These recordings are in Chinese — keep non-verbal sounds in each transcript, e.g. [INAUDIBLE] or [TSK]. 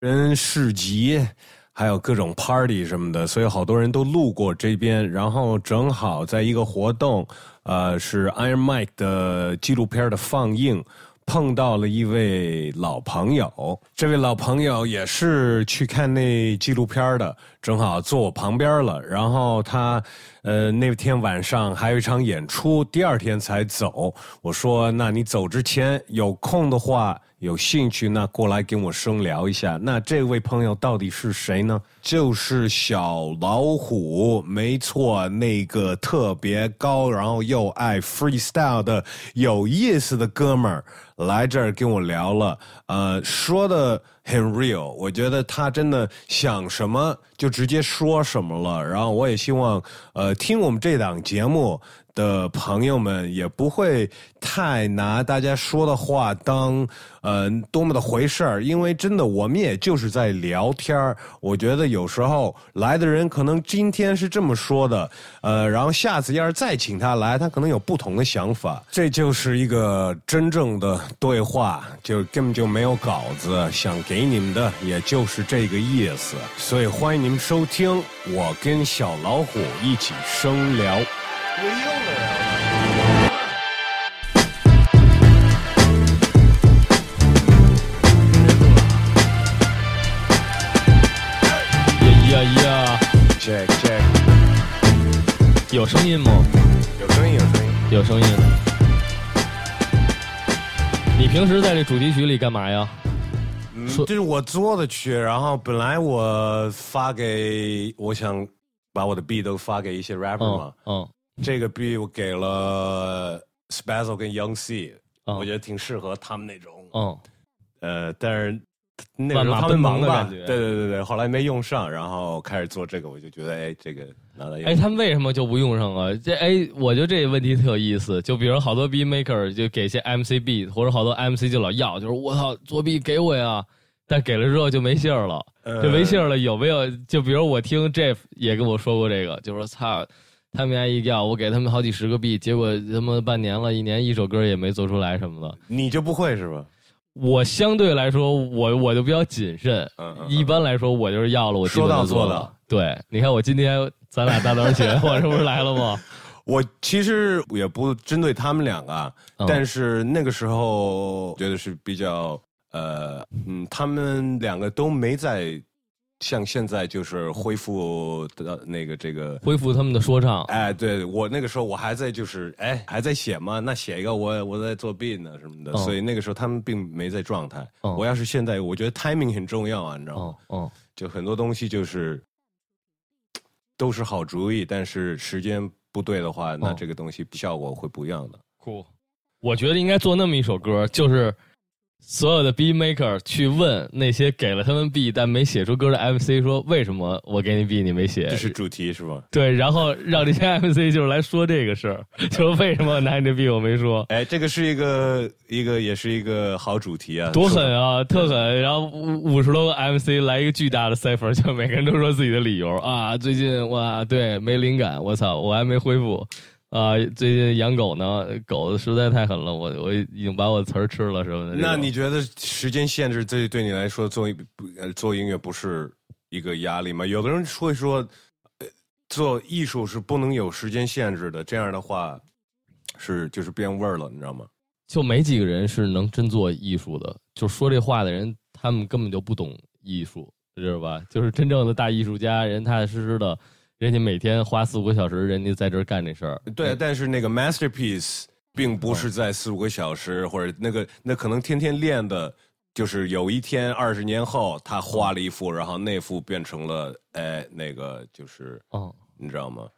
人市集，还有各种 party 什么的，所以好多人都路过这边，然后正好在一个活动，呃，是 Iron Mike 的纪录片的放映。碰到了一位老朋友，这位老朋友也是去看那纪录片的，正好坐我旁边了。然后他，呃，那天晚上还有一场演出，第二天才走。我说：“那你走之前有空的话。”有兴趣那过来跟我深聊一下。那这位朋友到底是谁呢？就是小老虎，没错，那个特别高，然后又爱 freestyle 的有意思的哥们儿来这儿跟我聊了。呃，说的很 real，我觉得他真的想什么就直接说什么了。然后我也希望，呃，听我们这档节目。的朋友们也不会太拿大家说的话当呃多么的回事儿，因为真的我们也就是在聊天儿。我觉得有时候来的人可能今天是这么说的，呃，然后下次要是再请他来，他可能有不同的想法。这就是一个真正的对话，就根本就没有稿子，想给你们的也就是这个意思。所以欢迎你们收听我跟小老虎一起生聊。不用了呀！呀呀呀！Check check，有声音吗？有声音，有声音，有声音。你平时在这主题曲里干嘛呀？嗯，这是我做的曲，然后本来我发给，我想把我的 B 都发给一些 rapper 嘛。嗯。这个 B 我给了 Special 跟 Young C，我觉得挺适合他们那种。嗯，呃，但是那时候他们忙吧？对对对对，后来没用上，然后开始做这个，我就觉得哎，这个拿来。哎，他们为什么就不用上啊？这哎，我觉得这个问题特有意思。就比如好多 B Maker 就给些 MC B，或者好多 MC 就老要，就是我操，作弊给我呀！但给了之后就没信儿了，就没信儿了。有没有？就比如我听 Jeff 也跟我说过这个，就说操。他们家一要我给他们好几十个币，结果他妈半年了，一年一首歌也没做出来什么的。你就不会是吧？我相对来说，我我就比较谨慎。嗯嗯。一般来说，我就是要了，我说到做到。对，你看我今天咱俩大早起来，[LAUGHS] 我这不是来了吗？我其实也不针对他们两个，但是那个时候觉得是比较呃嗯，他们两个都没在。像现在就是恢复的那个这个恢复他们的说唱，哎，对我那个时候我还在就是哎还在写嘛，那写一个我我在作弊呢什么的，所以那个时候他们并没在状态。我要是现在，我觉得 timing 很重要啊，你知道吗？嗯，就很多东西就是都是好主意，但是时间不对的话，那这个东西效果会不一样的。酷，我觉得应该做那么一首歌，就是。所有的 B maker 去问那些给了他们 B 但没写出歌的 MC 说：“为什么我给你 B 你没写？”这是主题是吗？对，然后让这些 [LAUGHS] MC 就是来说这个事儿，就是为什么拿你的 B 我没说？哎，这个是一个一个也是一个好主题啊，多狠啊，特狠！然后五五十多个 MC 来一个巨大的 cipher，就每个人都说自己的理由啊，最近哇，对，没灵感，我操，我还没恢复。啊，最近养狗呢，狗实在太狠了，我我已经把我词儿吃了什么的。那你觉得时间限制对对你来说做做音乐不是一个压力吗？有的人会说，做艺术是不能有时间限制的，这样的话是就是变味儿了，你知道吗？就没几个人是能真做艺术的，就说这话的人，他们根本就不懂艺术，知道吧？就是真正的大艺术家，人踏踏实实的。人家每天花四五个小时，人家在这儿干这事儿。对，但是那个 masterpiece 并不是在四五个小时，或者那个那可能天天练的，就是有一天二十年后他画了一幅，然后那幅变成了哎那个就是哦，你知道吗？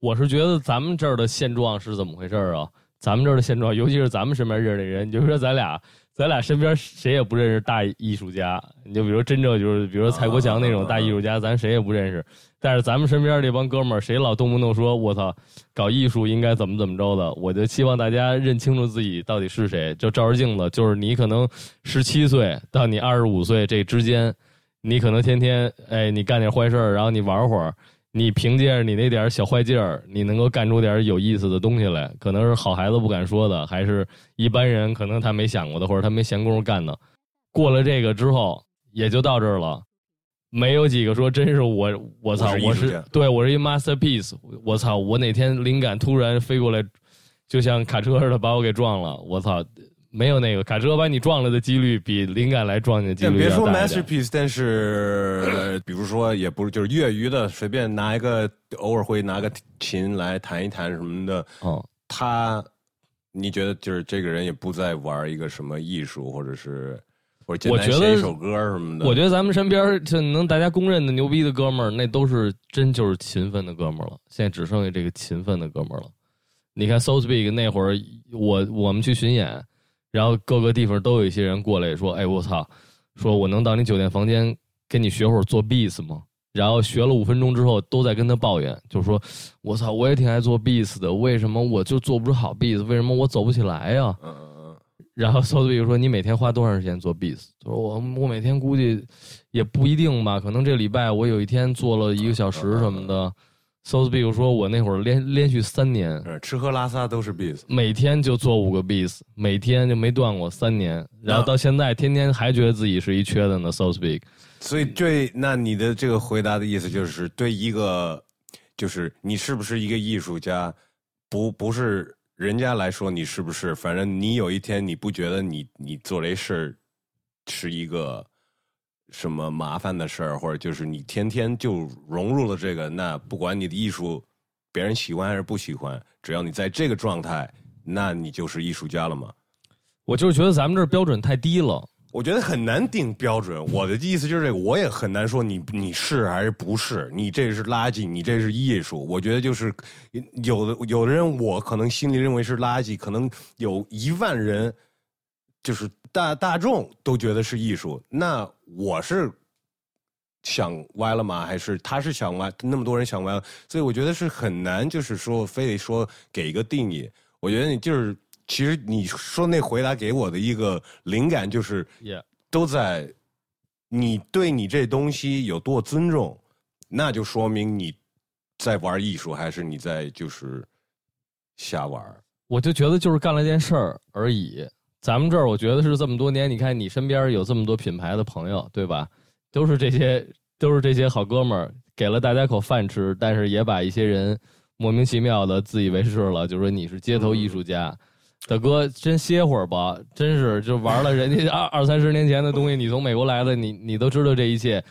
我是觉得咱们这儿的现状是怎么回事啊？咱们这儿的现状，尤其是咱们身边认识的人，你就说咱俩。咱俩身边谁也不认识大艺术家，你就比如真正就是，比如说蔡国强那种大艺术家，咱谁也不认识。但是咱们身边这帮哥们儿，谁老动不动说“我操，搞艺术应该怎么怎么着的”，我就希望大家认清楚自己到底是谁。就照着镜子，就是你可能十七岁到你二十五岁这之间，你可能天天哎，你干点坏事儿，然后你玩会儿。你凭借着你那点小坏劲儿，你能够干出点有意思的东西来，可能是好孩子不敢说的，还是一般人可能他没想过的，或者他没闲工夫干的。过了这个之后，也就到这儿了，没有几个说真是我，我操，我是对我是一 masterpiece，我操，我哪天灵感突然飞过来，就像卡车似的把我给撞了，我操，没有那个卡车把你撞了的几率比灵感来撞你的几率别说 masterpiece，但是比如说也不是就是业余的，随便拿一个，偶尔会拿个琴来弹一弹什么的，哦，他。你觉得就是这个人也不在玩一个什么艺术，或者是或者简单写一首歌什么的。我觉得咱们身边就能大家公认的牛逼的哥们儿，那都是真就是勤奋的哥们儿了。现在只剩下这个勤奋的哥们儿了。你看 So Speak 那会儿，我我们去巡演，然后各个地方都有一些人过来说：“哎，我操，说我能到你酒店房间跟你学会儿做 beats 吗？”然后学了五分钟之后，都在跟他抱怨，就说：“我操，我也挺爱做 beats 的，为什么我就做不出好 beats？为什么我走不起来呀？”嗯然后 So Speak 说：“你每天花多长时间做 beats？” 他说：“我我每天估计也不一定吧，可能这礼拜我有一天做了一个小时什么的。”So Speak 说：“我那会儿连连续三年，吃喝拉撒都是 beats，每天就做五个 beats，每天就没断过三年，然后到现在天天还觉得自己是一缺的呢。So Speak。”所以，对，那你的这个回答的意思就是，对一个，就是你是不是一个艺术家，不不是人家来说你是不是，反正你有一天你不觉得你你做这事儿是一个什么麻烦的事儿，或者就是你天天就融入了这个，那不管你的艺术别人喜欢还是不喜欢，只要你在这个状态，那你就是艺术家了吗？我就是觉得咱们这标准太低了。我觉得很难定标准。我的意思就是这个，我也很难说你你是还是不是，你这是垃圾，你这是艺术。我觉得就是有的有的人，我可能心里认为是垃圾，可能有一万人就是大大众都觉得是艺术。那我是想歪了吗？还是他是想歪？那么多人想歪了，所以我觉得是很难，就是说非得说给一个定义。我觉得你就是。其实你说那回答给我的一个灵感就是，都在你对你这东西有多尊重，那就说明你在玩艺术，还是你在就是瞎玩。我就觉得就是干了件事儿而已。咱们这儿我觉得是这么多年，你看你身边有这么多品牌的朋友，对吧？都是这些，都是这些好哥们儿，给了大家口饭吃，但是也把一些人莫名其妙的自以为是了，就说你是街头艺术家。大哥，真歇会儿吧！真是就玩了人家 [LAUGHS] 二二三十年前的东西，你从美国来的，你你都知道这一切，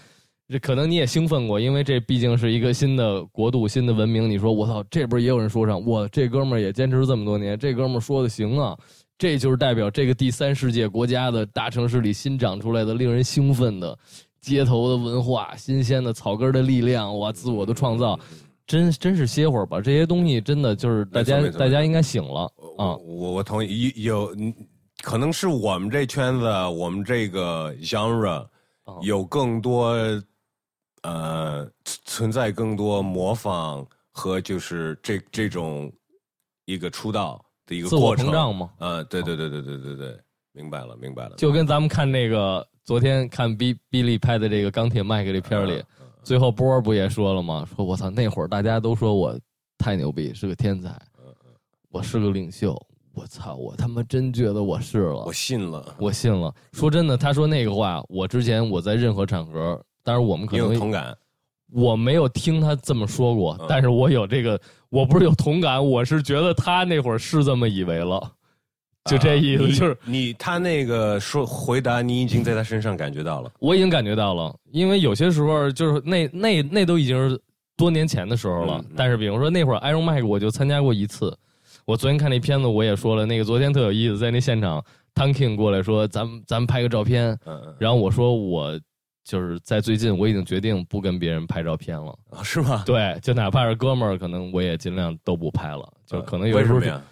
这可能你也兴奋过，因为这毕竟是一个新的国度、新的文明。你说我操，这边也有人说上，哇，这哥们儿也坚持这么多年，这哥们儿说的行啊，这就是代表这个第三世界国家的大城市里新长出来的令人兴奋的街头的文化、新鲜的草根的力量，哇，自我的创造。真真是歇会儿吧，这些东西真的就是大家大家应该醒了啊！我我同意，有可能是我们这圈子，我们这个 genre 有更多呃存在更多模仿和就是这这种一个出道的一个过程？嗯，对对对对对对对，明白了明白了。就跟咱们看那个昨天看比比利拍的这个《钢铁麦克》这片里。最后波儿不也说了吗？说我操，那会儿大家都说我太牛逼，是个天才，我是个领袖。我操，我他妈真觉得我是了，我信了，我信了。说真的，他说那个话，我之前我在任何场合，但是我们可能有同感，我没有听他这么说过，但是我有这个，我不是有同感，我是觉得他那会儿是这么以为了。就这意思，就是你他那个说回答，你已经在他身上感觉到了。我已经感觉到了，因为有些时候就是那那那都已经是多年前的时候了。但是比如说那会儿 Iron Mike 我就参加过一次。我昨天看那片子，我也说了，那个昨天特有意思，在那现场 t a n k i n g 过来说，咱们咱们拍个照片。然后我说我就是在最近我已经决定不跟别人拍照片了。是吗？对，就哪怕是哥们儿，可能我也尽量都不拍了。就可能有时候。为什么呀？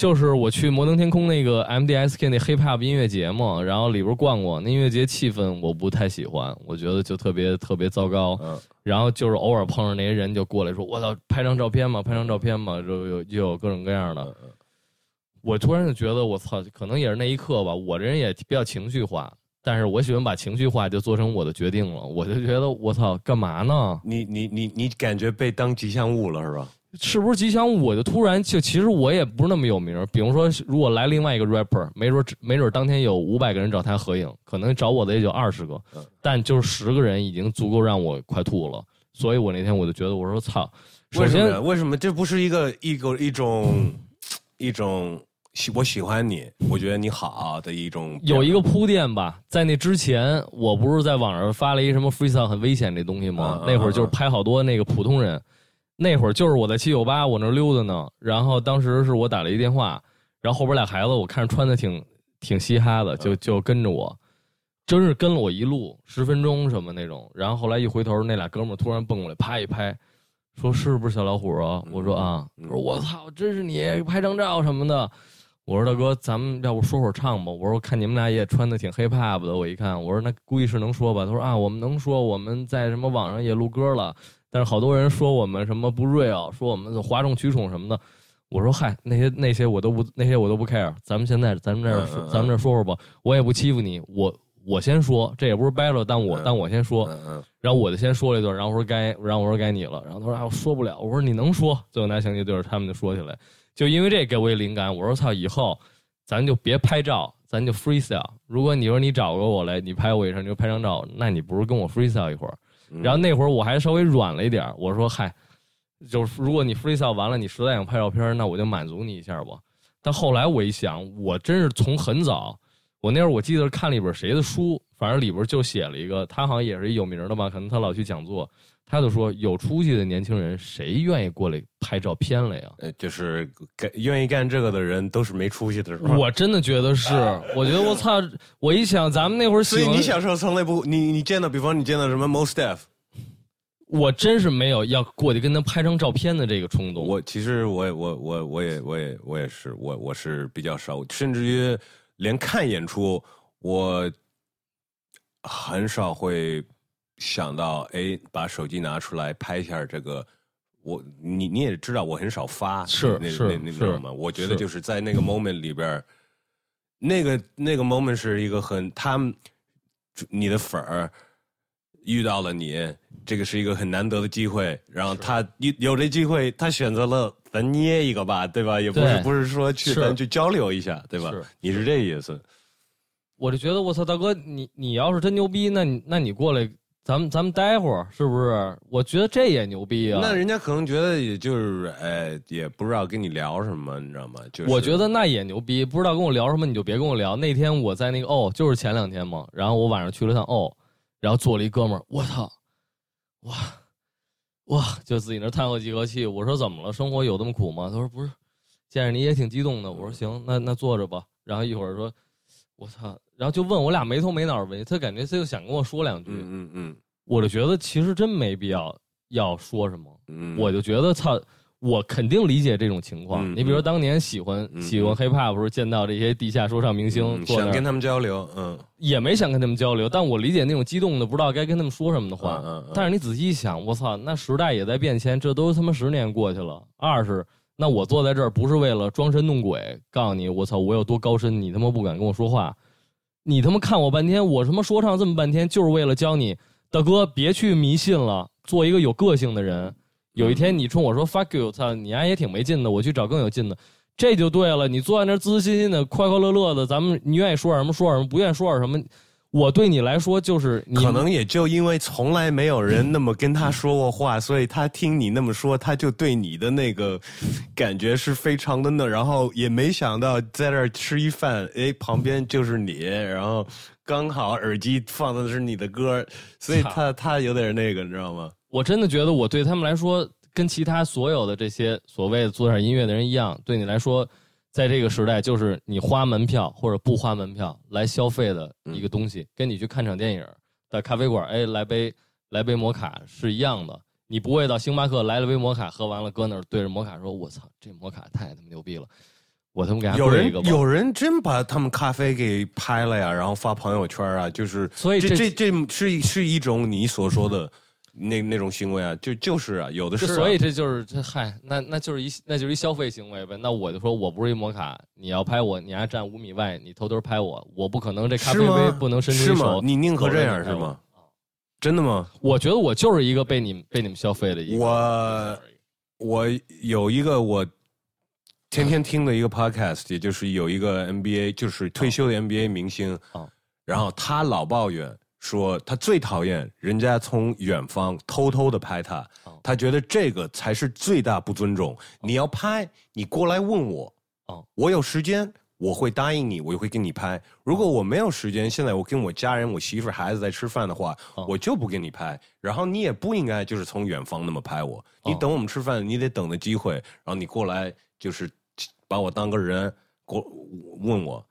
就是我去摩登天空那个 MDSK 那 Hip Hop 音乐节嘛，然后里边逛逛，那音乐节气氛我不太喜欢，我觉得就特别特别糟糕。嗯。然后就是偶尔碰上那些人就过来说：“我操，拍张照片嘛，拍张照片嘛。”就有就有各种各样的。我突然就觉得我操，可能也是那一刻吧。我这人也比较情绪化，但是我喜欢把情绪化就做成我的决定了。我就觉得我操，干嘛呢？你你你你感觉被当吉祥物了是吧？是不是吉祥物？我就突然就其实我也不是那么有名。比如说，如果来另外一个 rapper，没准没准当天有五百个人找他合影，可能找我的也就二十个，但就是十个人已经足够让我快吐了。所以我那天我就觉得，我说操，首先为什么这不是一个一个一种一种喜我喜欢你，我觉得你好的一种有一个铺垫吧。在那之前，我不是在网上发了一什么 freestyle 很危险这东西吗？那会儿就是拍好多那个普通人。那会儿就是我在七九八，我那溜达呢。然后当时是我打了一电话，然后后边俩孩子我看着穿的挺挺嘻哈的，就就跟着我，真是跟了我一路十分钟什么那种。然后后来一回头，那俩哥们突然蹦过来，啪一拍，说是不是小老虎啊？我说啊，我说我操，真是你拍张照什么的。我说大哥，咱们要不说会儿唱吧？我说看你们俩也穿的挺 hip hop 的，我一看，我说那估计是能说吧？他说啊，我们能说，我们在什么网上也录歌了。但是好多人说我们什么不 real，说我们哗众取宠什么的。我说嗨，那些那些我都不那些我都不 care。咱们现在咱们这儿咱们这儿说说吧，我也不欺负你。我我先说，这也不是 battle，但我但我先说。然后我就先说了一段，然后我说该，然后我说该你了。然后他说啊，我说不了。我说你能说。最后拿相机对着他们就说起来，就因为这给我一灵感。我说操，以后咱就别拍照，咱就 freestyle。如果你说你找过我来，你拍我一声，你就拍张照，那你不如跟我 freestyle 一会儿。然后那会儿我还稍微软了一点我说嗨，就是如果你 freestyle 完了，你实在想拍照片，那我就满足你一下吧。但后来我一想，我真是从很早，我那会儿我记得看了一本谁的书，反正里边就写了一个，他好像也是有名的吧，可能他老去讲座。他就说：“有出息的年轻人，谁愿意过来拍照片了呀？呃，就是干愿意干这个的人，都是没出息的人。我真的觉得是，我觉得我操！我一想，咱们那会儿，所以你小时候从来不，你你见到，比方你见到什么 most def，我真是没有要过去跟他拍张照片的这个冲动。我其实我我我我也我也我也是我我是比较少，甚至于连看演出，我很少会。想到哎，把手机拿出来拍一下这个，我你你也知道，我很少发是那那那种嘛。我觉得就是在那个 moment 里边，那个那个 moment 是一个很他们你的粉儿遇到了你，这个是一个很难得的机会。然后他有有这机会，他选择了咱捏一个吧，对吧？也不是不是说去咱去交流一下，对吧？你是这意思？我就觉得我操，大哥，你你要是真牛逼，那你那你过来。咱们咱们待会儿是不是？我觉得这也牛逼啊！那人家可能觉得也就是哎，也不知道跟你聊什么，你知道吗？就我觉得那也牛逼，不知道跟我聊什么你就别跟我聊。那天我在那个哦，就是前两天嘛，然后我晚上去了趟哦，然后坐了一哥们儿，我操，哇哇，就自己那叹口几口气。我说怎么了？生活有这么苦吗？他说不是，见着你也挺激动的。我说行，那那坐着吧。然后一会儿说，我操。然后就问我俩没头没脑问，他感觉他就想跟我说两句，嗯嗯，我就觉得其实真没必要要说什么，我就觉得操，我肯定理解这种情况。你比如说当年喜欢喜欢 hiphop，时候见到这些地下说唱明星，想跟他们交流，嗯，也没想跟他们交流，但我理解那种激动的不知道该跟他们说什么的话。但是你仔细一想，我操，那时代也在变迁，这都他妈十年过去了。二是那我坐在这儿不是为了装神弄鬼，告诉你我操我有多高深，你他妈不敢跟我说话。你他妈看我半天，我他妈说唱这么半天，就是为了教你，大哥别去迷信了，做一个有个性的人。有一天你冲我说 fuck you，操，你丫也挺没劲的，我去找更有劲的，这就对了。你坐在那自自信信的，快快乐乐的，咱们你愿意说点什么说点什么，不愿意说点什么。我对你来说就是，可能也就因为从来没有人那么跟他说过话，所以他听你那么说，他就对你的那个感觉是非常的那，然后也没想到在这儿吃一饭，哎，旁边就是你，然后刚好耳机放的是你的歌，所以 [LAUGHS] 他他有点那个，你知道吗？我真的觉得我对他们来说，跟其他所有的这些所谓的做点音乐的人一样，对你来说。在这个时代，就是你花门票或者不花门票来消费的一个东西，跟你去看场电影在咖啡馆，哎，来杯来杯摩卡是一样的。你不会到星巴克来了杯摩卡，喝完了搁那儿对着摩卡说：“我操，这摩卡太他妈牛逼了！”我他妈给他有人有人真把他们咖啡给拍了呀，然后发朋友圈啊，就是所以这这这是是一种你所说的。[LAUGHS] 那那种行为啊，就就是啊，有的是。所以这就是这嗨，那那就是一那就是一消费行为呗。那我就说我不是一摩卡，你要拍我，你还站五米外，你偷偷拍我，我不可能这咖啡杯不能伸出手。你宁可这样是吗？真的吗？我觉得我就是一个被你被你们消费的一个。我我有一个我天天听的一个 podcast，也就是有一个 NBA，就是退休的 NBA 明星，哦然后他老抱怨说他最讨厌人家从远方偷偷的拍他，哦他觉得这个才是最大不尊重。你要拍，你过来问我，哦我有时间。我会答应你，我就会跟你拍。如果我没有时间，现在我跟我家人、我媳妇、孩子在吃饭的话，哦我就不给你拍。然后你也不应该就是从远方那么拍我，你哦等我们吃饭，你得等的机会，然后你过来就是把我当个人过问我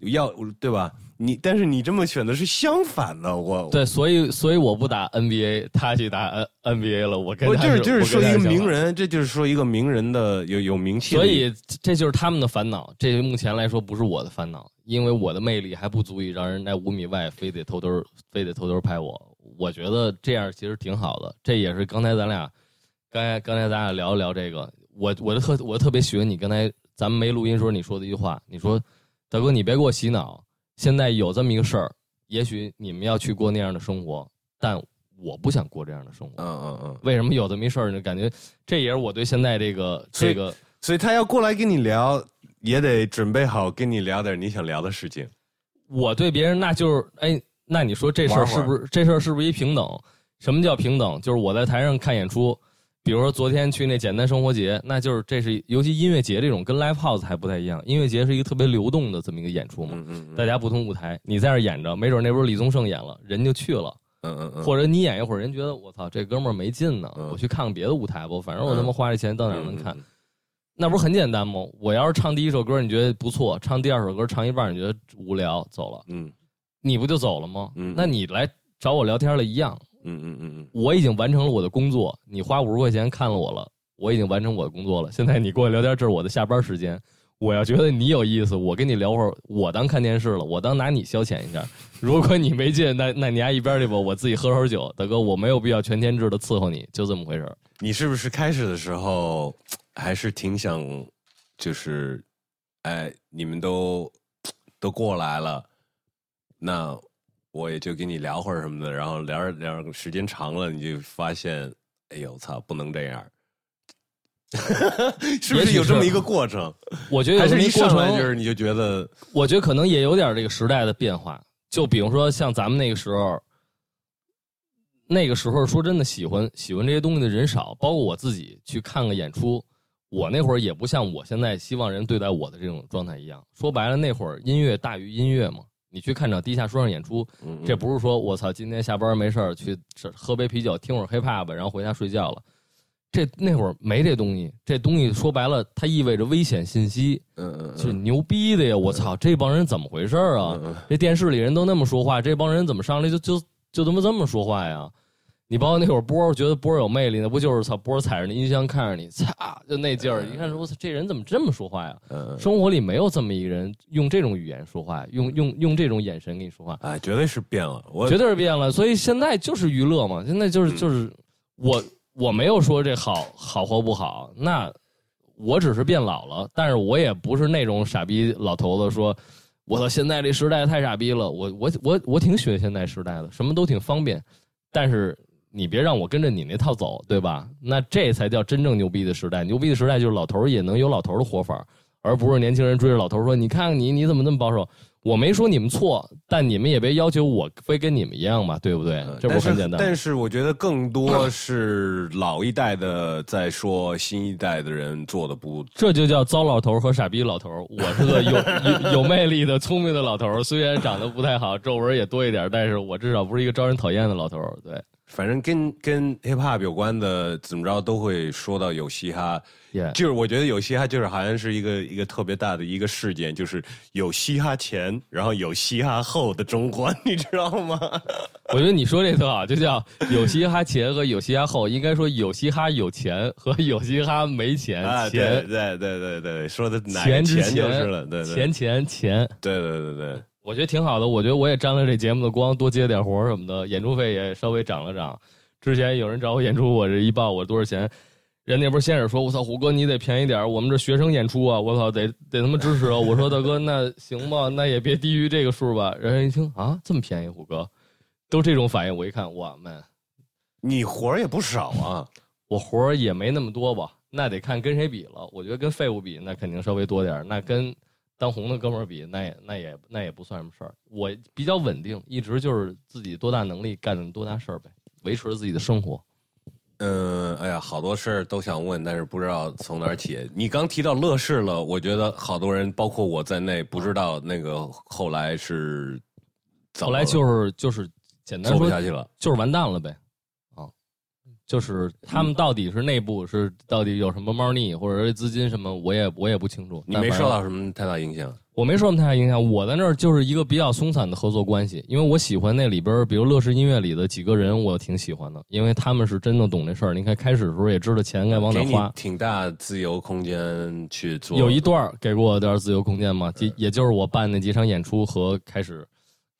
要对吧？你但是你这么选的是相反的，我对，所以所以我不打 NBA，他去打 N NBA 了。我跟我就是就是说一个名人。这就是说一个名人的有有名气所，以这就是他们的烦恼，这目前来说不是我的烦恼，因为我的魅力还不足以让人在五米外非得偷偷非得偷偷拍我。我觉得这样其实挺好的，这也是刚才咱俩，刚才刚才咱俩聊一聊这个，我我就特我特别喜欢你刚才咱们没录音时候你说的一句话，你说大哥你别给我洗脑，现在有这么一个事儿，也许你们要去过那样的生活，但我不想过这样的生活。嗯嗯嗯，为什么有这么一事儿呢？感觉这也是我对现在这个这个。所以他要过来跟你聊，也得准备好跟你聊点你想聊的事情。我对别人那就是哎，那你说这事儿是不是这事儿是不是一平等？什么叫平等？就是我在台上看演出，比如说昨天去那简单生活节，那就是这是尤其音乐节这种跟 live house 还不太一样，音乐节是一个特别流动的这么一个演出嘛，嗯嗯大家不同舞台，你在这演着，没准那边李宗盛演了，人就去了，嗯嗯嗯，或者你演一会儿，人觉得我操这哥们儿没劲呢，嗯。我去看看别的舞台吧，反正我他妈花这钱到哪儿能看。嗯？那不是很简单吗？我要是唱第一首歌，你觉得不错；唱第二首歌，唱一半你觉得无聊，走了，嗯。你不就走了吗？嗯。那你来找我聊天了一样，嗯嗯嗯嗯我已经完成了我的工作，你花五十块钱看了我了，我已经完成我的工作了。现在你跟我聊天，这是我的下班时间。我要觉得你有意思，我跟你聊会儿，我当看电视了，我当拿你消遣一下。如果你没劲，那 [LAUGHS] 那你 [LAUGHS] 丫一边去吧，我自己喝会儿酒。大哥，我没有必要全天制的伺候你，就这么回事儿。你是不是开始的时候还是挺想，就是，哎，你们都都过来了，那我也就跟你聊会儿什么的，然后聊着聊着时间长了，你就发现，哎呦操，不能这样，[LAUGHS] 是不是是有这么一个过程？我觉得有还是一上来就是你就觉得，我觉得可能也有点这个时代的变化。就比如说像咱们那个时候，那个时候说真的，喜欢喜欢这些东西的人少，包括我自己去看个演出，我那会儿也不像我现在希望人对待我的这种状态一样。说白了，那会儿音乐大于音乐嘛。你去看场地下说唱演出，嗯这不是说我操，今天下班没事儿去喝杯啤酒，听会儿 hiphop，然后回家睡觉了。这那会儿没这东西，这东西说白了，它意味着危险信息，嗯嗯是牛逼的呀！我操，这帮人怎么回事儿啊？嗯这电视里人都那么说话，这帮人怎么上来就就就他妈这么说话呀？你包括那会儿波儿觉得波儿有魅力，那不就是操波儿踩着那音箱看着你，擦就那劲儿，一看说这人怎么这么说话呀？嗯，生活里没有这么一个人用这种语言说话，用用用这种眼神跟你说话，哎，绝对是变了，我绝对是变了。所以现在就是娱乐嘛，现在就是嗯就是我我没有说这好好或不好，那我只是变老了，但是我也不是那种傻逼老头子说，我操，现在这时代太傻逼了，我我我我挺喜欢现在时代的，什么都挺方便，但是你别让我跟着你那套走，对吧？那这才叫真正牛逼的时代，牛逼的时代就是老头儿也能有老头儿的活法，而不是年轻人追着老头儿说，你看看你你怎么那么保守。我没说你们错，但你们也别要求我非跟你们一样嘛，对不对？这不很简单？但是我觉得更多是老一代的在说新一代的人做的不这就叫糟老头儿和傻逼老头儿。我是个有 [LAUGHS] 有有魅力的、聪明的老头儿，虽然长得不太好，皱纹也多一点，但是我至少不是一个招人讨厌的老头儿。对，反正跟跟 hip hop 有关的，怎么着都会说到有嘻哈。也就是我觉得有嘻哈就是好像是一个一个特别大的一个事件，就是有嘻哈前，然后有嘻哈后的中国，你知道吗？[LAUGHS] 我觉得你说这特好，就叫有嘻哈前和有嘻哈后，应该说有嘻哈有钱和有嘻哈没钱。啊，对对对对对，说的钱钱就是了，对对钱钱钱。对对对对，我觉得挺好的，我觉得我也沾了这节目的光，多接点活儿什么的，演出费也稍微涨了涨。之前有人找我演出，我这一报我多少钱，人那边先是说：“我操，虎哥你得便宜点，我们这学生演出啊，我操得得他妈支持啊！”我说：“大哥，那行吧，那也别低于这个数吧。”人一听啊，这么便宜，虎哥，都这种反应，我一看，哇 man，你活儿也不少啊，我活儿也没那么多吧，那得看跟谁比了。我觉得跟废物比，那肯定稍微多点儿。那跟当红的哥们儿比，那也那也那也不算什么事儿。我比较稳定，一直就是自己多大能力干多大事儿呗，维持自己的生活。嗯，哎呀，好多事儿都想问，但是不知道从哪儿起。你刚提到乐视了，我觉得好多人，包括我在内，不知道那个后来是后来就是就是简单说做不下去了。就是完蛋了呗，啊，就是他们到底是内部是到底有什么猫腻，或者是资金什么，我也我也不清楚。你没受到什么太大影响？我没受太大影响，我在那儿就是一个比较松散的合作关系，因为我喜欢那里边儿，比如乐视音乐里的几个人，我挺喜欢的，因为他们是真的懂这事儿。你看开始的时候也知道钱该往哪花，挺大自由空间去做。有一段给过我点儿自由空间嘛，就也就是我办那几场演出和开始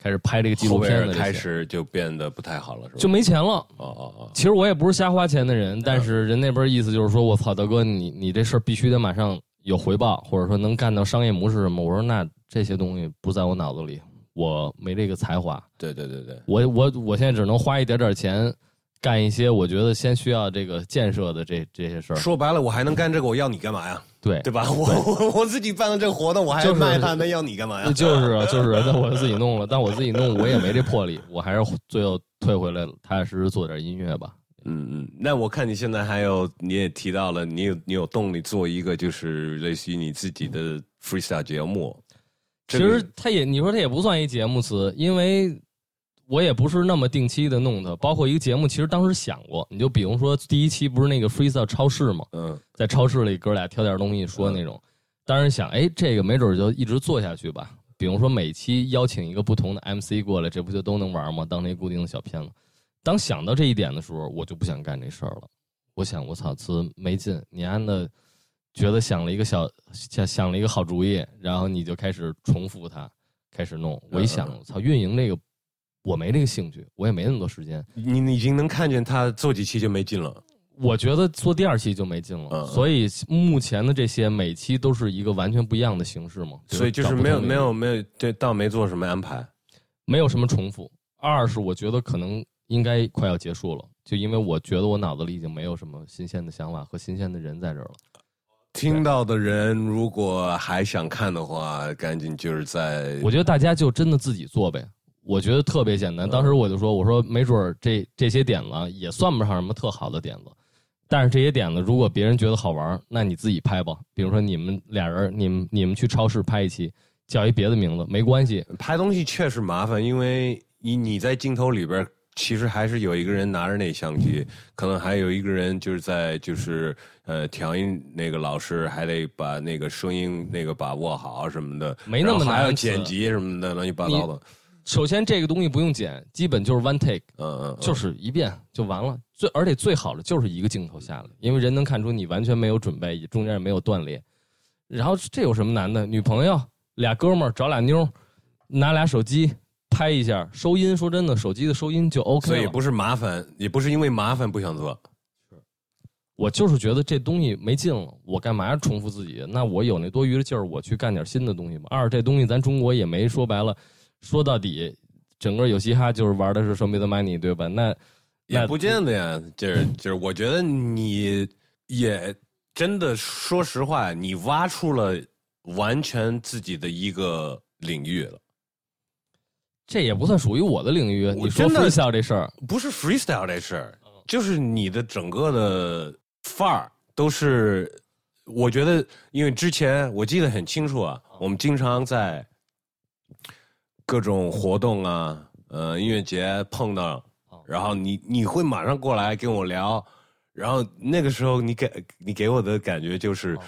开始拍这个纪录片的开始就变得不太好了，是吧？就没钱了。哦哦哦，其实我也不是瞎花钱的人，但是人那边意思就是说，我操，大哥，你你这事儿必须得马上有回报，或者说能干到商业模式什么。我说那这些东西不在我脑子里，我没这个才华，对对对对，我我我现在只能花一点点钱，干一些我觉得先需要这个建设的这这些事儿。说白了，我还能干这个，我要你干嘛呀？对，对吧？我我我自己办了这个活动，我还就是卖它，那要你干嘛呀？就是啊，就是啊，那我自己弄了，但我自己弄我也没这魄力，我还是最后退回来了，踏踏实实做点音乐吧。嗯嗯，那我看你现在还有，你也提到了，你有你有动力做一个就是类似于你自己的 freestyle 节目。其这个实它也，你说它也不算一节目词，因为我也不是那么定期的弄它。包括一个节目，其实当时想过，你就比如说第一期不是那个 freestyle 超市嘛，嗯在超市里哥俩挑点东西说那种，当时想，哎，这个没准就一直做下去吧。比如说每期邀请一个不同的 MC 过来，这不就都能玩吗？当那固定的小片子。当想到这一点的时候，我就不想干这事儿了。我想，我操，词没劲，你安的觉得想了一个小想想了一个好主意，然后你就开始重复它，开始弄。我一想，我操，运营这个我没那个兴趣，我也没那么多时间。你你已经能看见他做几期就没劲了。我觉得做第二期就没劲了，所以目前的这些每期都是一个完全不一样的形式嘛，所以就是没有没有没有，对，倒没做什么安排。没有什么重复。二是我觉得可能应该快要结束了，就因为我觉得我脑子里已经没有什么新鲜的想法和新鲜的人在这儿了。听到的人如果还想看的话，赶紧就是在我觉得大家就真的自己做呗，我觉得特别简单。当时我就说，我说没准儿这这些点子也算不上什么特好的点子，但是这些点子如果别人觉得好玩儿，那你自己拍吧。比如说你们俩人，你们你们去超市拍一期，叫一别的名字没关系，拍东西确实麻烦，因为你你在镜头里边，其实还是有一个人拿着那相机，可能还有一个人就是在就是呃调音那个老师还得把那个声音那个把握好什么的，没那么难还要难剪辑什么的，乱七八糟的。首先这个东西不用剪，基本就是 one take，嗯嗯，嗯就是一遍就完了。最而且最好的就是一个镜头下来，因为人能看出你完全没有准备，中间也没有断裂。然后这有什么难的？女朋友俩哥们儿找俩妞，拿俩手机拍一下，收音。说真的，手机的收音就 OK 了。所以不是麻烦，也不是因为麻烦不想做。我就是觉得这东西没劲了，我干嘛重复自己？那我有那多余的劲儿，我去干点新的东西吧。二，这东西咱中国也没说白了，说到底，整个有嘻哈就是玩的是 show me the money，对吧？那那也不见得呀，就是就是，我觉得你也真的，说实话，你挖出了完全自己的一个领域了，这也不算属于我的领域。你说 freestyle 这事儿，不是 freestyle 这事儿，嗯就是你的整个的范儿都是，我觉得，因为之前我记得很清楚啊，我们经常在各种活动啊，呃，音乐节碰到哦，然后你你会马上过来跟我聊，然后那个时候你给你给我的感觉就是哦，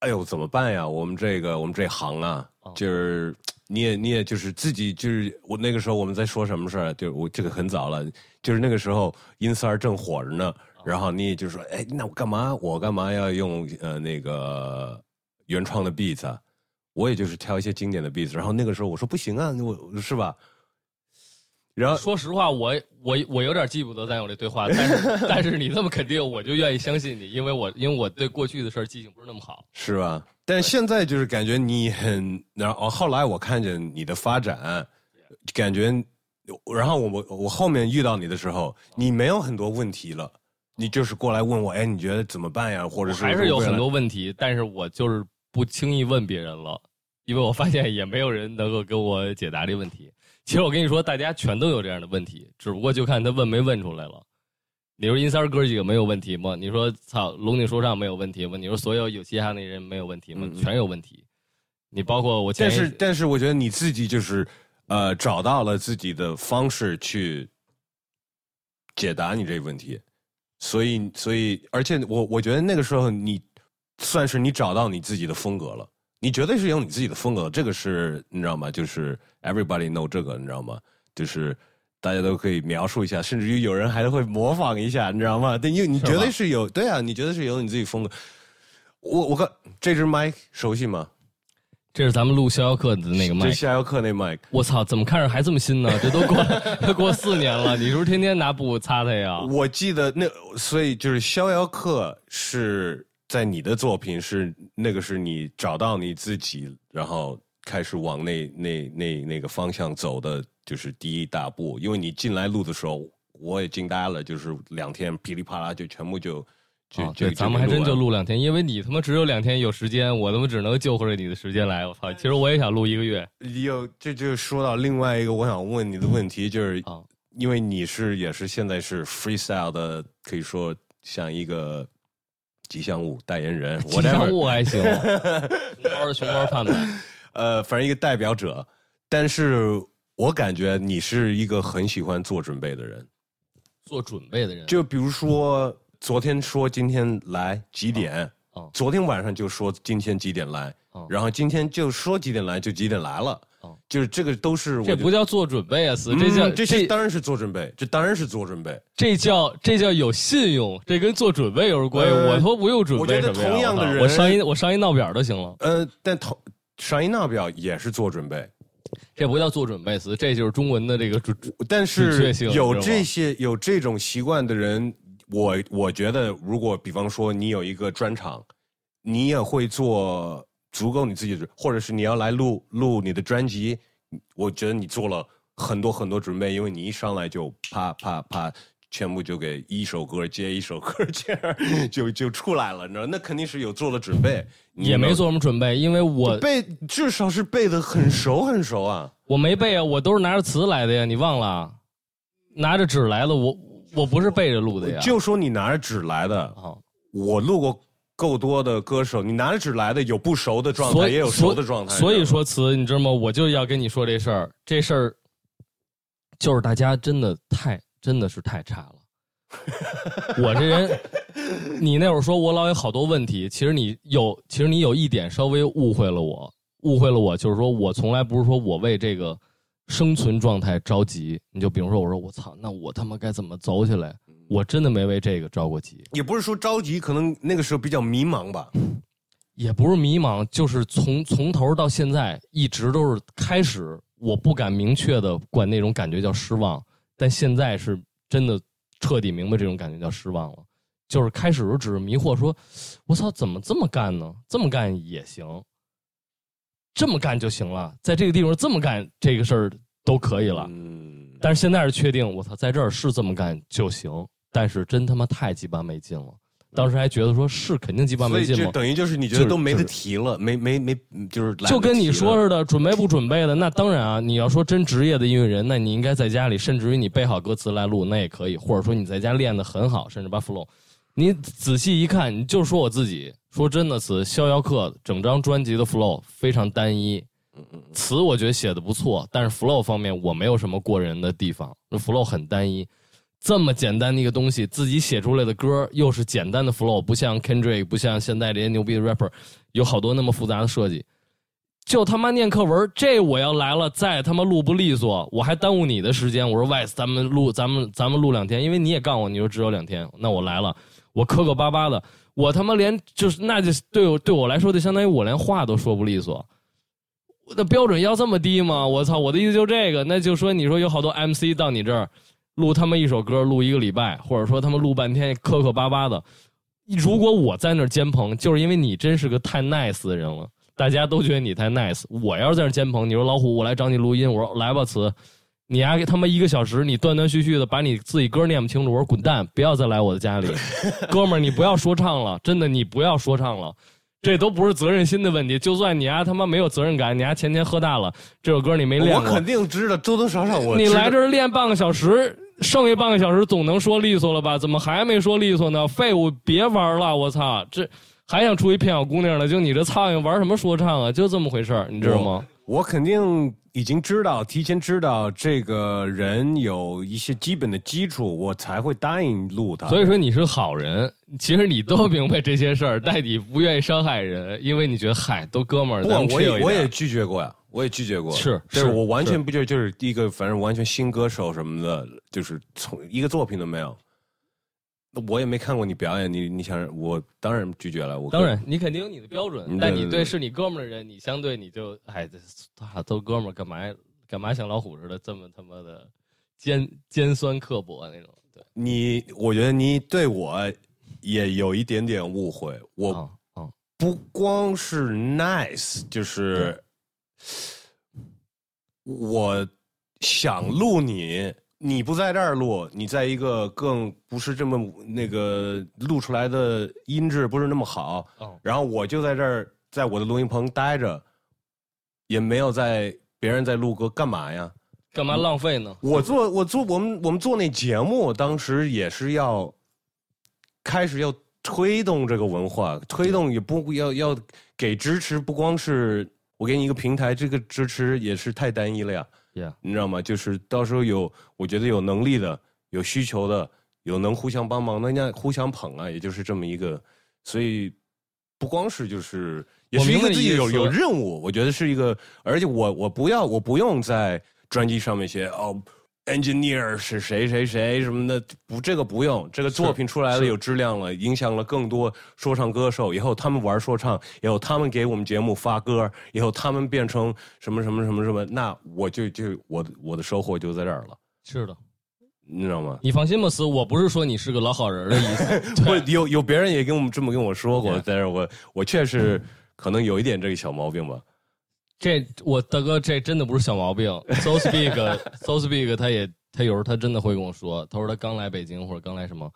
哎呦怎么办呀？我们这个我们这行啊哦，就是你也你也就是自己就是我那个时候我们在说什么事儿？就是我这个很早了，就是那个时候音三儿正火着呢，然后你也就说，哎，那我干嘛我干嘛要用呃那个原创的 beats 啊？我也就是挑一些经典的 beats，然后那个时候我说不行啊，我是吧？然后说实话，我我我有点记不得咱有这对话，但是 [LAUGHS] 但是你这么肯定，我就愿意相信你，因为我因为我对过去的事儿记性不是那么好。是吧？但现在就是感觉你很，然后后来我看见你的发展，感觉，然后我我我后面遇到你的时候，你没有很多问题了，你就是过来问我，哎，你觉得怎么办呀？或者是还是有很多问题，但是我就是不轻易问别人了，因为我发现也没有人能够给我解答这问题。其实我跟你说，大家全都有这样的问题，只不过就看他问没问出来了。你说阴三哥几个没有问题吗？你说操龙井说唱没有问题吗？你说所有有嘻哈那人没有问题吗？全有问题。你包括我，但是但是我觉得你自己就是呃找到了自己的方式去解答你这个问题。所以，所以，而且我我觉得那个时候你算是你找到你自己的风格了，你绝对是有你自己的风格，这个是你知道吗？就是 everybody know 这个你知道吗？就是大家都可以描述一下，甚至于有人还会模仿一下，你知道吗？但因为你绝对是有，对啊，你绝对是有你自己风格。我我看这支麦熟悉吗？这是咱们录逍遥客的那个麦，逍遥客那麦，我操，怎么看着还这么新呢？这都过 [LAUGHS] 都过四年了，你是不是天天拿布擦它呀？我记得那，所以就是逍遥客是在你的作品是那个是你找到你自己，然后开始往那那那那个方向走的，就是第一大步。因为你进来录的时候，我也惊呆了，就是两天噼里啪啦就全部就。就，对，咱们还真就录两天，因为你他妈只有两天有时间，我他妈只能救活着你的时间来。我操，其实我也想录一个月。有，这就说到另外一个我想问你的问题，就是啊，因为你是也是现在是 freestyle 的，可以说像一个吉祥物代言人。[LAUGHS] 吉祥物还行，[LAUGHS] 猫的熊猫贩子，呃，反正一个代表者。但是我感觉你是一个很喜欢做准备的人，做准备的人，就比如说。昨天说今天来几点？昨天晚上就说今天几点来，然后今天就说几点来就几点来了。就是这个都是这不叫做准备啊，死这叫这些当然是做准备，这当然是做准备。这叫这叫有信用，这跟做准备有什么关系？我说不用准备我觉得同样的人，我上一我上一闹表就行了。呃，但同上一闹表也是做准备，这不叫做准备，死这就是中文的这个准。但是有这些有这种习惯的人。我我觉得，如果比方说你有一个专场，你也会做足够你自己的，或者是你要来录录你的专辑，我觉得你做了很多很多准备，因为你一上来就啪啪啪，全部就给一首歌接一首歌这样就就出来了，你知道？那肯定是有做了准备，也没做什么准备，因为我背至少是背的很熟很熟啊。我没背啊，我都是拿着词来的呀，你忘了？拿着纸来的我。我不是背着录的呀，就说你拿着纸来的啊。我录过够多的歌手，你拿着纸来的，有不熟的状态，也有熟的状态。所以说词，你知道吗？我就要跟你说这事儿，这事儿就是大家真的太真的是太差了。[LAUGHS] 我这人，你那会儿说我老有好多问题，其实你有，其实你有一点稍微误会了我，误会了我，就是说我从来不是说我为这个。生存状态着急，你就比如说，我说我操，那我他妈该怎么走起来？我真的没为这个着过急。也不是说着急，可能那个时候比较迷茫吧。也不是迷茫，就是从从头到现在一直都是开始，我不敢明确的管那种感觉叫失望，但现在是真的彻底明白这种感觉叫失望了。就是开始时候只是迷惑，说我操，怎么这么干呢？这么干也行。这么干就行了，在这个地方这么干这个事儿都可以了。嗯，但是现在是确定，我操，在这儿是这么干就行。但是真他妈太鸡巴没劲了。当时还觉得说是肯定鸡巴没劲吗？等于就是你觉得都没得提了，没没没，就是就跟你说似的，准备不准备的，那当然啊。你要说真职业的音乐人，那你应该在家里，甚至于你背好歌词来录，那也可以。或者说你在家练的很好，甚至把 flow。你仔细一看，你就说我自己说真的词，逍遥客整张专辑的 flow 非常单一，词我觉得写的不错，但是 flow 方面我没有什么过人的地方，那 flow 很单一，这么简单的一个东西，自己写出来的歌又是简单的 flow，不像 Kendrick，不像现在这些牛逼的 rapper，有好多那么复杂的设计，就他妈念课文，这我要来了再他妈录不利索，我还耽误你的时间，我说 Wes，咱们录，咱们咱们录两天，因为你也告诉我你说只有两天，那我来了。我磕磕巴巴的，我他妈连就是那就对我对我来说就相当于我连话都说不利索，我的标准要这么低吗？我操！我的意思就这个，那就说你说有好多 MC 到你这儿录他们一首歌录一个礼拜，或者说他们录半天磕磕巴巴的，如果我在那儿监棚，就是因为你真是个太 nice 的人了，大家都觉得你太 nice。我要是在那监棚，你说老虎，我来找你录音，我说来吧，词，你丫给他妈一个小时，你断断续续的把你自己歌念不清楚，我说滚蛋，不要再来我的家里，[LAUGHS] 哥们儿，你不要说唱了，真的，你不要说唱了，这都不是责任心的问题。就算你丫他妈没有责任感，你丫前天喝大了，这首歌你没练过，我肯定知道多多少少我你来这儿练半个小时，剩下半个小时总能说利索了吧？怎么还没说利索呢？废物，别玩了！我操，这还想出一骗小姑娘呢？就你这苍蝇玩什么说唱啊？就这么回事儿，你知道吗？我肯定已经知道，提前知道这个人有一些基本的基础，我才会答应录他。所以说你是好人，其实你都明白这些事儿，[LAUGHS] 但你不愿意伤害人，因为你觉得嗨，都哥们儿，不我也我也拒绝过呀，我也拒绝过。是对是我完全不就就是第一个反正完全新歌手什么的，就是从一个作品都没有。我也没看过你表演，你你想我当然拒绝了。我当然，你肯定有你的标准嗯，但你对是你哥们儿的人，你相对你就哎，都哥们儿，干嘛干嘛像老虎似的这么他妈的尖尖酸刻薄那种？对，你，我觉得你对我也有一点点误会。我不光是 nice，就是我想录你，你不在这儿录，你在一个更不是这么那个录出来的音质不是那么好，哦然后我就在这儿在我的录音棚待着，也没有在别人在录歌，干嘛呀？干嘛浪费呢？我做我做我们我们做那节目，当时也是要开始要推动这个文化，推动也不要要给支持，不光是我给你一个平台，这个支持也是太单一了呀，Yeah，你知道吗？就是到时候有我觉得有能力的、有需求的、有能互相帮忙的，那互相捧啊，也就是这么一个，所以不光是就是也是因为自己有有任务，我觉得是一个，而且我我不要我不用在专辑上面写哦。Engineer 是谁谁谁什么的，不，这个不用。这个作品出来了有质量了，影响了更多说唱歌手。以后他们玩说唱，以后他们给我们节目发歌，以后他们变成什么什么什么什么，那我就就我的我的收获就在这儿了，是的，你知道吗？你放心吧，思，我不是说你是个老好人的意思。[LAUGHS] 我有有别人也跟我们这么跟我说过但是我我确实可能有一点这个小毛病吧。这我大哥，这真的不是小毛病。So Speak，So [LAUGHS] Speak，他也他有时候他真的会跟我说，他说他刚来北京或者刚来什么，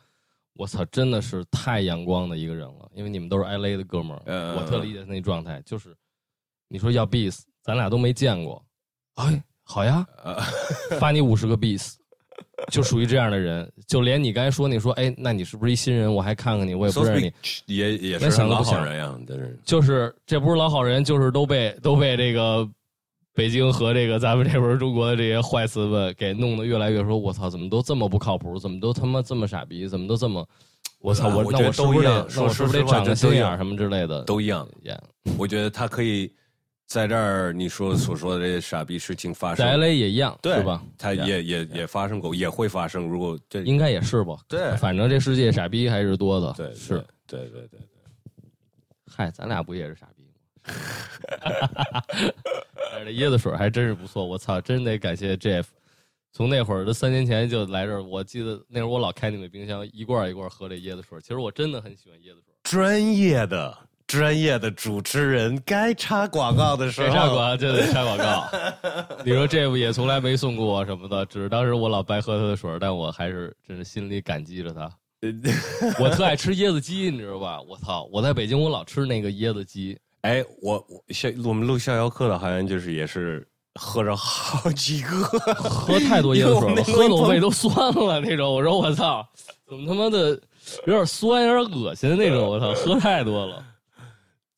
我操，真的是太阳光的一个人了。因为你们都是 LA 的哥们儿，嗯我特理解他那状态，就是你说要 beats，咱俩都没见过，哎，好呀，呃，发你五十个 beats，[LAUGHS] 就属于这样的人，就连你刚才说你说，哎，那你是不是一新人？我还看看你，我也不认识你。也也那是老好人呀，但是就是这不是老好人，就是都被都被这个北京和这个咱们这边中国的这些坏词们给弄得越来越说，我操，怎么都这么不靠谱？怎么都他妈这么傻逼？怎么都这么？我操！我那啊我觉得我是不是得都一样那我是不是得长个心眼什么之类的？都一样。也我觉得他可以在这儿你说所说的这些傻逼事情发生在 LA 也一样，对是吧？他也也也发生过，也会发生。如果这应该也是吧？对反正这世界傻逼还是多的。对是。对对对对，嗨，咱俩不也是傻逼吗？但 [LAUGHS] 是这椰子水还真是不错，我操，真得感谢 Jeff。从那会儿，这三年前就来这儿，我记得那会儿我老开那个冰箱，一罐一罐喝这椰子水。其实我真的很喜欢椰子水。专业的专业的主持人该插广告的时候，谁插广告就得插广告。你说 Jeff 也从来没送过我什么的，只是当时我老白喝他的水，但我还是真是心里感激着他。[LAUGHS] 我特爱吃椰子鸡，你知道吧？我操！我在北京，我老吃那个椰子鸡。哎，我我逍我们录逍遥课的，好像就是也是喝着好几个，喝太多椰子水了，喝的我胃都酸了那种。我说我操，怎么他妈的有点酸，有点恶心的那种。我操，喝太多了，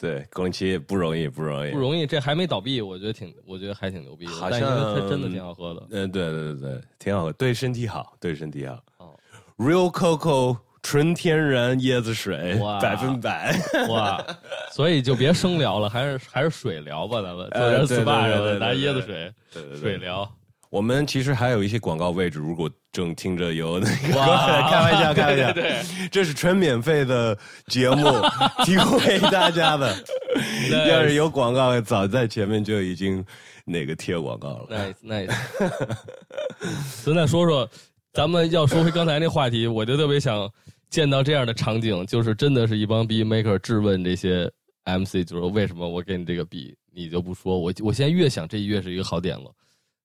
对，枸杞不容易，不容易，不容易。这还没倒闭，我觉得挺，我觉得还挺牛逼的。好像为它真的挺好喝的。嗯，对对对对，挺好喝，对身体好，对身体好。哦 Real Coco 纯天然椰子水，哇百分百。哇，所以就别生聊了，还是还是水聊吧，咱们做点 SPA 什么的，拿椰子水水聊。我们其实还有一些广告位置，如果正听着有那个，哇 [LAUGHS] 开玩笑，[LAUGHS] 开玩笑，对这是纯免费的节目，[LAUGHS] 提供给大家的。要是有广告，早在前面就已经那个贴广告了。nice nice。咱再说说，咱们要说回刚才那话题，我就特别想见到这样的场景，就是真的是一帮 B maker 质问这些 MC，就是为什么我给你这个 B，你就不说？我我现在越想，这越是一个好点了。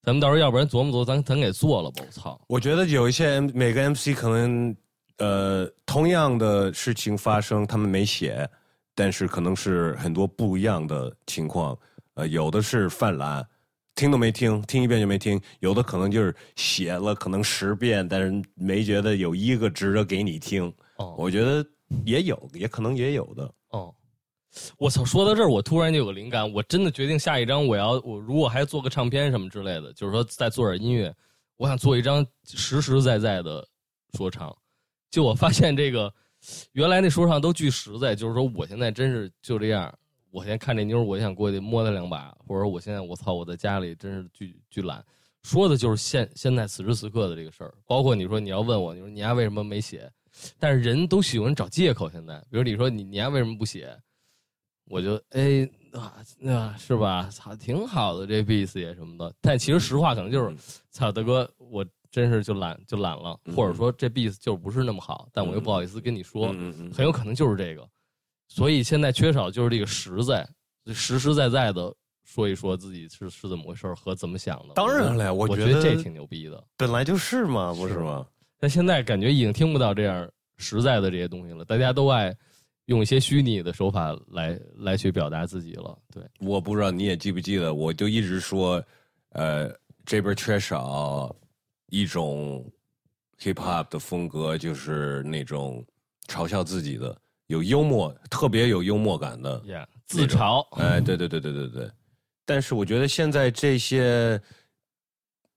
咱们到时候要不然琢磨琢磨，咱咱给做了吧。我操！我觉得有一些每个 MC 可能呃同样的事情发生，他们没写，但是可能是很多不一样的情况。呃，有的是泛滥，听都没听，听一遍就没听；有的可能就是写了可能十遍，但是没觉得有一个值得给你听。哦，我觉得也有，也可能也有的。哦，我操！说到这儿，我突然就有个灵感，我真的决定下一张我要我如果还做个唱片什么之类的，就是说再做点音乐，我想做一张实实在在的说唱。就我发现这个原来那说唱都巨实在，就是说我现在真是就这样。我现在看这妞，我想过去摸她两把，或者我现在我操，我在家里真是巨巨懒，说的就是现现在此时此刻的这个事儿。包括你说你要问我，你说你丫为什么没写？但是人都喜欢找借口。现在，比如你说你你丫为什么不写？我就哎啊那是吧？操，挺好的这 beats 也什么的。但其实实话可能就是，操大哥，我真是就懒就懒了，或者说这 beats 就不是那么好，但我又不好意思跟你说，很有可能就是这个。所以现在缺少就是这个实在，实实在在的说一说自己是是怎么回事和怎么想的。当然了，我觉得这挺牛逼的，本来就是嘛，不是吗？但现在感觉已经听不到这样实在的这些东西了，大家都爱用一些虚拟的手法来来去表达自己了。对，我不知道你也记不记得，我就一直说，呃，这边缺少一种 hip hop 的风格，就是那种嘲笑自己的。有幽默，特别有幽默感的，自嘲。哎，对对对对对对。但是我觉得现在这些，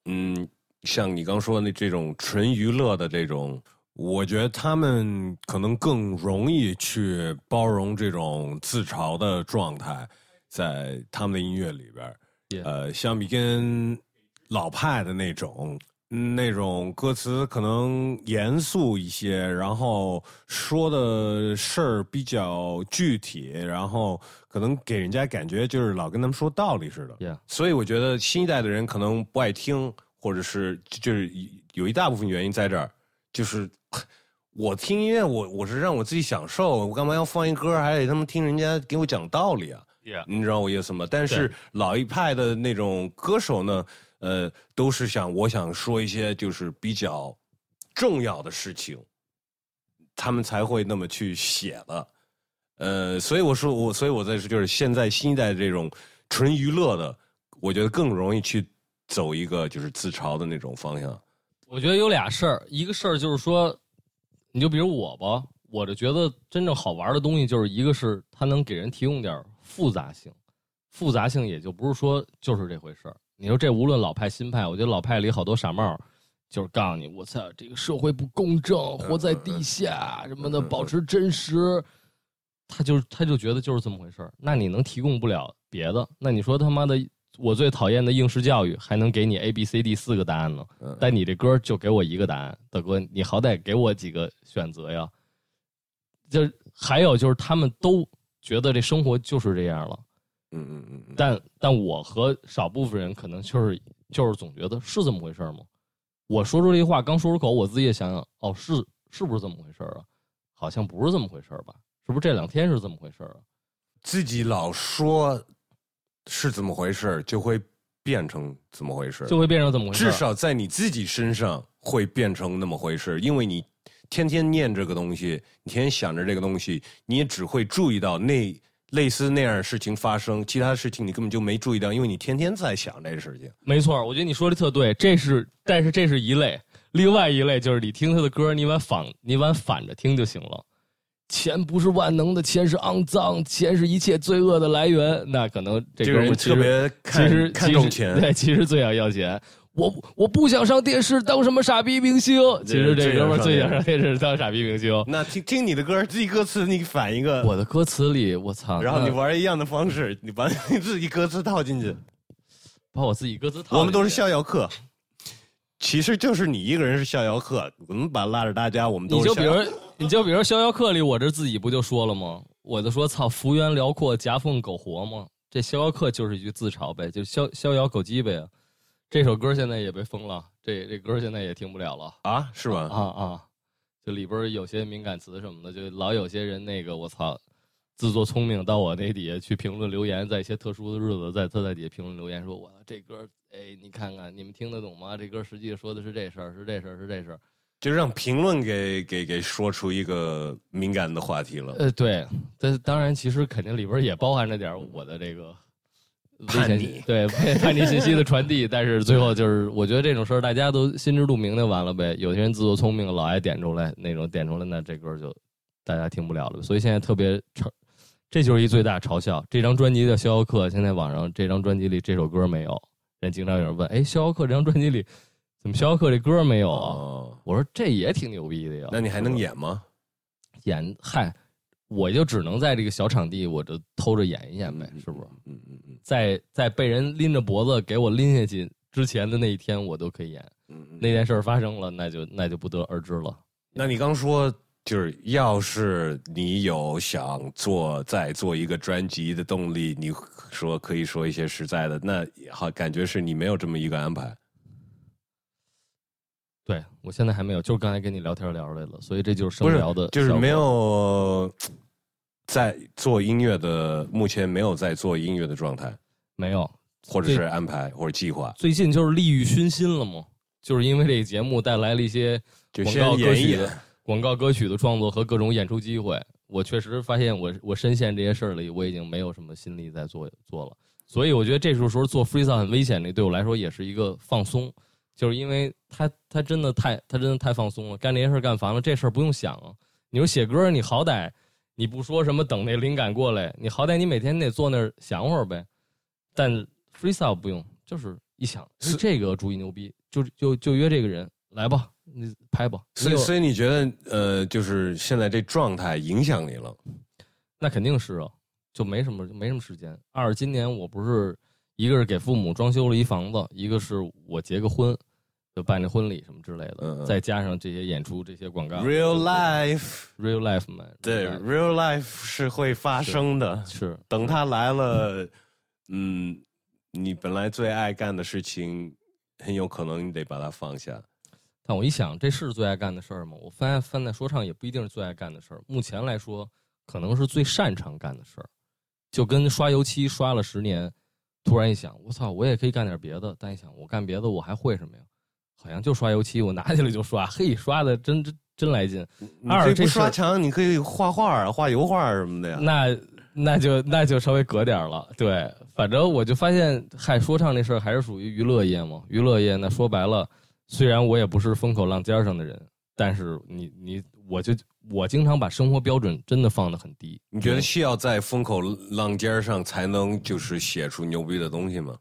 嗯，像你刚说的那这种纯娱乐的这种，我觉得他们可能更容易去包容这种自嘲的状态，在他们的音乐里边呃，相比跟老派的那种。那种歌词可能严肃一些，然后说的事儿比较具体，然后可能给人家感觉就是老跟他们说道理似的。所以我觉得新一代的人可能不爱听，或者是就是有一大部分原因在这儿，就是我听音乐，我我是让我自己享受，我干嘛要放一歌，还得他们听人家给我讲道理啊？Yeah. 你知道我意思吗？但是老一派的那种歌手呢？呃，都是想我想说一些就是比较重要的事情，他们才会那么去写了。呃，所以我说我，所以我在说，就是现在新一代这种纯娱乐的，我觉得更容易去走一个就是自嘲的那种方向。我觉得有俩事儿，一个事儿就是说，你就比如我吧，我就觉得真正好玩的东西，就是一个是它能给人提供点复杂性，复杂性也就不是说就是这回事儿。你说这无论老派新派，我觉得老派里好多傻帽，就是告诉你，我操，这个社会不公正，活在地下什么的，保持真实，他就他就觉得就是这么回事儿那你能提供不了别的？那你说他妈的，我最讨厌的应试教育还能给你 A B C D 四个答案呢？但你这歌就给我一个答案，大哥，你好歹给我几个选择呀？就还有就是他们都觉得这生活就是这样了。嗯嗯嗯，但但我和少部分人可能就是就是总觉得是这么回事吗？我说出这话刚说出口，我自己也想想，哦，是是不是这么回事啊？好像不是这么回事吧？是不是这两天是这么回事啊？自己老说是怎么回事，就会变成怎么回事，就会变成怎么回事。至少在你自己身上会变成那么回事，因为你天天念这个东西，你天天想着这个东西，你也只会注意到那。类似那样的事情发生，其他的事情你根本就没注意到，因为你天天在想这个事情。没错，我觉得你说的特对，这是，但是这是一类，另外一类就是你听他的歌，你往反，你往反着听就行了。钱不是万能的，钱是肮脏，钱是一切罪恶的来源。那可能这个人特别其实看重钱，对，其实最想要钱。我我不想上电视当什么傻逼明星，其实这哥们最想上电视当傻逼明星。那听听你的歌，自己歌词你反一个。我的歌词里，我操！然后你玩一样的方式，你把你自己歌词套进去，把我自己歌词套。我们都是逍遥客，其实就是你一个人是逍遥客，我们把拉着大家，我们都。你就比如，你就比如逍遥客里，我这自己不就说了吗？我就说操，幅员辽阔，夹缝苟活吗？这逍遥客就是一句自嘲呗，就逍逍遥狗鸡呗。这首歌现在也被封了，这这歌现在也听不了了啊？是吗？啊啊！就里边有些敏感词什么的，就老有些人那个我操，自作聪明到我那底下去评论留言，在一些特殊的日子，在他在底下评论留言说：“我这歌哎，你看看，你们听得懂吗？这歌实际说的是这事儿，是这事儿，是这事儿。就让评论给给给说出一个敏感的话题了。呃，对，但当然，其实肯定里边也包含着点我的这个叛逆，[LAUGHS] 对叛逆信息的传递。但是最后就是，我觉得这种事儿大家都心知肚明就完了呗。有些人自作聪明，老爱点出来那种点出来，那这歌就大家听不了了。所以现在特别嘲，这就是一最大嘲笑。这张专辑叫《逍遥客》，现在网上这张专辑里这首歌没有。人经常有人问，哎，《逍遥客》这张专辑里。怎么逍遥客这歌没有啊？我说这也挺牛逼的呀。那你还能演吗？演嗨，我就只能在这个小场地，我就偷着演一演呗，是不是？嗯嗯嗯。在在被人拎着脖子给我拎下去之前的那一天，我都可以演。嗯嗯。那件事发生了，那就那就不得而知了。那你刚说就是要是你有想做再做一个专辑的动力，你说可以说一些实在的，那好，感觉是你没有这么一个安排。对，我现在还没有，就是刚才跟你聊天聊出来了，所以这就是生聊的，就是没有在做音乐的，目前没有在做音乐的状态，没有，或者是安排或者计划。最近就是利欲熏心了嘛，就是因为这个节目带来了一些广告歌曲的广告歌曲的创作和各种演出机会，我确实发现我我深陷这些事儿里，我已经没有什么心力在做做了，所以我觉得这时候做 freestyle 很危险，这对我来说也是一个放松。就是因为他他真的太他真的太放松了，干这些事干烦了，这事儿不用想啊。你说写歌，你好歹你不说什么等那灵感过来，你好歹你每天得坐那儿想会儿呗。但 freestyle 不用，就是一想是这个主意牛逼，就就就约这个人来吧，你拍吧。所以所以你觉得呃，就是现在这状态影响你了？那肯定是啊，就没什么没什么时间。二今年我不是一个是给父母装修了一房子，一个是我结个婚。就办这婚礼什么之类的，再加上这些演出、这些广告，real life，real life 嘛，对，real life 是会发生的。是，等他来了，嗯，你本来最爱干的事情，很有可能你得把它放下。但我一想，这是最爱干的事儿吗？我发现，翻在说唱也不一定是最爱干的事儿。目前来说，可能是最擅长干的事儿。就跟刷油漆刷了十年，突然一想，我操，我也可以干点别的。但一想，我干别的，我还会什么呀？好像就刷油漆，我拿起来就刷，[LAUGHS] 嘿，刷的真真真来劲。二这刷墙，你可以画画画油画什么的呀。那那就那就稍微隔点了。对，反正我就发现，嗨，说唱这事儿还是属于娱乐业嘛。娱乐业那说白了，虽然我也不是风口浪尖上的人，但是你你我就我经常把生活标准真的放得很低。你觉得需要在风口浪尖上才能就是写出牛逼的东西吗？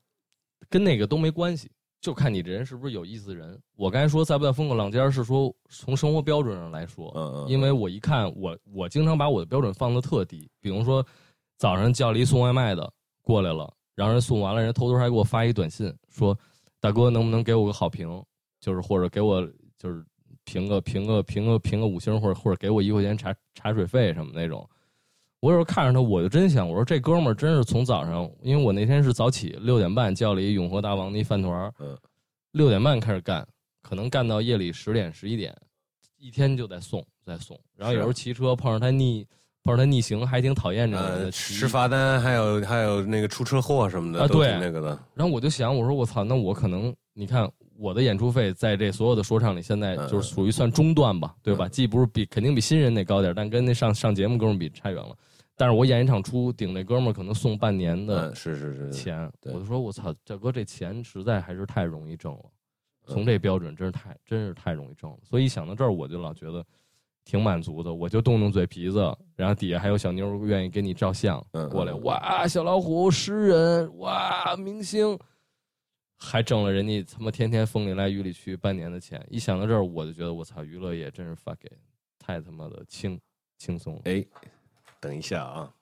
跟那个都没关系。就看你这人是不是有意思人。我刚才说在不在风口浪尖，是说从生活标准上来说，嗯嗯，因为我一看，我我经常把我的标准放的特低。比如说，早上叫了一送外卖的过来了，然后人送完了，人偷偷还给我发一短信说：“大哥，能不能给我个好评？就是或者给我就是评个评个评个评个五星，或者或者给我一块钱茶茶水费什么那种。”我有时候看着他，我就真想，我说这哥们儿真是从早上，因为我那天是早起，六点半叫了一永和大王的一饭团嗯，六点半开始干，可能干到夜里十点十一点，一天就在送在送，然后有时候骑车碰上他逆碰上他逆行，还挺讨厌这个吃罚单，还有还有那个出车祸什么的啊，对那个的。然后我就想，我说我操，那我可能你看我的演出费在这所有的说唱里，现在就是属于算中段吧，对吧？既不是比肯定比新人得高点，但跟那上上节目哥们比差远了。但是我演一场出顶那哥们儿可能送半年的是是是钱，我就说我操，这哥这钱实在还是太容易挣了，从这标准真是太真是太容易挣了。所以一想到这儿，我就老觉得挺满足的。我就动动嘴皮子，然后底下还有小妞愿意给你照相过来，哇，小老虎诗人，哇，明星，还挣了人家他妈天天风里来雨里去半年的钱。一想到这儿，我就觉得我操，娱乐业真是 fuck it，太他妈的轻轻松了。哎。等一下啊！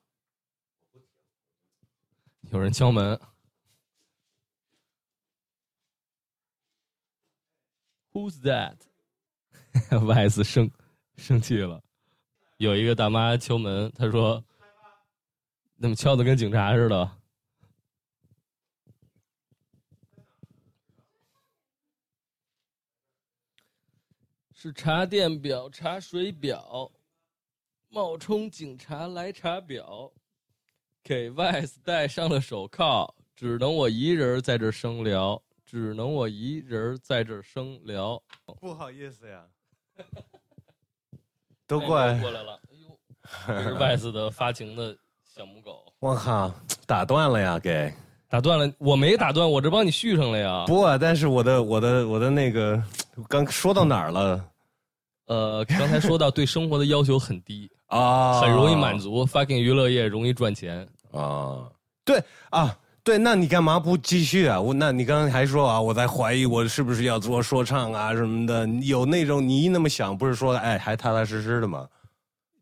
有人敲门。Who's that？[LAUGHS] 外子生生气了。有一个大妈敲门，她说：“怎么敲的跟警察似的？”是查电表，查水表。冒充警察来查表，给 VICE 戴上了手铐，只能我一人在这生聊。只能我一人在这生聊。不好意思呀，[LAUGHS] 都怪过来了。哎呦，这是外斯的发情的小母狗。[LAUGHS] 我靠，打断了呀，给打断了，我没打断，我这帮你续上了呀。不，但是我的我的我的那个刚说到哪儿了？呃，刚才说到对生活的要求很低啊，很容易满足，fucking 娱乐业容易赚钱啊。对啊，对，那你干嘛不继续啊？我那你刚才还说啊，我在怀疑我是不是要做说唱啊什么的？有那种你那么想，不是说哎还踏踏实实的吗？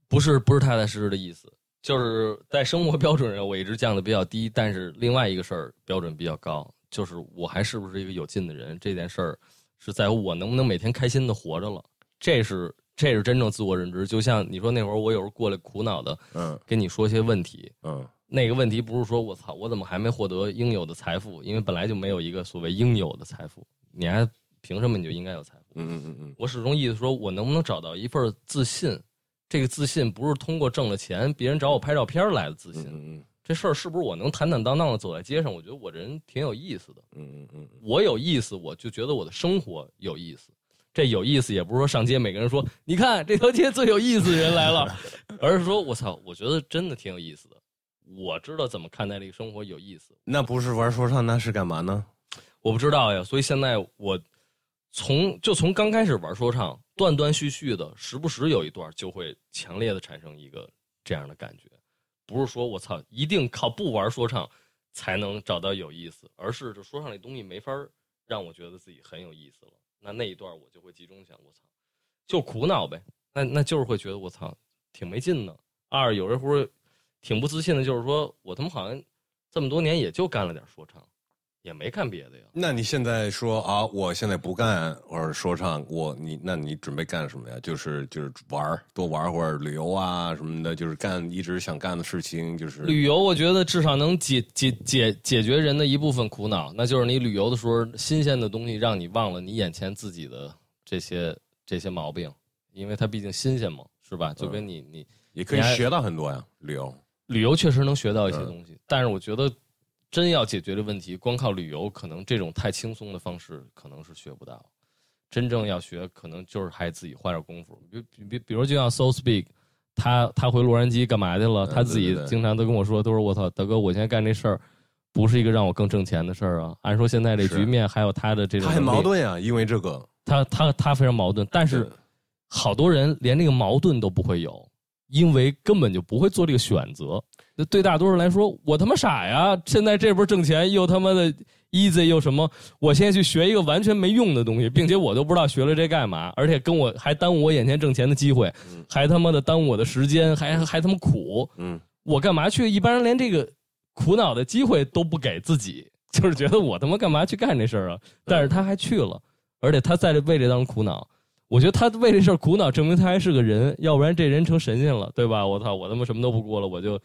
不是，不是踏踏实实的意思，就是在生活标准上我一直降的比较低，但是另外一个事儿标准比较高，就是我还是不是一个有劲的人？这件事儿是在乎我能不能每天开心的活着了。这是这是真正自我认知，就像你说那会儿我有时候过来苦恼的，嗯，跟你说些问题，嗯，那个问题不是说我操我怎么还没获得应有的财富，因为本来就没有一个所谓应有的财富，你还凭什么你就应该有财富？嗯嗯嗯嗯，我始终意思说我能不能找到一份自信，这个自信不是通过挣了钱别人找我拍照片来的自信，嗯嗯，这事儿是不是我能坦坦荡荡的走在街上？我觉得我这人挺有意思的，嗯嗯嗯，我有意思，我就觉得我的生活有意思。这有意思，也不是说上街每个人说，你看这条街最有意思的人来了，[LAUGHS] 而是说我操，我觉得真的挺有意思的。我知道怎么看待这个生活有意思。那不是玩说唱，那是干嘛呢？我不知道呀。所以现在我从就从刚开始玩说唱，断断续续的，时不时有一段就会强烈的产生一个这样的感觉，不是说我操一定靠不玩说唱才能找到有意思，而是这说唱这东西没法让我觉得自己很有意思了。那那一段我就会集中想，我操，就苦恼呗。那那就是会觉得我操，挺没劲的。二有时候挺不自信的，就是说我他妈好像这么多年也就干了点说唱，也没干别的呀。那你现在说啊，我现在不干或者说唱，我你那你准备干什么呀？就是就是玩多玩会儿旅游啊什么的，就是干一直想干的事情，就是旅游。我觉得至少能解解解解决人的一部分苦恼，那就是你旅游的时候，新鲜的东西让你忘了你眼前自己的这些这些毛病，因为它毕竟新鲜嘛，是吧？就跟你你也可以学到很多呀，旅游。旅游确实能学到一些东西，但是我觉得，真要解决的问题，光靠旅游，可能这种太轻松的方式可能是学不到。真正要学，可能就是还自己花点功夫。比比比如，就像 So Speak，他他回洛杉矶干嘛去了？他自己经常都跟我说，都说我操，大哥，我现在干这事儿，不是一个让我更挣钱的事儿啊。按说现在这局面，还有他的这种，他很矛盾啊，因为这个，他他他非常矛盾。但是，好多人连这个矛盾都不会有。因为根本就不会做这个选择，那对大多数人来说，我他妈傻呀！现在这不是挣钱又他妈的 easy 又什么？我现在去学一个完全没用的东西，并且我都不知道学了这干嘛，而且跟我还耽误我眼前挣钱的机会，还他妈的耽误我的时间，还还他妈苦。嗯，我干嘛去？一般人连这个苦恼的机会都不给自己，就是觉得我他妈干嘛去干这事儿啊？但是他还去了，而且他在这为这当中苦恼。我觉得他为这事儿苦恼，证明他还是个人，要不然这人成神仙了，对吧？我操，我他妈什么都不顾了，我就，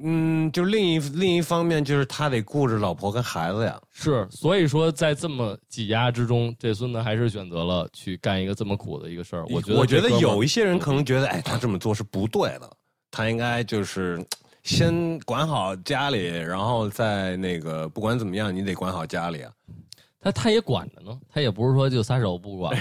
嗯，就另一另一方面，就是他得顾着老婆跟孩子呀。是，所以说在这么挤压之中，这孙子还是选择了去干一个这么苦的一个事儿。我觉得，我觉得有一些人可能觉得，哎，他这么做是不对的，他应该就是先管好家里，然后再那个，不管怎么样，你得管好家里啊。他他也管着呢，他也不是说就撒手不管，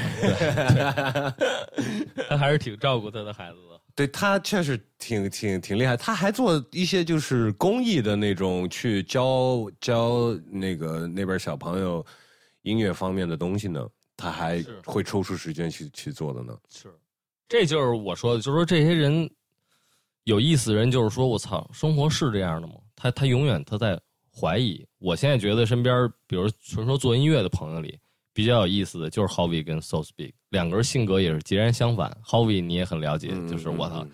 [LAUGHS] 他还是挺照顾他的孩子的。对他确实挺挺挺厉害，他还做一些就是公益的那种，去教教那个那边小朋友音乐方面的东西呢。他还会抽出时间去去做的呢。是，这就是我说的，就是说这些人有意思的人，就是说我操，生活是这样的吗？他他永远他在。怀疑，我现在觉得身边，比如纯说做音乐的朋友里，比较有意思的就是 Hovey 跟 So Speak 两个人性格也是截然相反。Hovey 你也很了解，就是我操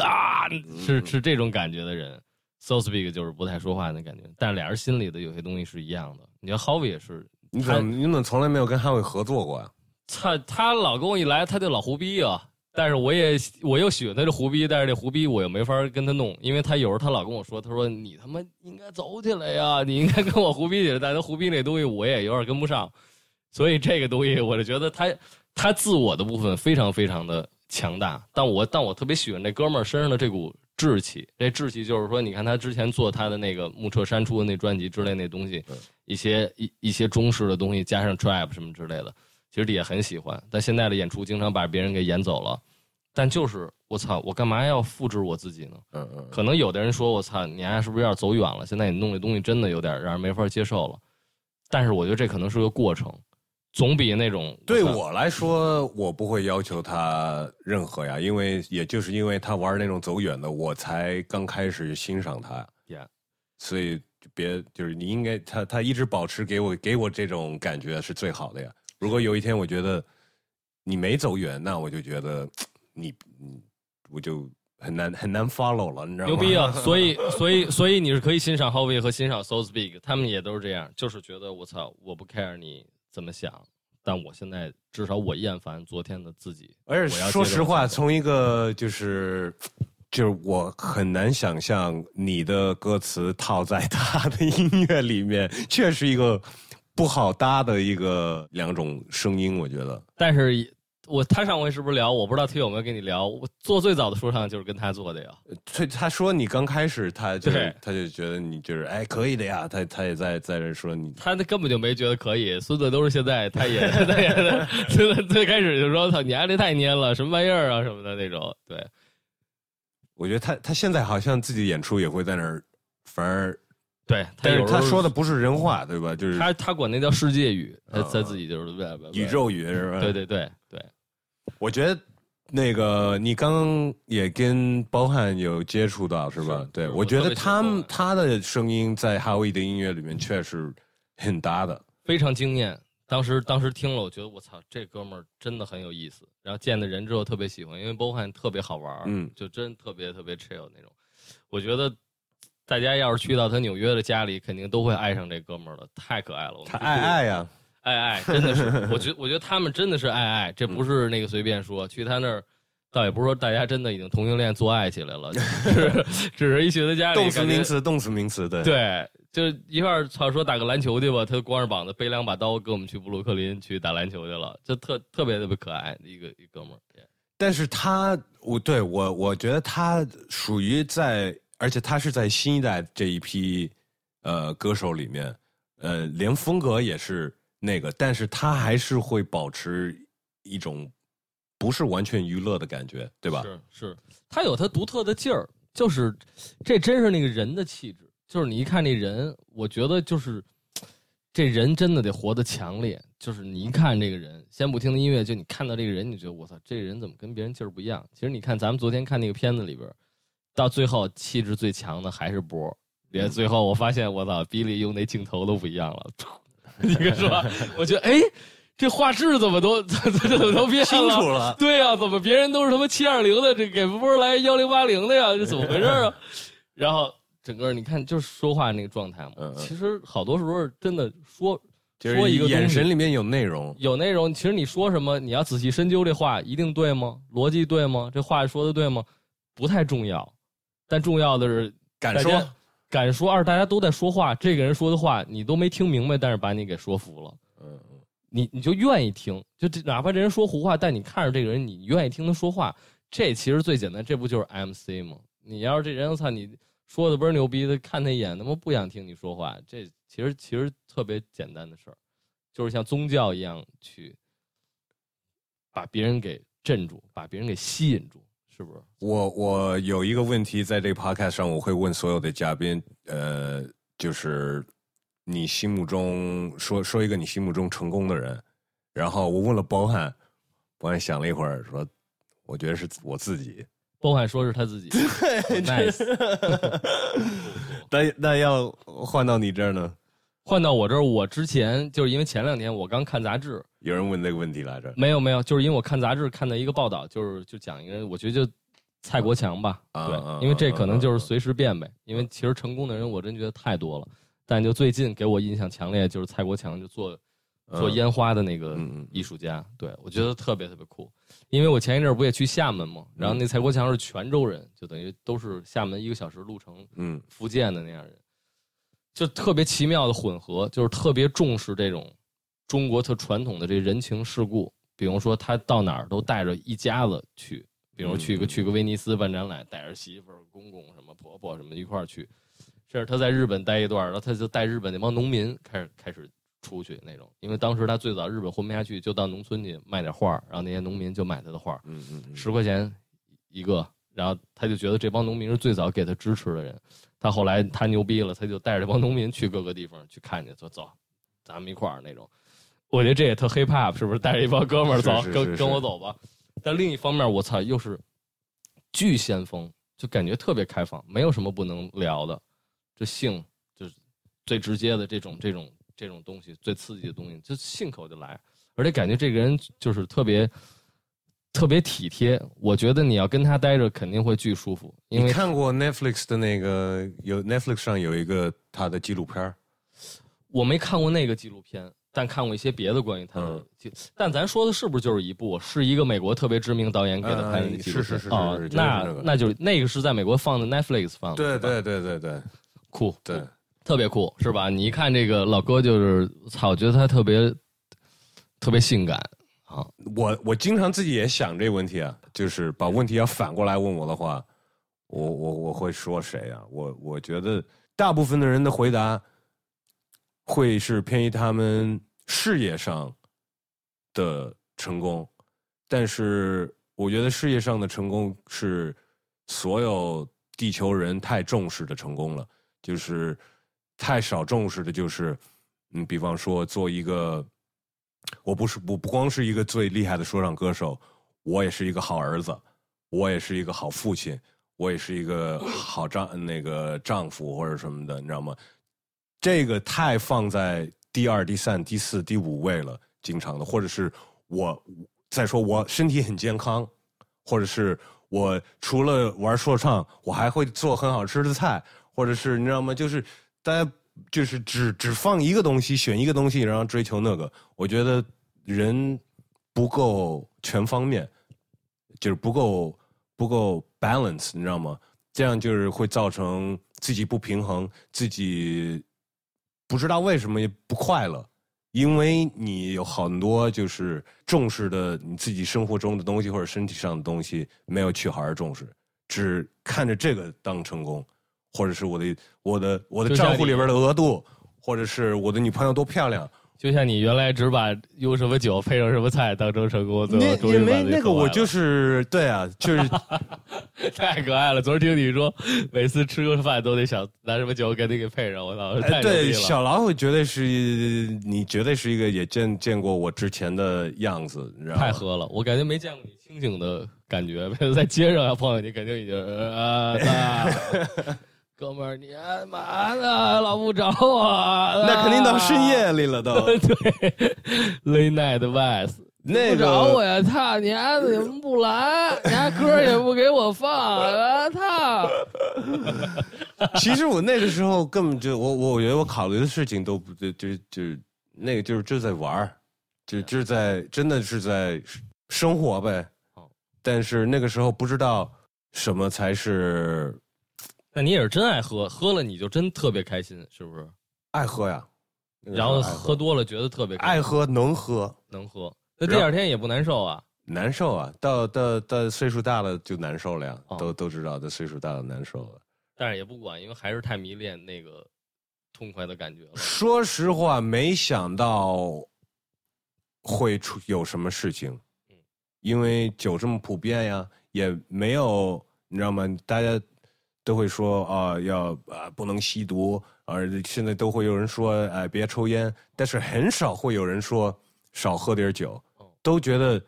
啊，是是这种感觉的人。So Speak 就是不太说话那感觉，但是俩人心里的有些东西是一样的。你看 Hovey 也是，你怎么你怎么从来没有跟 Howie 合作过呀？他他老跟我一来，他就老胡逼啊。但是我也我又喜欢他这胡逼，但是这胡逼我又没法跟他弄，因为他有时候他老跟我说，他说你他妈应该走起来呀，你应该跟我胡逼起来，但他胡逼那东西我也有点跟不上，所以这个东西我就觉得他 [LAUGHS] 他自我的部分非常非常的强大，但我但我特别喜欢这哥们儿身上的这股志气，这志气就是说，你看他之前做他的那个木彻山出的那专辑之类那东西，一些 [LAUGHS] 一一些中式的东西，加上 trap 什么之类的，其实也很喜欢。但现在的演出经常把别人给演走了，但就是我操，我干嘛要复制我自己呢？嗯嗯，可能有的人说我操，你丫是不是有点走远了？现在你弄这东西真的有点让人没法接受了。但是我觉得这可能是个过程，总比那种对我来说，我不会要求他任何呀，因为也就是因为他玩那种走远的，我才刚开始欣赏他。Yeah 所以就别就是你应该他他一直保持给我给我这种感觉是最好的呀。如果有一天我觉得你没走远，那我就觉得你你我就很难很难 follow 了，你知道吗？牛逼啊！[LAUGHS] 所以，所以，所以你是可以欣赏 Howie 和欣赏 So Speak，他们也都是这样，就是觉得我操，我不 care 你怎么想，但我现在至少我厌烦昨天的自己。而且说实话，从一个就是就是我很难想象你的歌词套在他的音乐里面，确实一个不好搭的一个两种声音，我觉得。但是我他上回是不是聊？我不知道他有没有跟你聊。我做最早的说唱就是跟他做的呀。他他说你刚开始，他就对他就觉得你就是哎可以的呀，他他也在在这说你他那根本就没觉得可以，孙子都是现在，他也 [LAUGHS] 他也孙子最开始就说操你丫这太蔫了，什么玩意儿啊什么的那种。对，我觉得他他现在好像自己演出也会在那儿，反而对，但是他说的不是人话，对吧？就是他他管那叫世界语，他啊他自己就是宇。宙语是吧？对对对对，我觉得那个你刚刚也跟包汉有接触到是吧？对，我觉得他们他的声音在哈维的音乐里面确实很搭的。非常惊艳。当时当时听了，我觉得我操，这哥们儿真的很有意思。然后见的人之后特别喜欢，因为 Bohan 特别好玩儿，嗯就真特别特别 chill 那种。我觉得大家要是去到他纽约的家里，肯定都会爱上这哥们儿的，太可爱了。我们他爱爱呀，爱爱，真的是，我觉我觉得他们真的是爱爱，这不是那个随便说。去他那儿，倒也不是说大家真的已经同性恋做爱起来了，只是 [LAUGHS] 只是一去他家里，动词名词动词名词对。对，就一块儿操说打个篮球去吧，他光着膀子背两把刀跟我们去布鲁克林去打篮球去了，就特特别特别可爱的一个一哥们儿。但是他，我对我我觉得他属于在，而且他是在新一代这一批呃歌手里面，呃，连风格也是那个，但是他还是会保持一种不是完全娱乐的感觉，对吧？是是，他有他独特的劲儿，就是这真是那个人的气质，就是你一看这人，我觉得就是这人真的得活得强烈，就是你一看这个人，先不听他音乐，就你看到这个人，你觉得我操，这个人怎么跟别人劲儿不一样？其实你看咱们昨天看那个片子里边，到最后气质最强的还是波儿。连最后我发现，我操，比利用那镜头都不一样了。[LAUGHS] 你跟说，我觉得哎，这画质怎么都怎么 [LAUGHS] 怎么都变了？清楚了对呀、怎么别人都是他妈七二零的，这给波儿来幺零八零的呀？这怎么回事啊？[LAUGHS] 然后整个你看，就是说话那个状态嘛。嗯嗯其实好多时候真的说就是说一个眼神里面有内容，有内容，其实你说什么，你要仔细深究这话一定对吗？逻辑对吗？这话说的对吗？不太重要，但重要的是敢说敢说，二大家都在说话，这个人说的话你都没听明白，但是把你给说服了。嗯，你你就愿意听，就这哪怕这人说胡话，但你看着这个人，你愿意听他说话，这其实最简单，这不就是 MC 吗？你要是这人，我操，你说的倍儿牛逼的，看他一眼，他妈不想听你说话，这其实其实特别简单的事儿，就是像宗教一样去把别人给镇住，把别人给吸引住，是不是？我我有一个问题，在这个 podcast 上，我会问所有的嘉宾，呃，就是你心目中说说一个你心目中成功的人，然后我问了包汉，包汉想了一会儿，说，我觉得是我自己。包汉说是他自己，[LAUGHS] nice。[LAUGHS] 那那要换到你这儿呢？换到我这儿，我之前就是因为前两天我刚看杂志，有人问这个问题来着？没有没有，就是因为我看杂志看到一个报道，就是就讲一个人，我觉得就蔡国强吧，对因为这可能就是随时变呗。因为其实成功的人我真觉得太多了，但就最近给我印象强烈就是蔡国强就做做嗯烟花的那个艺术家，对我觉得特别特别酷。因为我前一阵儿不也去厦门嘛，然后那蔡国强是泉州人，就等于都是厦门一个小时路程嗯福建的那样人，就特别奇妙的混合，就是特别重视这种中国特传统的这人情世故。比如说，他到哪儿都带着一家子去，比如去个嗯去个威尼斯办展览，带着媳妇儿、公公什么婆婆什么一块儿去，甚至他在日本待一段儿，然后他就带日本那帮农民开始开始出去那种，因为当时他最早日本混不下去，就到农村去卖点画儿，然后那些农民就买他的画嗯嗯，十块钱一个，然后他就觉得这帮农民是最早给他支持的人。他后来他牛逼了，他就带着这帮农民去各个地方去看去，说走，咱们一块儿那种。我觉得这也特 hip hop，是不是？带着一帮哥们儿走，跟跟我走吧。但另一方面，我操，又是巨先锋，就感觉特别开放，没有什么不能聊的。这性就是最直接的这种这种这种东西，最刺激的东西，就信口就来，而且感觉这个人就是特别特别体贴。我觉得你要跟他待着，肯定会巨舒服，因为你看过 Netflix 的那个有 Netflix 上有一个他的纪录片儿我没看过那个纪录片，但看过一些别的关于他的嗯。但咱说的是不是就是一部？是一个美国特别知名导演给他拍的嗯纪录片？是是是是那那就是那个是在美国放的 Netflix 放的，对对对对对酷，对，特别酷，是吧？你一看这个老哥，就是操，我觉得他特别特别性感啊。我我经常自己也想这个问题啊，就是把问题要反过来问我的话，我我我会说谁啊？我我觉得大部分的人的回答会是偏于他们事业上的成功，但是我觉得事业上的成功是所有地球人太重视的成功了，就是太少重视的，就是嗯，比方说做一个。我不是我不光是一个最厉害的说唱歌手，我也是一个好儿子，我也是一个好父亲，我也是一个好丈那个丈夫或者什么的，你知道吗？这个太放在第二、第三、第四、第五位了，经常的，或者是我再说我身体很健康，或者是我除了玩说唱，我还会做很好吃的菜，或者是你知道吗？就是大家就是只只放一个东西，选一个东西，然后追求那个。我觉得人不够全方面，就是不够不够 balance，你知道吗？这样就是会造成自己不平衡，自己不知道为什么也不快乐，因为你有很多就是重视的你自己生活中的东西或者身体上的东西没有去好好重视，只看着这个当成功，或者是我的我的我的账户里边的额度，或者是我的女朋友多漂亮，就像你原来只把用什么酒配上什么菜当成成功，最后那终于因为那个我就是 [LAUGHS] 对啊，就是 [LAUGHS] 太可爱了。昨儿听你说，每次吃个饭都得想拿什么酒给你给配上，我操，哎太牛对逼了。小老虎绝对是你绝对是一个也见见过我之前的样子，你知道吗？太喝了，我感觉没见过你清醒的感觉。[LAUGHS] 在街上要碰到你，肯定已经呃，啊哥们儿，你干嘛呢？老不找我，那肯定到深夜里了都。[LAUGHS] 对，Late Night Vice。那不找我呀！操你丫的，你们不来，你丫歌也不给我放，啊操！[LAUGHS] 其实我那个时候根本就我我我觉得我考虑的事情都不就就就是那个就是就是在玩儿，就就是在真的是在生活呗哦。但是那个时候不知道什么才是那你也是真爱喝，喝了你就真特别开心，是不是？爱喝呀，那个然后喝多了觉得特别开心爱喝能喝。能喝，那第二天也不难受啊。难受啊，到到到岁数大了就难受了呀，哦都都知道，这岁数大了难受了。但是也不管，因为还是太迷恋那个痛快的感觉了。说实话，没想到会出有什么事情，因为酒这么普遍呀，也没有你知道吗？大家都会说啊，要啊不能吸毒，而现在都会有人说哎别抽烟，但是很少会有人说少喝点酒哦，都觉得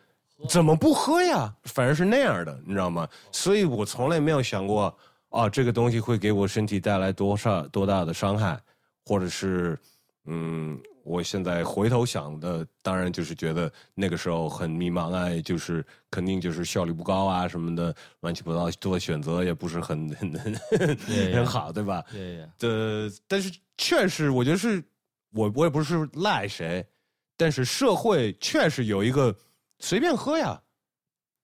怎么不喝呀？反而是那样的，你知道吗？所以我从来没有想过啊，这个东西会给我身体带来多少多大的伤害，或者是嗯，我现在回头想的，当然就是觉得那个时候很迷茫啊，就是肯定就是效率不高啊什么的，乱七八糟做的选择也不是很 [LAUGHS] 很很很好，对吧？对呀，呃，但是确实，我觉得是我我也不是赖谁，但是社会确实有一个随便喝呀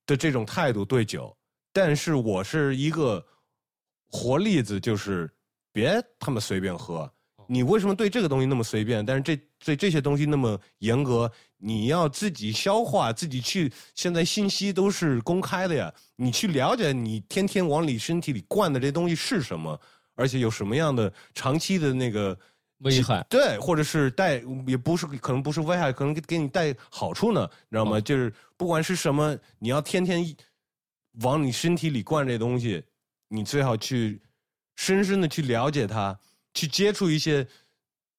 的这种态度对酒，但是我是一个活例子，就是别他妈随便喝，你为什么对这个东西那么随便？但是这对这些东西那么严格？你要自己消化，自己去。现在信息都是公开的呀，你去了解，你天天往你身体里灌的这东西是什么，而且有什么样的长期的那个危害？对，或者是带，也不是可能不是危害，可能给给你带好处呢，你知道吗？就是不管是什么，你要天天往你身体里灌这东西，你最好去深深的去了解它。去接触一些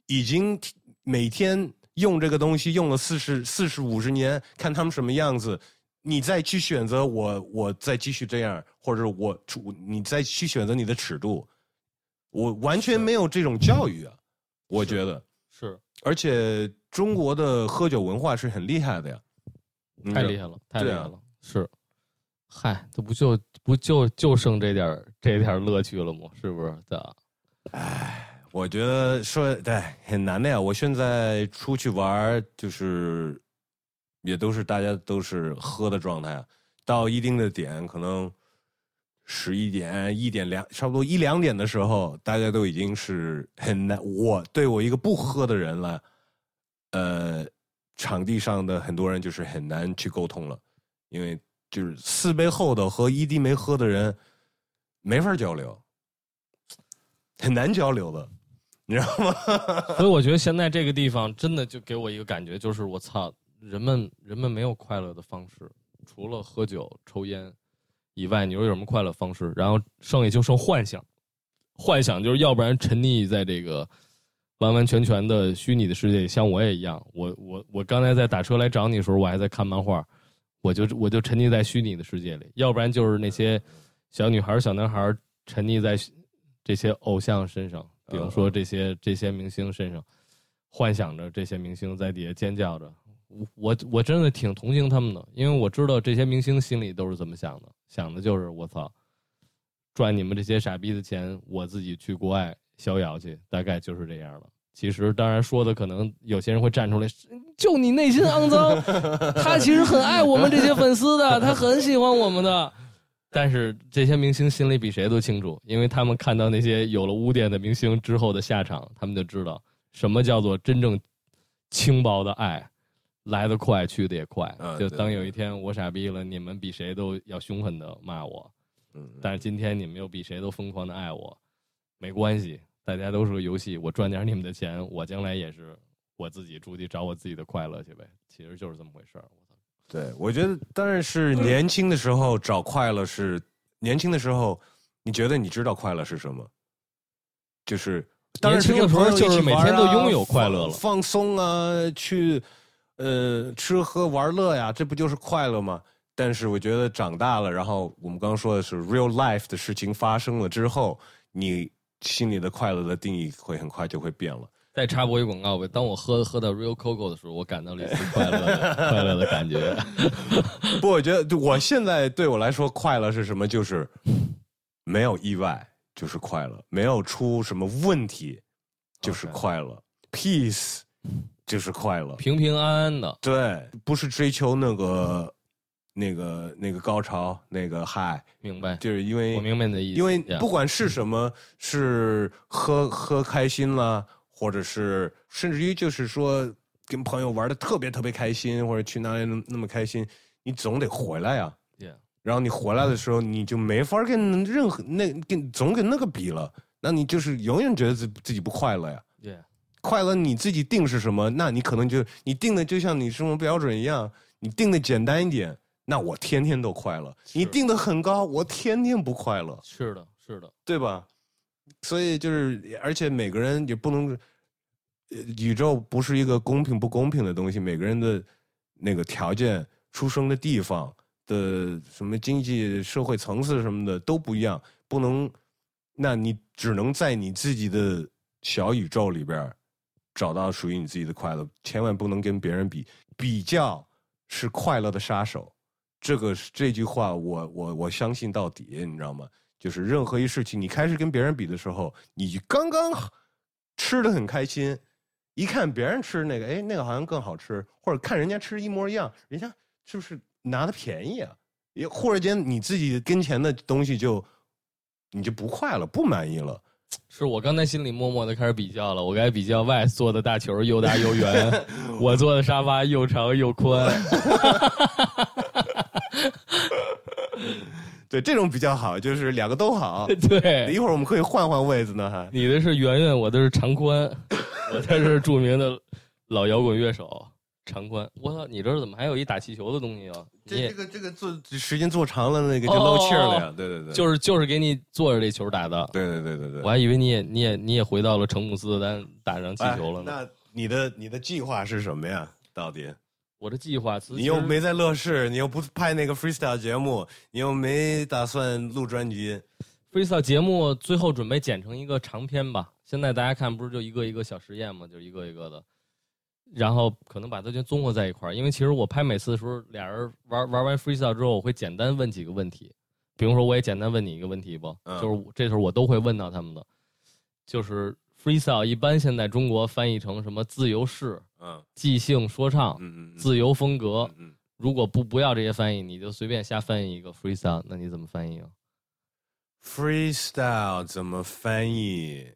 已经每天用这个东西用了四十四十五十年，看他们什么样子，你再去选择我，我再继续这样，或者我你再去选择你的尺度，我完全没有这种教育啊，我觉得。是，而且中国的喝酒文化是很厉害的呀，太厉害了，太厉害了，是，嗨，这不就不就就剩这点这点乐趣了吗？是不是？的？唉，我觉得说对很难的呀。我现在出去玩，就是也都是大家都是喝的状态，到一定的点，可能十一点、一点两，差不多一两点的时候，大家都已经是很难。我对我一个不喝的人了，呃，场地上的很多人就是很难去沟通了，因为就是四杯后的和一滴没喝的人没法交流。很难交流的，你知道吗？[LAUGHS] 所以我觉得现在这个地方真的就给我一个感觉，就是我操，人们人们没有快乐的方式，除了喝酒抽烟以外，你说有什么快乐方式？然后剩下就剩幻想，幻想就是要不然沉溺在这个完完全全的虚拟的世界里，像我也一样。我我我刚才在打车来找你的时候，我还在看漫画，我就我就沉溺在虚拟的世界里。要不然就是那些小女孩、小男孩沉溺在。这些偶像身上，比如说这些这些明星身上，幻想着这些明星在底下尖叫着，我我我真的挺同情他们的，因为我知道这些明星心里都是怎么想的，想的就是我操，赚你们这些傻逼的钱，我自己去国外逍遥去，大概就是这样了。其实当然说的可能有些人会站出来，就你内心肮脏，他其实很爱我们这些粉丝的，他很喜欢我们的。但是这些明星心里比谁都清楚，因为他们看到那些有了污点的明星之后的下场，他们就知道什么叫做真正轻薄的爱，来得快去得也快。就当有一天我傻逼了，你们比谁都要凶狠的骂我，嗯，但是今天你们又比谁都疯狂的爱我，没关系，大家都是个游戏，我赚点你们的钱，我将来也是我自己出去找我自己的快乐去呗，其实就是这么回事儿。对，我觉得当然是年轻的时候找快乐是年轻的时候，你觉得你知道快乐是什么？就是年轻的时候就是每天都拥有快乐了，放松啊，去呃吃喝玩乐呀，这不就是快乐吗？但是我觉得长大了，然后我们刚刚说的是 real life 的事情发生了之后，你心里的快乐的定义会很快就会变了。再插播一广告呗。当我喝喝到 Real Coco 的时候，我感到了一丝快乐，[LAUGHS] 快乐的感觉。不，我觉得我现在对我来说，快乐是什么？就是没有意外，就是快乐；没有出什么问题，就是快乐。Peace 就是快乐，平平安安的。对，不是追求那个、那个、那个高潮，那个嗨。明白，就是因为我明白你的意思。因为不管是什么，是喝喝开心了。或者是甚至于就是说跟朋友玩的特别特别开心，或者去哪里那那么开心，你总得回来呀。然后你回来的时候，你就没法跟任何那跟总跟那个比了，那你就是永远觉得自自己不快乐呀。快乐你自己定是什么？那你可能就你定的就像你生活标准一样，你定的简单一点，那我天天都快乐。你定的很高，我天天不快乐。是的，是的，对吧？所以就是，而且每个人也不能，宇宙不是一个公平不公平的东西。每个人的那个条件、出生的地方的什么经济社会层次什么的都不一样，不能，那你只能在你自己的小宇宙里边找到属于你自己的快乐，千万不能跟别人比。比较是快乐的杀手，这个这句话我我我相信到底，你知道吗？就是任何一事情，你开始跟别人比的时候，你刚刚吃的很开心，一看别人吃那个，哎，那个好像更好吃，或者看人家吃一模一样，人家是不是拿的便宜啊？也忽然间你自己跟前的东西就你就不快了，不满意了，是我刚才心里默默的开始比较了，我该比较外做的大球又大又圆，我做的沙发又长又宽。[LAUGHS] 对，这种比较好，就是两个都好。[LAUGHS] 对，一会儿我们可以换换位子呢，哈。你的是圆圆，我的是长宽，我才是著名的老摇滚乐手长宽。我操，你这儿怎么还有一打气球的东西啊？这这个这个做时间做长了，那个就漏气了呀。对对对，就是就是给你坐着这球打的。对对对对对，我还以为你也你也你也回到了成姆斯特丹打上气球了呢。那你的你的计划是什么呀？到底？我的计划，你又没在乐视，你又不拍那个 freestyle 节目，你又没打算录专辑。freestyle 节目最后准备剪成一个长片吧。现在大家看，不是就一个一个小实验嘛，就一个一个的，然后可能把它就综合在一块儿。因为其实我拍每次的时候，俩人玩玩完 freestyle 之后，我会简单问几个问题，比如说我也简单问你一个问题不，就是这时候我都会问到他们的，就是 freestyle 一般现在中国翻译成什么自由式。嗯，即兴说唱，嗯嗯，自由风格，嗯，如果不不要这些翻译，你就随便瞎翻译一个 freestyle，那你怎么翻译啊？freestyle 怎么翻译？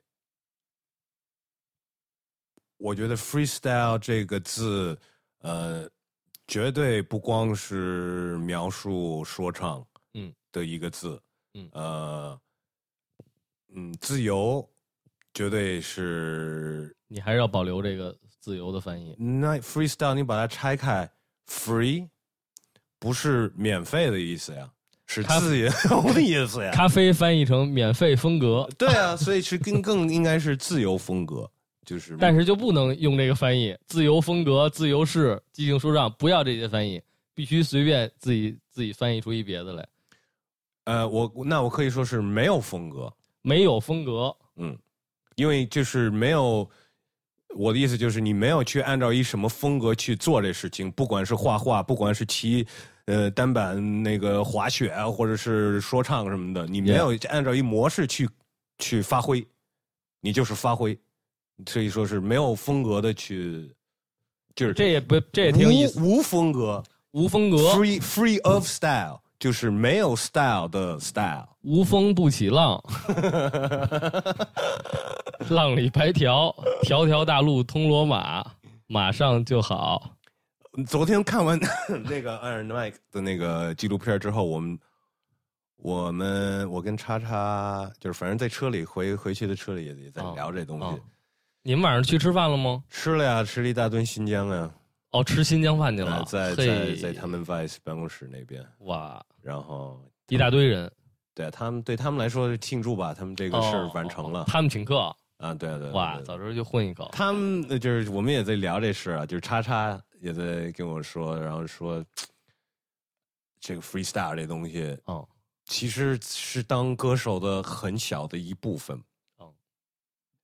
我觉得 freestyle 这个字，呃，绝对不光是描述说唱，嗯，的一个字，嗯，呃，嗯，自由，绝对是，你还是要保留这个。自由的翻译，那 freestyle 你把它拆开，free 不是免费的意思呀，是自由的意思呀。咖啡翻译成免费风格，对啊，所以是更更应该是自由风格，就是。[LAUGHS] 但是就不能用这个翻译，自由风格、自由式、即兴说唱，不要这些翻译，必须随便自己自己翻译出一别的来。呃，我那我可以说是没有风格，没有风格，嗯，因为就是没有。我的意思就是，你没有去按照一什么风格去做这事情，不管是画画，不管是骑，呃，单板那个滑雪啊，或者是说唱什么的，你没有按照一模式去去发挥，你就是发挥，所以说是没有风格的去，就是这也不这也挺有意思，无风格，无风格，free free of style。就是没有 style 的 style，无风不起浪，[LAUGHS] 浪里白条，条条大路通罗马，马上就好。昨天看完 [COUGHS] 那个 Iron Mike 的那个纪录片之后，我们我们我跟叉叉就是反正在车里回回去的车里也也在聊这东西。你们晚上去吃饭了吗？吃了呀，吃了一大顿新疆呀。哦，吃新疆饭去了，在在在他们 Vice 办公室那边。哇，然后一大堆人，对他们对他们来说庆祝吧，他们这个事儿完成了。他们请客啊，对对。哇，早知道就混一口。他们就是我们也在聊这事啊，就是叉叉也在跟我说，然后说这个 freestyle 这东西，哦，其实是当歌手的很小的一部分。哦，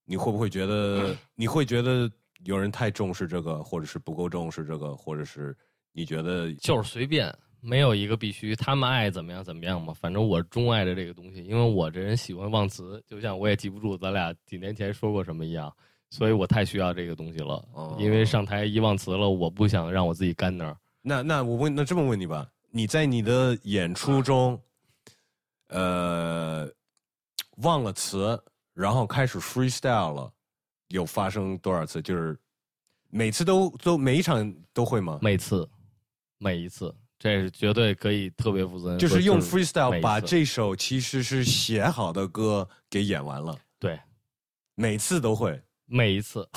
你会不会觉得？[LAUGHS] 你会觉得？有人太重视这个，或者是不够重视这个，或者是你觉得就是随便，没有一个必须，他们爱怎么样怎么样嘛。反正我钟爱着这个东西，因为我这人喜欢忘词，就像我也记不住咱俩几年前说过什么一样，所以我太需要这个东西了。因为上台一忘词了，我不想让我自己干那儿。那那我问，那这么问你吧，你在你的演出中，呃，忘了词，然后开始 freestyle 了。有发生多少次？就是每次都都每一场都会吗？每次，每一次，这是绝对可以特别负责任。就是用 freestyle 把这首其实是写好的歌给演完了。对，每次都会，每一次，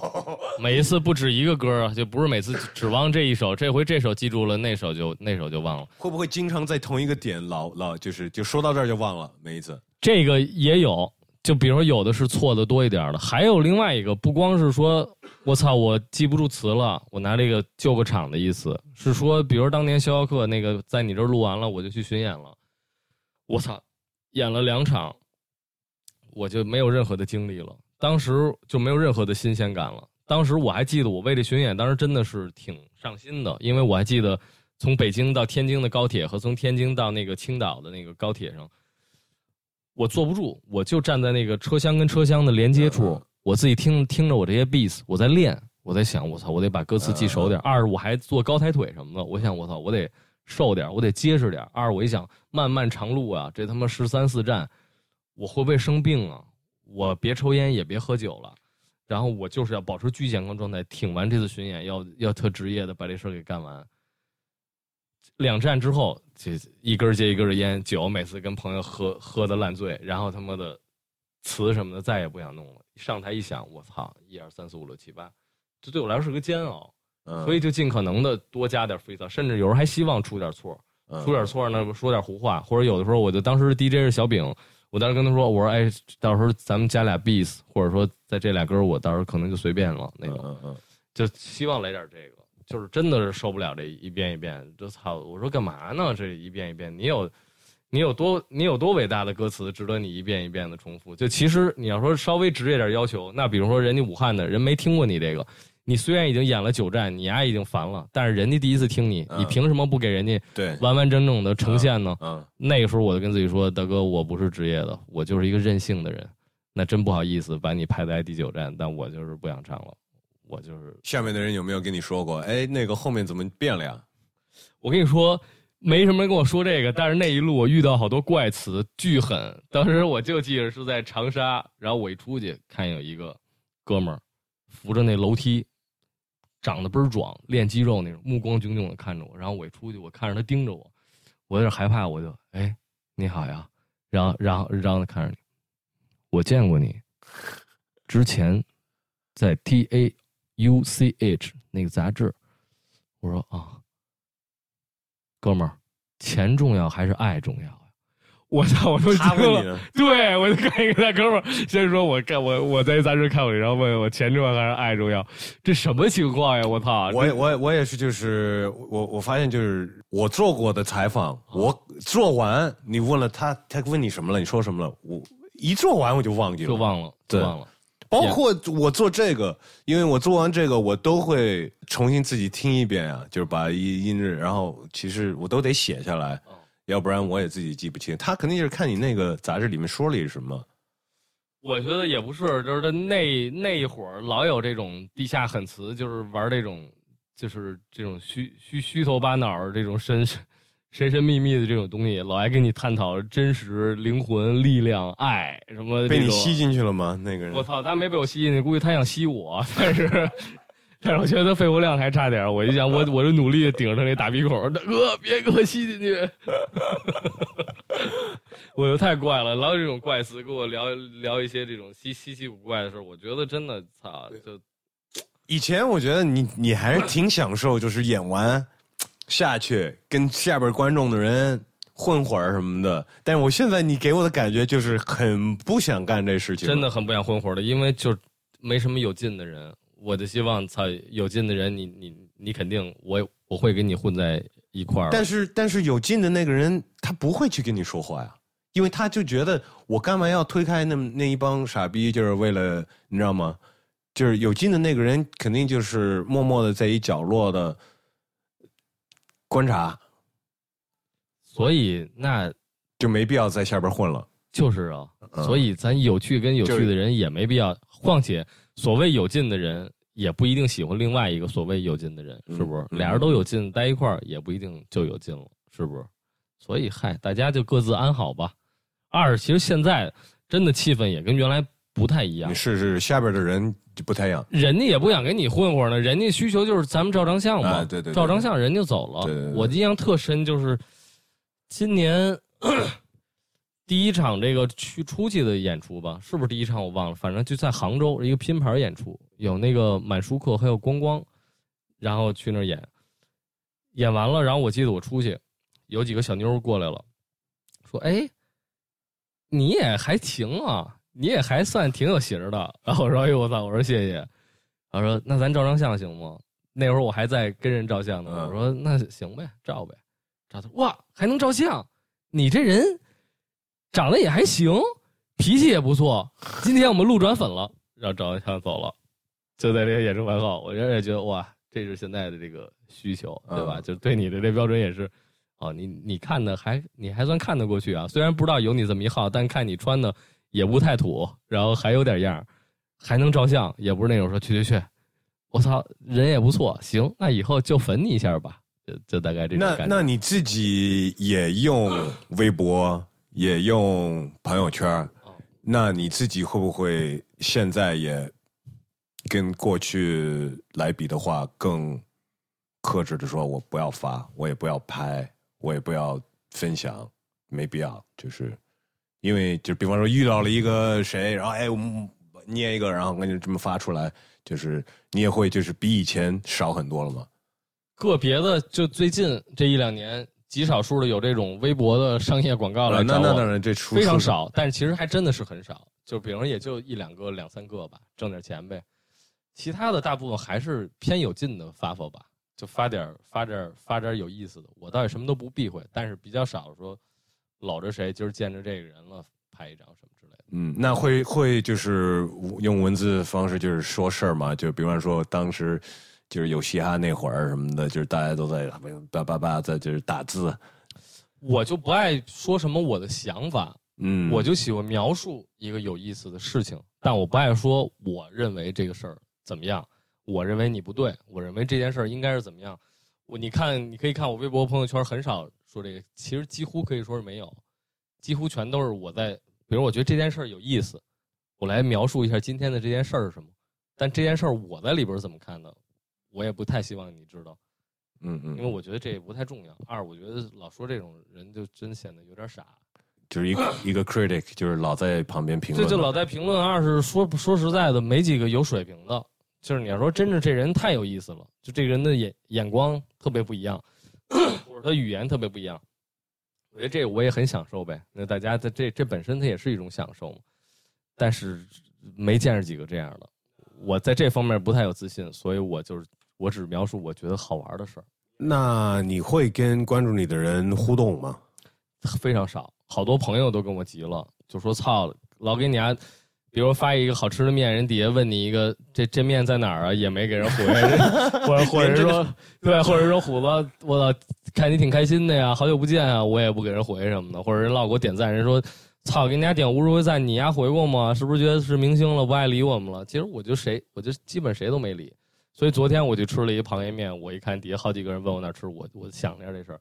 [LAUGHS] 每一次不止一个歌啊，就不是每次指望这一首，这回这首记住了，那首就那首就忘了。会不会经常在同一个点老老就是就说到这儿就忘了？每一次，这个也有。就比如有的是错的多一点的，还有另外一个，不光是说我操我记不住词了，我拿这个救个场的意思，是说，比如当年逍遥客那个在你这儿录完了，我就去巡演了，我操，演了两场，我就没有任何的精力了，当时就没有任何的新鲜感了。当时我还记得我为这巡演，当时真的是挺上心的，因为我还记得从北京到天津的高铁和从天津到那个青岛的那个高铁上。我坐不住，我就站在那个车厢跟车厢的连接处，我自己听听着我这些 beats，我在练，我在想，我操，我得把歌词记熟点。二，我还做高抬腿什么的，我想，我操，我得瘦点，我得结实点。二，我一想，漫漫长路啊，这他妈十三四站，我会不会生病啊？我别抽烟，也别喝酒了，然后我就是要保持巨健康状态，挺完这次巡演，要要特职业的把这事儿给干完。两站之后，这一根接一根的烟酒，每次跟朋友喝喝的烂醉，然后他妈的词什么的再也不想弄了。上台一想，我操，一二三四五六七八，这对我来说是个煎熬，嗯所以就尽可能的多加点 freestyle，甚至有时候还希望出点错，嗯出点错呢说点胡话，或者有的时候我就当时 DJ 是小饼，我当时跟他说，我说哎，到时候咱们加俩 beats，或者说在这俩歌我到时候可能就随便了那种。嗯嗯就希望来点这个，就是真的是受不了这一遍一遍，这操！我说干嘛呢？这一遍一遍，你有你有多你有多伟大的歌词，值得你一遍一遍的重复？就其实你要说稍微职业点要求，那比如说人家武汉的人没听过你这个，你虽然已经演了九站，你丫已经烦了，但是人家第一次听你，嗯你凭什么不给人家对，完完整整的呈现呢？嗯那个时候我就跟自己说，大哥，我不是职业的，我就是一个任性的人。那真不好意思把你排在第九站，但我就是不想唱了，我就是下面的人有没有跟你说过？哎，那个后面怎么变了呀？我跟你说，没什么人跟我说这个，但是那一路我遇到好多怪词，巨狠。当时我就记得是在长沙，然后我一出去看有一个哥们儿扶着那楼梯，长得倍儿壮，练肌肉那种，目光炯炯的看着我。然后我一出去，我看着他盯着我，我有点害怕，我就哎你好呀，然后然后然后他看着你，我见过你，之前在 T A U C H 那个杂志，我说啊。哥们儿，钱重要还是爱重要呀？我操！我说他惊了问你？对，我就看一个大哥们儿，先说我干我我在杂志看过你，然后问我钱重要还是爱重要，这什么情况呀？我操！我也我也我也是，就是我我发现就是我做过的采访，我做完你问了他，他问你什么了？你说什么了？我一做完我就忘记了，就忘了，就对忘了。包括我做这个，因为我做完这个，我都会重新自己听一遍啊，就是把音音质，然后其实我都得写下来，哦。要不然我也自己记不清。他肯定就是看你那个杂志里面说了什么，我觉得也不是，就是他那那一会儿老有这种地下狠词，就是玩这种，就是这种虚虚虚头巴脑儿这种神神神秘秘的这种东西，老爱跟你探讨真实、灵魂、力量、爱什么。被你吸。进去了吗？那个人我操，他没被我吸进去，估计他想吸我，但是，但是我觉得他肺活量还差点。我就想，我我就努力地顶着他那大鼻孔，大哥别给我吸进去。[LAUGHS] 我就太怪了，老有这种怪词跟我聊聊一些这种稀稀奇古怪的事儿，我觉得真的操，就以前我觉得你你还是挺享受，就是演完下去跟下边观众的人混会儿什么的。但是我现在你给我的感觉就是很不想干这事情，真的。很不想混活的，因为就没什么有劲的人。我就希望操有劲的人，你你你肯定我我会跟你混在一块儿。但是但是有劲的那个人他不会去跟你说话呀，因为他就觉得我干嘛要推开那么那一帮傻逼，就是为了你知道吗？就是有劲的那个人肯定就是默默的在一角落的观察，所以那就没必要在下边混了。就是啊，嗯所以咱有趣跟有趣的人也没必要。况且所谓有劲的人，也不一定喜欢另外一个所谓有劲的人，是不是？嗯俩人都有劲，待一块儿也不一定就有劲了，是不是？所以嗨，大家就各自安好吧。二，其实现在真的气氛也跟原来不太一样。你，试试下边的人就不太一样。人家也不想跟你混混呢，人家需求就是咱们照张相嘛，啊对对对照张相人就走了。对对对。我印象特深，就是今年 [CLEARS THROAT] 第一场这个去出去的演出吧，是不是第一场我忘了，反正就在杭州一个拼盘演出，有那个满舒克还有光光，然后去那儿演，演完了，然后我记得我出去，有几个小妞过来了，说：“哎，你也还行啊，你也还算挺有型的。[LAUGHS] ”然后我说：“哎呦我操！”我说：“谢谢。”他说：“那咱照张相行吗？”那会儿我还在跟人照相呢，嗯我说：“那行呗，照呗。”照他哇，还能照相，你这人长得也还行，脾气也不错。今天我们路转粉了，然后照完相走了。就在这个演出完后，我也觉得哇，这是现在的这个需求，对吧？嗯就对你的这标准也是，哦，你你看的还你还算看得过去啊。虽然不知道有你这么一号，但看你穿的也不太土，然后还有点样儿，还能照相，也不是那种说去去去，我操，人也不错，行，那以后就粉你一下吧，就就大概这种那感觉。那你自己也用微博，也用朋友圈，那你自己会不会现在也跟过去来比的话，更克制的说，我不要发，我也不要拍，我也不要分享，没必要，就是因为就比方说遇到了一个谁，然后哎，我们捏一个，然后给你这么发出来，就是你也会就是比以前少很多了吗？个别的就最近这一两年，极少数的有这种微博的商业广告来找我，那那当然这出非常少，但是其实还真的是很少，就比如说也就一两个、两三个吧，挣点钱呗。其他的大部分还是偏有劲的发发吧，就发点发点发点有意思的。我倒也什么都不避讳，但是比较少说搂着谁，今儿见着这个人了，拍一张什么之类的。嗯，那会会就是用文字方式就是说事儿嘛，就比方说当时就是有嘻哈那会儿什么的，就是大家都在叭叭叭在就是打字，我就不爱说什么我的想法，嗯，我就喜欢描述一个有意思的事情，但我不爱说我认为这个事儿怎么样，我认为你不对，我认为这件事儿应该是怎么样。我你看，你可以看我微博朋友圈很少说这个，其实几乎可以说是没有，几乎全都是我在，比如我觉得这件事儿有意思，我来描述一下今天的这件事儿是什么。但这件事儿我在里边儿怎么看的，我也不太希望你知道，嗯嗯，因为我觉得这也不太重要。二，我觉得老说这种人就真显得有点傻。就是一个 [CLEARS THROAT] 一个 critic，就是老在旁边评论嘛，这就老在评论。二是说说实在的，没几个有水平的。就是你要说真是这人太有意思了，就这个人的眼眼光特别不一样，或者他语言特别不一样。我觉得这我也很享受呗。那大家在这这本身它也是一种享受嘛。但是没见着几个这样的，我在这方面不太有自信，所以我就是我只描述我觉得好玩的事儿，那你会跟关注你的人互动吗？非常少。好多朋友都跟我急了，就说操，老给你啊，比如发一个好吃的面，人底下问你一个这这面在哪儿啊，也没给人回，[LAUGHS] 或者或者说对，或者说虎子，我操，看你挺开心的呀，好久不见啊，我也不给人回什么的，或者人老给我点赞，人说操，给你家点无数回赞，你丫回过吗？是不是觉得是明星了，不爱理我们了？其实我就谁，我就基本谁都没理，所以昨天我就吃了一螃蟹面，我一看底下好几个人问我哪儿吃，我我想了一下这事儿。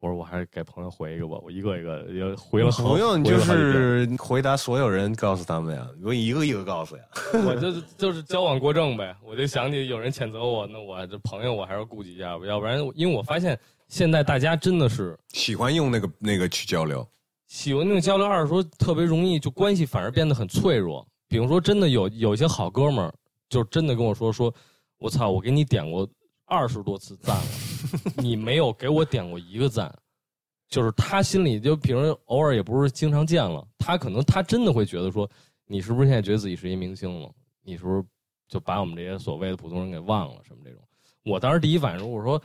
我说我还是给朋友回一个吧，我一个一个也回了好，不用，你就是回答所有人，告诉他们呀，我一个一个告诉呀。我就就是交往过正呗。我就想起有人谴责我，那我这朋友我还是顾及一下吧，要不然因为我发现现在大家真的是喜欢用那个那个去交流，喜欢那种交流，二是说特别容易就关系反而变得很脆弱。比如说真的有有一些好哥们儿，就真的跟我说说，我操，我给你点过二十多次赞了，[LAUGHS] 你没有给我点过一个赞。就是他心里就，平时偶尔也不是经常见了，他可能他真的会觉得说，你是不是现在觉得自己是一明星了？你是不是就把我们这些所谓的普通人给忘了什么这种？我当时第一反应我说，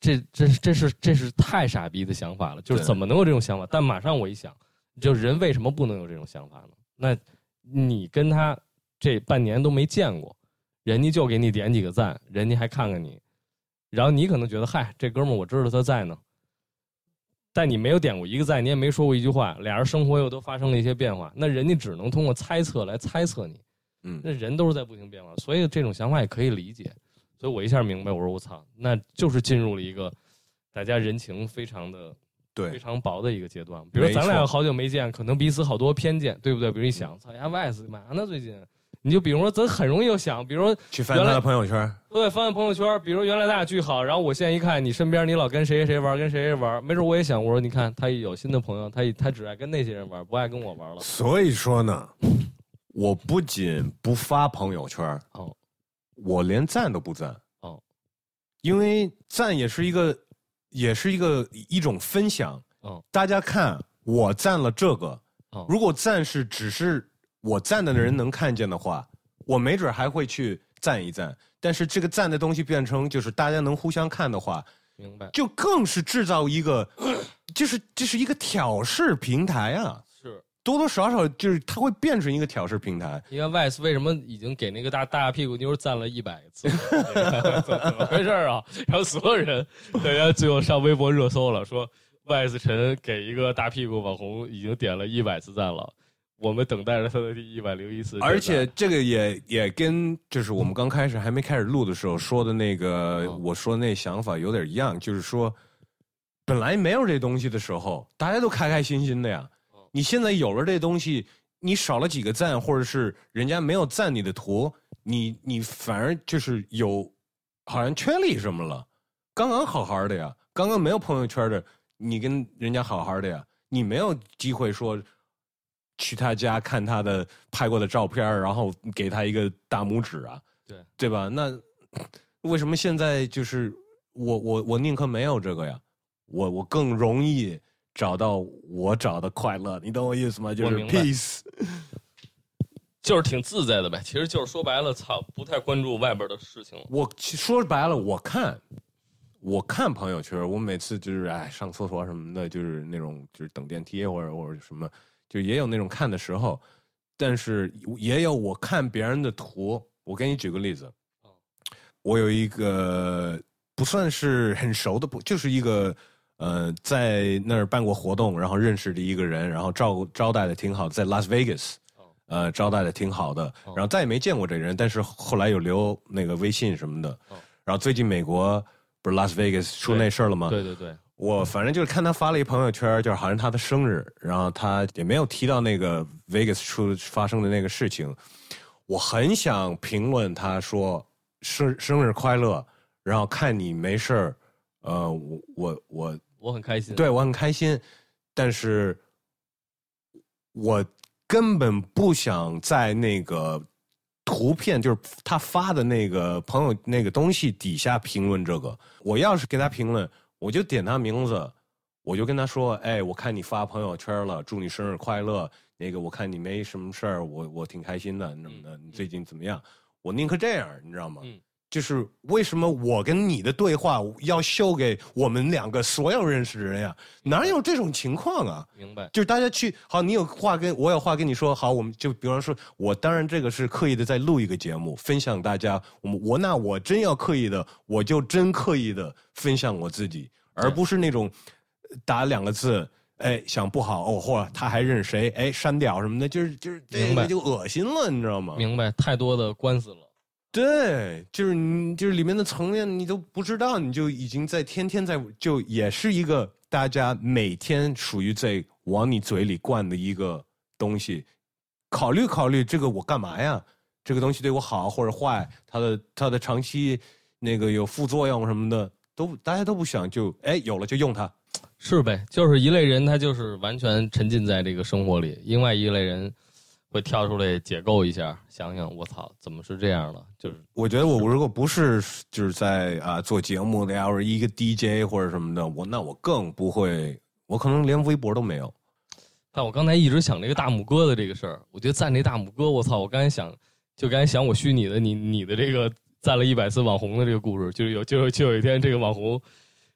这这这是这是太傻逼的想法了，就是怎么能有这种想法？但马上我一想，就人为什么不能有这种想法呢？那你跟他这半年都没见过，人家就给你点几个赞，人家还看看你，然后你可能觉得嗨，这哥们儿我知道他在呢。但你没有点过一个赞，你也没说过一句话，俩人生活又都发生了一些变化，那人家只能通过猜测来猜测你。嗯那人都是在不停变化，所以这种想法也可以理解。所以我一下明白，我说我操，那就是进入了一个大家人情非常的对非，常薄的一个阶段。比如咱俩好久没见，可能彼此好多偏见，对不对？比如一想，操呀，Vice 干嘛呢？最近，你就比如说，咱很容易就想，比如说去翻他的朋友圈，对，翻翻朋友圈，比如原来咱俩巨好，然后我现在一看你身边你老跟谁谁谁玩，跟谁谁玩，没准我也想，我说你看他有新的朋友，他他只爱跟那些人玩，不爱跟我玩了。所以说呢，我不仅不发朋友圈，哦，我连赞都不赞，哦，因为赞也是一个，也是一个一种分享，哦，大家看我赞了这个，哦如果赞是只是我赞的人能看见的话，我没准还会去赞一赞。但是这个赞的东西变成就是大家能互相看的话，明白，就更是制造一个，[CLEARS THROAT] 就是这是一个挑事平台啊，是。多多少少就是它会变成一个挑事平台。你看 Vice 为什么已经给那个大大屁股妞赞了一百次？[LAUGHS] 怎么回事啊？然后所有人，大家最后上微博热搜了，说 Vice 陈给一个大屁股网红已经点了一百次赞了，我们等待着他的第一百零一次。而且这个也也跟就是我们刚开始还没开始录的时候说的那个，哦我说那想法有点一样，就是说，本来没有这东西的时候，大家都开开心心的呀哦。你现在有了这东西，你少了几个赞，或者是人家没有赞你的图，你你反而就是有好像缺了什么了。刚刚好好的呀，刚刚没有朋友圈的，你跟人家好好的呀，你没有机会说去他家看他的拍过的照片，然后给他一个大拇指啊，对对吧？那为什么现在就是我我我宁可没有这个呀？我我更容易找到我找的快乐，你懂我意思吗？就是 peace。[LAUGHS] 就是挺自在的呗。其实就是说白了，操，不太关注外边的事情了。我其说白了，我看，我看朋友圈，我每次就是哎上厕所什么的，就是那种就是等电梯或者或者什么，就也有那种看的时候，但是也有我看别人的图。我给你举个例子，我有一个不算是很熟的，不就是一个呃在那儿办过活动，然后认识的一个人，然后招招待的挺好，在 Las Vegas。呃，招待的挺好的，然后再也没见过这人，但是后来有留那个微信什么的。然后最近美国不是拉斯维加斯出那事儿了吗？对对对，我反正就是看他发了一朋友圈，就是好像他的生日，然后他也没有提到那个 Vegas 出发生的那个事情。我很想评论他说生生日快乐，然后看你没事儿，呃，我我我我很开心。对我很开心，但是我。根本不想在那个图片，就是他发的那个朋友那个东西底下评论这个。我要是给他评论，我就点他名字，我就跟他说：“哎，我看你发朋友圈了，祝你生日快乐。那个我看你没什么事儿，我我挺开心的，什么的。你最近怎么样？我宁可这样，你知道吗？”就是为什么我跟你的对话要秀给我们两个所有认识的人呀？哪有这种情况啊？明白。就是大家去好，你有话跟我有话跟你说，好，我们就比方说，我当然这个是刻意的在录一个节目，分享大家。我们我那我真要刻意的，我就真刻意的分享我自己，而不是那种打两个字，哎，想不好哦，或者他还认识谁，哎，删掉什么的，就是就是明白就恶心了，你知道吗？明白，太多的官司了。对，就是你，就是里面的层面你都不知道，你就已经在天天在，就也是一个大家每天属于在往你嘴里灌的一个东西。考虑考虑，这个我干嘛呀？这个东西对我好或者坏，它的它的长期那个有副作用什么的，都大家都不想，就哎有了就用它，是呗？就是一类人，他就是完全沉浸在这个生活里，另外一类人。会跳出来解构一下，想想我操，怎么是这样的？就是我觉得我如果不是就是在啊做节目的呀，或者一个 DJ 或者什么的，我那我更不会，我可能连微博都没有。但我刚才一直想这个大拇哥的这个事儿，我觉得赞这大拇哥，我操！我刚才想，就刚才想我虚拟的你你的这个赞了一百次网红的这个故事，就是有就就有一天这个网红，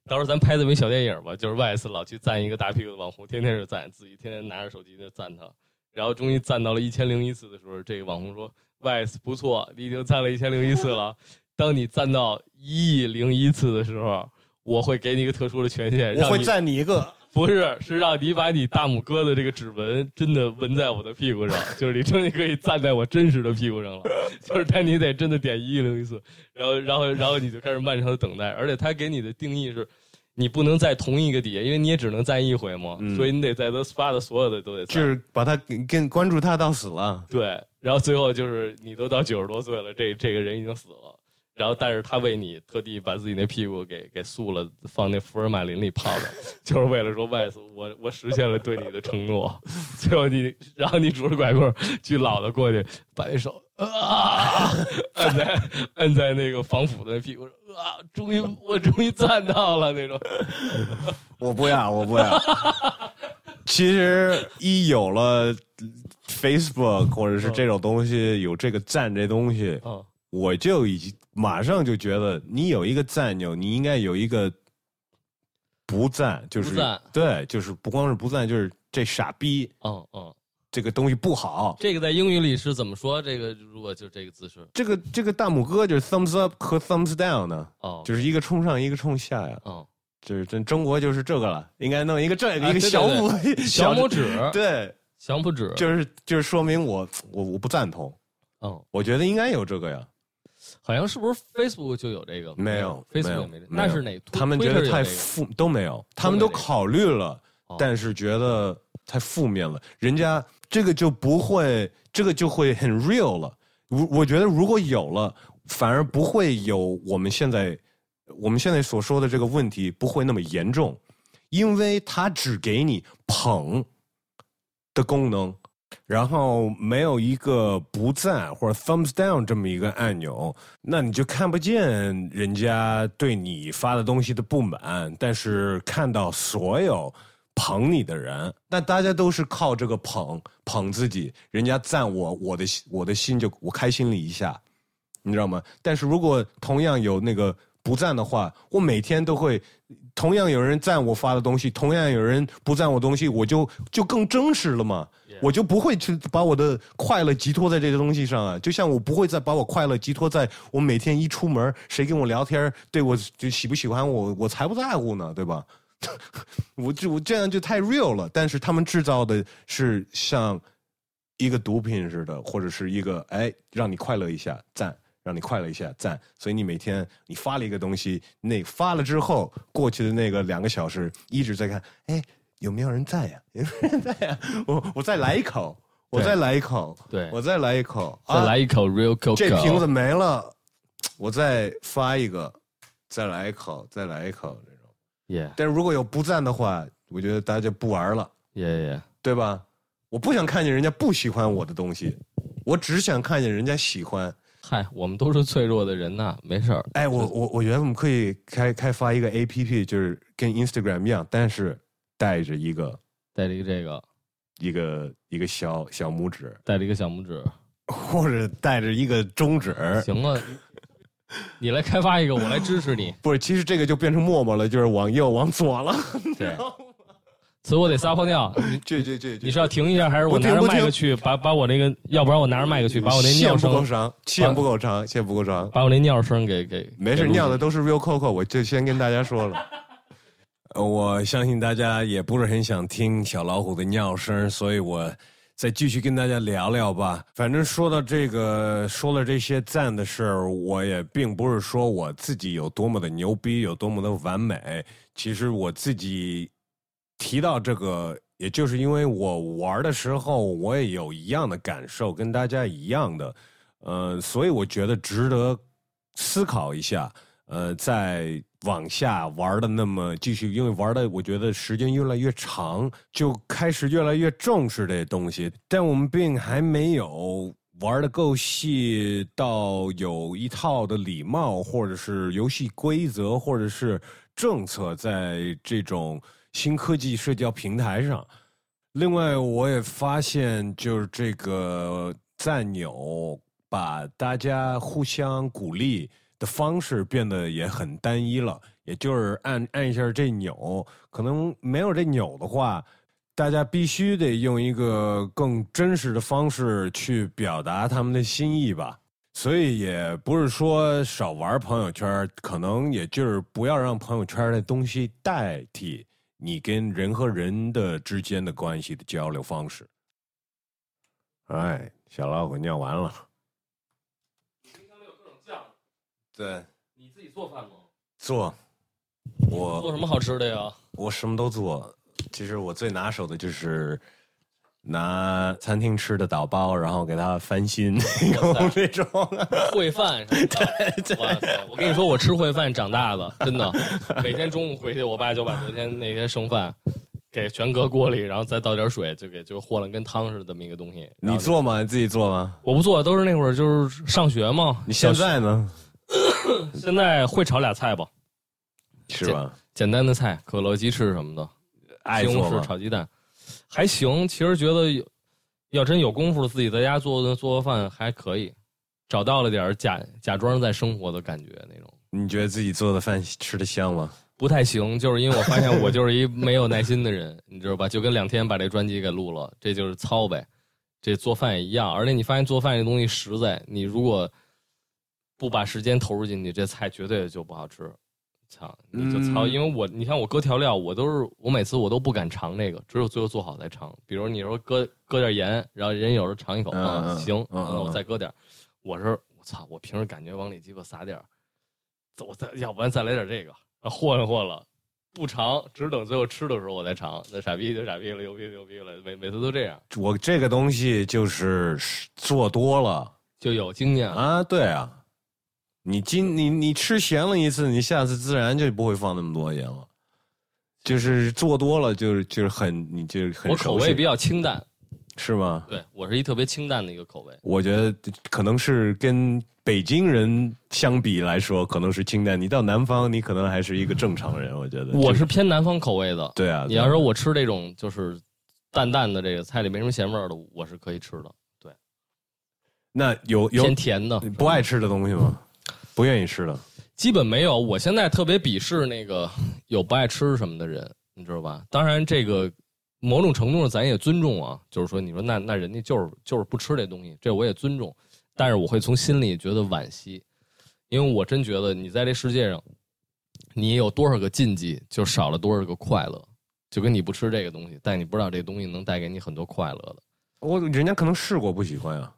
到时候咱拍这么一小电影吧，就是 YS 老去赞一个大屁股的网红，天天是赞自己，天天拿着手机在赞他。然后终于赞到了一千零一次的时候，这个网红说：“Vice 不错，你已经赞了一千零一次了。当你赞到一亿零一次的时候，我会给你一个特殊的权限，我会赞你一个。不是，是让你把你大拇哥的这个指纹真的纹在我的屁股上，就是你终于可以站在我真实的屁股上了。就是但你得真的点一亿零一次，然后然后然后你就开始漫长的等待。而且他给你的定义是。”你不能在同一个底下，因为你也只能赞一回嘛，所以你得在他发的所有的都得赞，就是把他跟关注他到死了。对，然后最后就是你都到九十多岁了，这这个人已经死了，然后但是他为你特地把自己那屁股给给塑了，放那福尔马林里泡着，[LAUGHS] 就是为了说外死，我我实现了对你的承诺。[LAUGHS] 最后你，然后你拄着拐棍去老的过去，把那手。[LAUGHS] 啊！按在按在那个防腐的屁股上啊！终于，我终于赞到了那种。[LAUGHS] 我不要，我不要。其实一有了 Facebook 或者是这种东西，有这个赞这东西，我就已经马上就觉得，你有一个赞钮，你应该有一个不赞，就是对，就是不光是不赞，就是这傻逼。嗯嗯。这个东西不好。这个在英语里是怎么说？这个如果就这个姿势，这个这个大拇哥就是 thumbs up 和 thumbs down 呢？哦，就是一个冲上，一个冲下呀。哦，就是真中国就是这个了，应该弄一个这个一个小拇小拇指，对，小拇指，就是就是说明我我我不赞同。嗯，我觉得应该有这个呀。好像是不是 Facebook 就有这个？没有，Facebook 没这。那是哪？他们觉得太负都没有，他们都考虑了，但是觉得。太负面了。人家这个就不会，这个就会很 real 了。我我觉得如果有了，反而不会有我们现在我们现在所说的这个问题不会那么严重，因为它只给你捧的功能。然后没有一个不赞或者 thumbs down 这么一个按钮，那你就看不见人家对你发的东西的不满，但是看到所有捧你的人，但大家都是靠这个捧捧自己，人家赞我，我的我的心就我开心了一下，你知道吗？但是如果同样有那个不赞的话，我每天都会同样有人赞我发的东西，同样有人不赞我东西，我就就更真实了嘛。我就不会去把我的快乐寄托在这些东西上啊，就像我不会再把我快乐寄托在我每天一出门谁跟我聊天，对我就喜不喜欢我，我才不在乎呢，对吧？[LAUGHS] 我就我这样就太 real 了。但是他们制造的是像一个毒品似的，或者是一个哎让你快乐一下赞，让你快乐一下赞。所以你每天你发了一个东西，那发了之后过去的那个两个小时一直在看，哎。有没有人在呀？有没有人在呀？[LAUGHS] 我我再来一口，我再来一口，对我再来一口，再来一口 real coke，。这瓶子没了，我再发一个，再来一口，再来一口这种。耶！但是如果有不赞的话，我觉得大家就不玩了。耶耶，对吧？我不想看见人家不喜欢我的东西，我只想看见人家喜欢。嗨，我们都是脆弱的人呐，没事儿。哎，我我我觉得我们可以开开发一个 A P P，就是跟 Instagram 一样，但是。带着一个，带着一个这个，一个一个小小拇指，带着一个小拇指，或者带着一个中指，行啊，[LAUGHS] 你来开发一个，我来支持你。[LAUGHS] 不是，其实这个就变成陌陌了，就是往右往左了。[LAUGHS] 对，所以我得撒泡尿。这这这，你是要停一下，还是我拿着麦克去把把我那个？要不然我拿着麦克去把我那尿声不够长，线不够长，线不够长，把我那尿声给给。没事，尿的都是 real coco，我就先跟大家说了。我相信大家也不是很想听小老虎的尿声，所以我再继续跟大家聊聊吧。反正说到这个，说了这些赞的事儿，我也并不是说我自己有多么的牛逼，有多么的完美。其实我自己提到这个，也就是因为我玩的时候，我也有一样的感受，跟大家一样的，呃，所以我觉得值得思考一下。呃，在往下玩的那么继续，因为玩的我觉得时间越来越长，就开始越来越重视这东西。但我们并还没有玩的够细，到有一套的礼貌，或者是游戏规则，或者是政策，在这种新科技社交平台上。另外，我也发现，就是这个赞钮把大家互相鼓励。的方式变得也很单一了，也就是按按一下这钮，可能没有这钮的话，大家必须得用一个更真实的方式去表达他们的心意吧。所以也不是说少玩朋友圈，可能也就是不要让朋友圈的东西代替你跟人和人的之间的关系的交流方式。哎，小老虎尿完了。对，你自己做饭吗？做，我做什么好吃的呀？我什么都做。其实我最拿手的就是拿餐厅吃的打包，然后给它翻新那种烩饭。[LAUGHS] 对，哇塞！我跟你说，我吃烩饭长大的，真的。每天中午回去，我爸就把昨天那些剩饭给全搁锅里，然后再倒点水，就给就和了跟汤似的这么一个东西。你做吗？你自己做吗？我不做，都是那会儿就是上学嘛。你现在呢？[COUGHS] 现在会炒俩菜不？是吧？简单的菜，可乐鸡翅什么的，西红柿炒鸡蛋，还行。其实觉得要真有功夫，自己在家做做个饭还可以，找到了点假假装在生活的感觉那种。你觉得自己做的饭吃的香吗？不太行，就是因为我发现 [LAUGHS] 我就是一没有耐心的人，你知道吧？就跟两天把这专辑给录了，这就是糙呗。这做饭也一样，而且你发现做饭这东西实在，你如果。不把时间投入进去，这菜绝对就不好吃。操，你就操，因为我你像我搁调料，我都是我每次我都不敢尝那个，只有最后做好再尝。比如你说搁搁点盐，然后人有时候尝一口，嗯，行，那我再搁点。我是我操，我平时感觉往里鸡巴撒点，我再要不然再来点这个，和了和了，不尝，只等最后吃的时候我再尝。那傻逼就傻逼了，牛逼牛逼了，每每次都这样。我这个东西就是做多了就有经验啊，对啊，你今你你吃咸了一次，你下次自然就不会放那么多盐了。就是做多了，就是就是很你就是很我口味比较清淡，是吗？对我是一特别清淡的一个口味。我觉得可能是跟北京人相比来说，可能是清淡。你到南方，你可能还是一个正常人。我觉得我是偏南方口味的。对啊，你要说我吃这种就是淡淡的这个菜里没什么咸味儿的，我是可以吃的。对，那有有偏甜的不爱吃的东西吗？不愿意吃的。基本没有，我现在特别鄙视那个有不爱吃什么的人，你知道吧？当然，这个某种程度上咱也尊重啊，就是说，你说那那人家就是就是不吃这东西，这我也尊重，但是我会从心里觉得惋惜，因为我真觉得你在这世界上，你有多少个禁忌，就少了多少个快乐，就跟你不吃这个东西，但你不知道这东西能带给你很多快乐的。我人家可能试过不喜欢啊，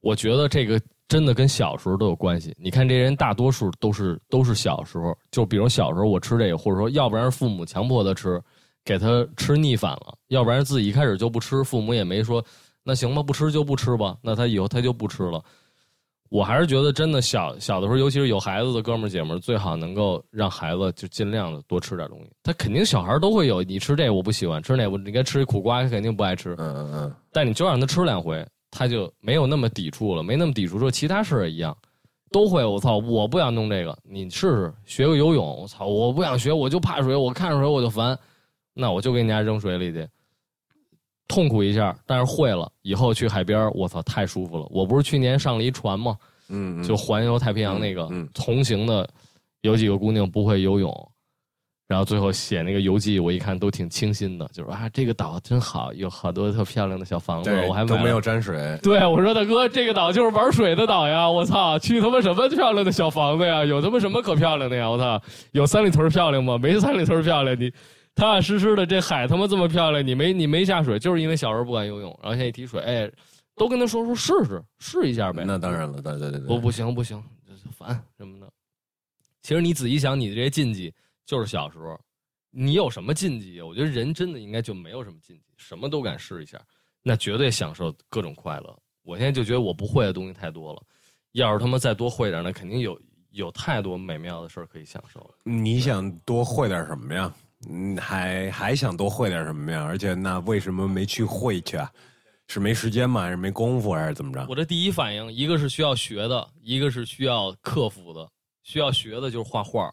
我觉得这个。真的跟小时候都有关系。你看这人大多数都是都是小时候，就比如小时候我吃这个，或者说要不然是父母强迫他吃，给他吃腻反了；要不然自己一开始就不吃，父母也没说那行吧，不吃就不吃吧。那他以后他就不吃了。我还是觉得真的小小的时候，尤其是有孩子的哥们儿姐们儿，最好能够让孩子就尽量的多吃点东西。他肯定小孩都会有，你吃这我不喜欢，吃那我你该吃一苦瓜，他肯定不爱吃。嗯嗯嗯。但你就让他吃两回。他就没有那么抵触了，没那么抵触。说其他事也一样，都会。我操，我不想弄这个，你试试学个游泳。我操，我不想学，我就怕水，我看着水我就烦。那我就给你家扔水里去，痛苦一下。但是会了以后去海边，我操，太舒服了。我不是去年上了一船吗？嗯，就环游太平洋那个，同行的有几个姑娘不会游泳。然后最后写那个游记，我一看都挺清新的，就是啊，这个岛真好，有好多特漂亮的小房子，我还都没有沾水。对，我说大哥，这个岛就是玩水的岛呀！我操，去他妈什么漂亮的小房子呀？有他妈什么可漂亮的呀？我操，有三里屯漂亮吗？没三里屯漂亮。你踏踏实实的这海他妈这么漂亮，你没你没下水，就是因为小时候不敢游泳。然后现在一提水，哎，都跟他说说试试试一下呗。那当然了，对对对对。不不行不行，烦什么的。其实你仔细想，你的这些禁忌。就是小时候，你有什么禁忌？我觉得人真的应该就没有什么禁忌，什么都敢试一下，那绝对享受各种快乐。我现在就觉得我不会的东西太多了，要是他妈再多会点，那肯定有有太多美妙的事儿可以享受了。你想多会点什么呀？嗯，还还想多会点什么呀？而且那为什么没去会去啊？是没时间吗？还是没功夫？还是怎么着？我的第一反应，一个是需要学的，一个是需要克服的。需要学的就是画画。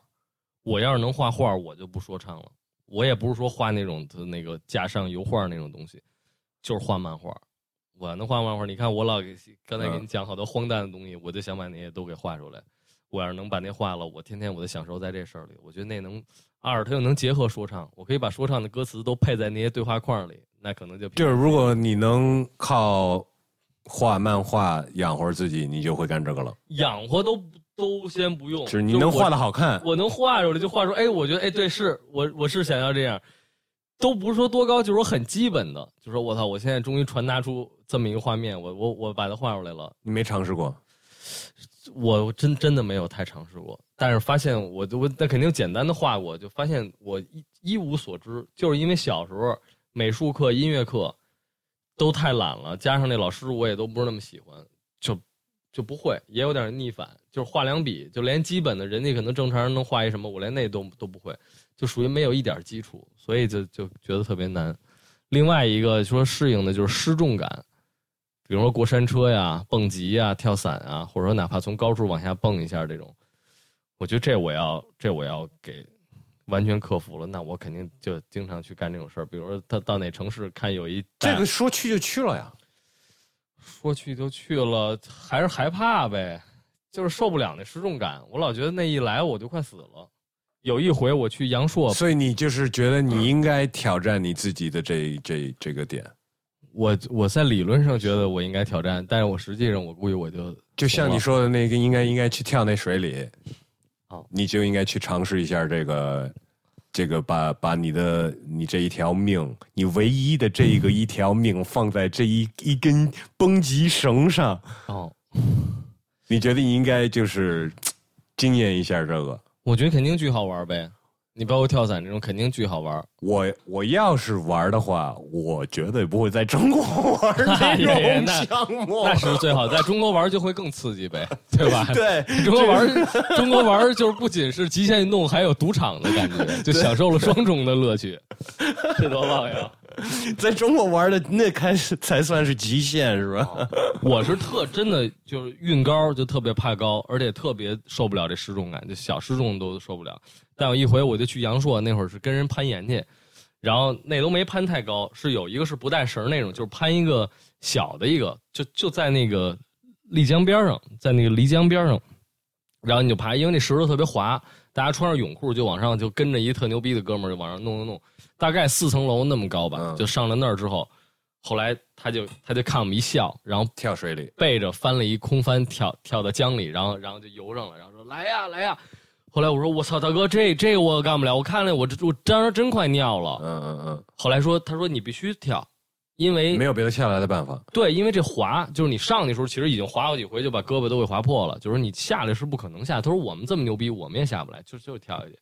我要是能画画，我就不说唱了。我也不是说画那种的那个架上油画那种东西，就是画漫画。我能画漫画，你看我老给刚才给你讲好多荒诞的东西，我就想把那些都给画出来。我要是能把那画了，我天天我就享受在这事儿里。我觉得那能二，它又能结合说唱，我可以把说唱的歌词都配在那些对话框里，那可能就就是如果你能靠画漫画养活自己，你就会干这个了。养活都。都先不用，就是你能画的好看，我能画出来就画出，哎，我觉得，哎，对，是我，我是想要这样，都不是说多高，就是说很基本的，就说我操，我现在终于传达出这么一个画面，我我我把它画出来了。你没尝试过？我真真的没有太尝试过，但是发现我我那肯定简单的画过，就发现我一一无所知，就是因为小时候美术课、音乐课都太懒了，加上那老师我也都不是那么喜欢，就。就不会，也有点逆反，就是画两笔，就连基本的，人家可能正常人能画一什么，我连那都都不会，就属于没有一点基础，所以就就觉得特别难。另外一个说适应的就是失重感，比如说过山车呀、蹦极呀、跳伞啊，或者说哪怕从高处往下蹦一下这种，我觉得这我要这我要给完全克服了，那我肯定就经常去干这种事儿。比如说他到哪城市看有一这个说去就去了呀。说去就去了，还是害怕呗，就是受不了那失重感。我老觉得那一来我就快死了。有一回我去阳朔，所以你就是觉得你应该挑战你自己的这这这个点。我我在理论上觉得我应该挑战，但是我实际上我估计我就就像你说的那个，应该应该去跳那水里，哦，你就应该去尝试一下这个。这个把把你的你这一条命，你唯一的这一个一条命放在这一一根绷极绳上哦，你觉得你应该就是 [TSK] 经验一下这个？我觉得肯定巨好玩呗。你包括跳伞这种，肯定巨好玩。我我要是玩的话，我绝对不会在中国玩 [LAUGHS] 这种那项目。那是最好，在中国玩就会更刺激呗，对吧？对，[LAUGHS] 中国玩，中国玩就是不仅是极限运动，还有赌场的感觉，就享受了双重的乐趣，[LAUGHS] 这多棒呀！在中国玩的那开始才算是极限，是吧？我是特真的就是运高就特别怕高，而且特别受不了这失重感，就小失重都受不了。但有一回我就去阳朔，那会儿是跟人攀岩去，然后那都没攀太高，是有一个是不带绳那种，就是攀一个小的一个，就就在那个丽江边上，在那个漓江边上，然后你就爬，因为那石头特别滑，大家穿上泳裤就往上，就跟着一特牛逼的哥们儿就往上弄弄弄，大概四层楼那么高吧，嗯就上了那儿之后，后来他就他就看我们一笑，然后跳水里，背着翻了一空翻跳跳到江里，然后然后就游上了，然后说来呀来呀。后来我说我操大哥这这个我干不了，我看了我这我当时真快尿了。嗯嗯嗯，后来说他说你必须跳，因为没有别的下来的办法。对，因为这滑就是你上去的时候其实已经滑好几回就把胳膊都给划破了，就是你下来是不可能下。他说我们这么牛逼，我们也下不来，就就跳下去。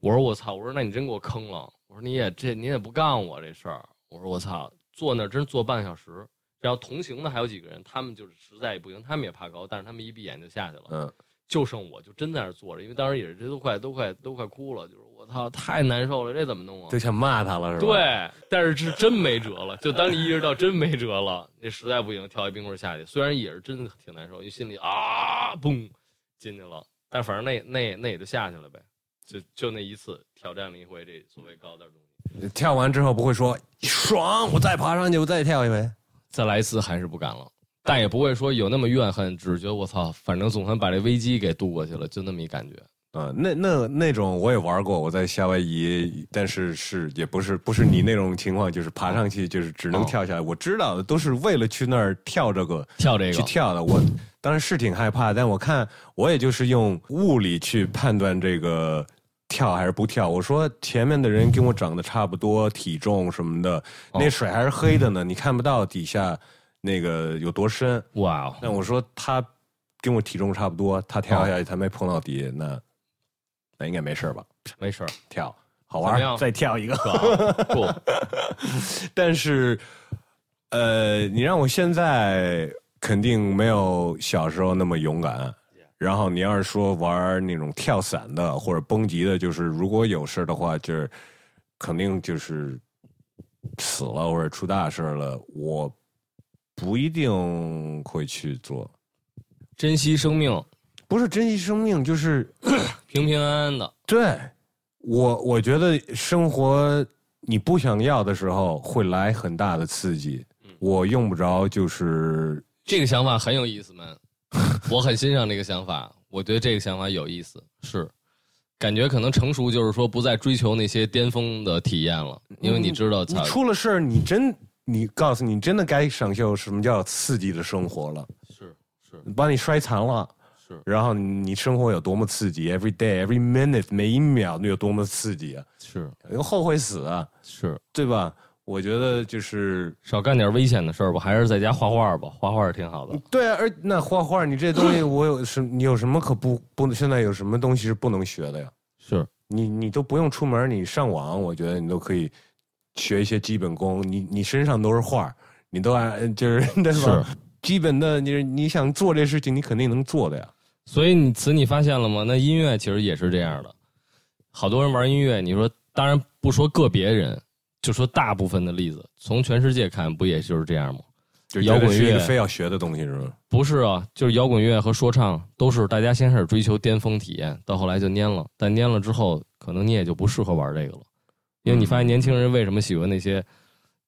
我说我操，我说那你真给我坑了，我说你也这你也不告诉我这事儿，我说我操，坐那儿真坐半小时。然后同行的还有几个人，他们就是实在也不行，他们也怕高，但是他们一闭眼就下去了。嗯，就剩我就真在那儿坐着，因为当时也是这都快都快都快哭了，就是我操太难受了，这怎么弄啊？就想骂他了，是吧？，对，但是是真没辙了。就当你意识到真没辙了，那实在不行，跳一冰棍下去，虽然也是真的挺难受，因为心里啊嘣进去了，但反正那那那也就下去了呗。就就那一次挑战了一回这所谓高的东西，跳完之后不会说爽，我再爬上去，我再跳一回。再来一次还是不敢了，但也不会说有那么怨恨，只是觉得我操，反正总算把这危机给度过去了，就那么一感觉。嗯、那那那种我也玩过，我在夏威夷，但是是也不是不是你那种情况，就是爬上去就是只能哦跳下来。我知道的都是为了去那儿跳这个跳这个去跳的。我当时是挺害怕，但我看我也就是用物理去判断这个跳还是不跳。我说前面的人跟我长得差不多，体重什么的，哦那水还是黑的呢，你看不到底下那个有多深。哇哦，那我说他跟我体重差不多，他跳下去他没碰到底，那那应该没事吧？没事，跳好玩再跳一个。不，[LAUGHS] 但是，呃，你让我现在肯定没有小时候那么勇敢。然后你要是说玩那种跳伞的或者蹦极的，就是如果有事的话，就是肯定就是死了或者出大事了，我不一定会去做。珍惜生命，不是珍惜生命，就是 [COUGHS] 平平安安的。对我，我觉得生活你不想要的时候会来很大的刺激，我用不着就是这个想法很有意思们，[LAUGHS] 我很欣赏这个想法，我觉得这个想法有意思，是。感觉可能成熟，就是说不再追求那些巅峰的体验了，因为你知道，你，出了事儿，你真你告诉你真的该享受什么叫刺激的生活了，是是把你摔残了。是然后你生活有多么刺激，every day, every minute，每一秒你有多么刺激啊！是后悔死啊，是，对吧？我觉得就是少干点危险的事儿吧，还是在家画画吧，画画挺好的。对啊，而那画画，你这东西 [LAUGHS] 我有什你有什么可不不？现在有什么东西是不能学的呀？是你你都不用出门，你上网，我觉得你都可以学一些基本功。你你身上都是画，你都按就是 [LAUGHS] 对吧？基本的，你你想做这事情，你肯定能做的呀。所以你此你发现了吗？那音乐其实也是这样的，好多人玩音乐，你说当然不说个别人，就说大部分的例子，从全世界看，不也就是这样吗？就摇滚乐非要学的东西，是吗？不是啊，就是摇滚乐和说唱都是大家先开始追求巅峰体验，到后来就蔫了。但蔫了之后，可能你也就不适合玩这个了，因为你发现年轻人为什么喜欢那些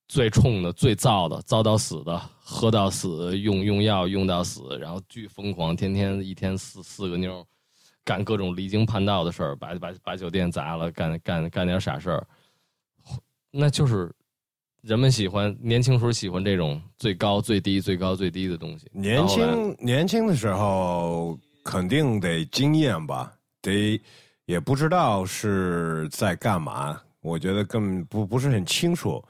最冲的、最燥的、燥到死的、喝到死、用用药用到死，然后巨疯狂，天天一天四四个妞，干各种离经叛道的事儿，把把把酒店砸了，干干干点傻事儿，那就是人们喜欢年轻时候喜欢这种最高最低、最高最低的东西。年轻年轻的时候肯定得经验吧，得也不知道是在干嘛，我觉得根本不不是很清楚，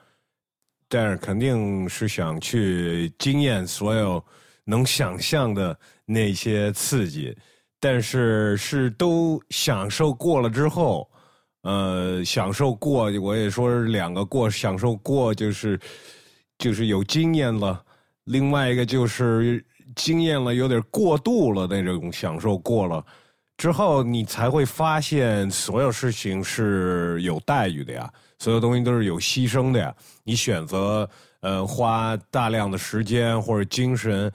但是肯定是想去经验所有能想象的那些刺激，但是是都享受过了之后，呃，享受过，我也说是两个过，享受过就是就是有经验了，另外一个就是经验了有点过度了那种享受过了之后，你才会发现所有事情是有待遇的呀，所有东西都是有牺牲的呀。你选择呃花大量的时间或者精神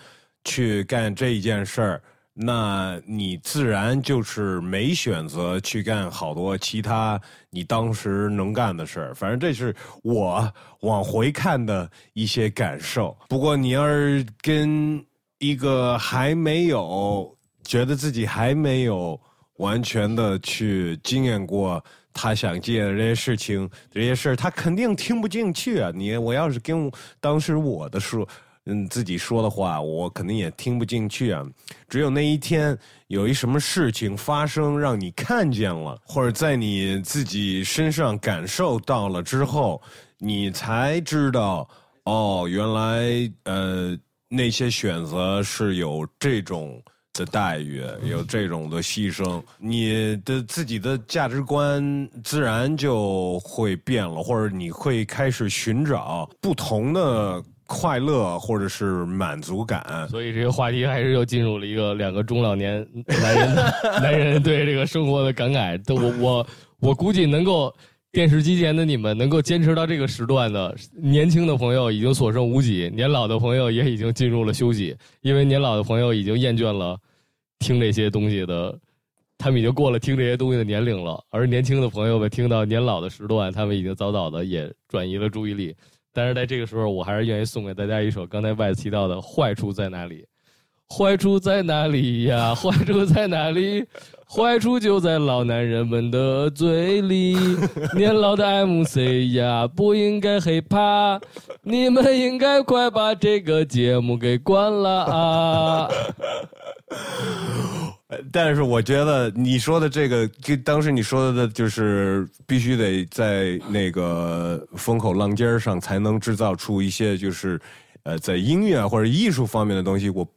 去干这一件事儿。那你自然就是没选择去干好多其他你当时能干的事儿，反正这是我往回看的一些感受。不过你要是跟一个还没有觉得自己还没有完全的去经验过他想经验这些事情、这些事，他肯定听不进去啊！你我要是跟当时我的说。嗯，自己说的话我肯定也听不进去啊。只有那一天有一什么事情发生，让你看见了，或者在你自己身上感受到了之后，你才知道，哦，原来呃那些选择是有这种的待遇，有这种的牺牲，你的自己的价值观自然就会变了，或者你会开始寻找不同的。快乐或者是满足感，所以这个话题还是又进入了一个两个中老年男人男人对这个生活的感慨。我 [LAUGHS] 我我估计能够电视机前的你们能够坚持到这个时段的年轻的朋友已经所剩无几，年老的朋友也已经进入了休息，因为年老的朋友已经厌倦了听这些东西的，他们已经过了听这些东西的年龄了，而年轻的朋友们听到年老的时段，他们已经早早的也转移了注意力。但是在这个时候，我还是愿意送给大家一首刚才外提到的《坏处在哪里》。坏处在哪里呀？坏处在哪里？坏处就在老男人们的嘴里。年老的 MC 呀，不应该害怕，你们应该快把这个节目给关了啊！[LAUGHS] 但是我觉得你说的这个，就当时你说的，就是必须得在那个风口浪尖上才能制造出一些，就是呃，在音乐或者艺术方面的东西，我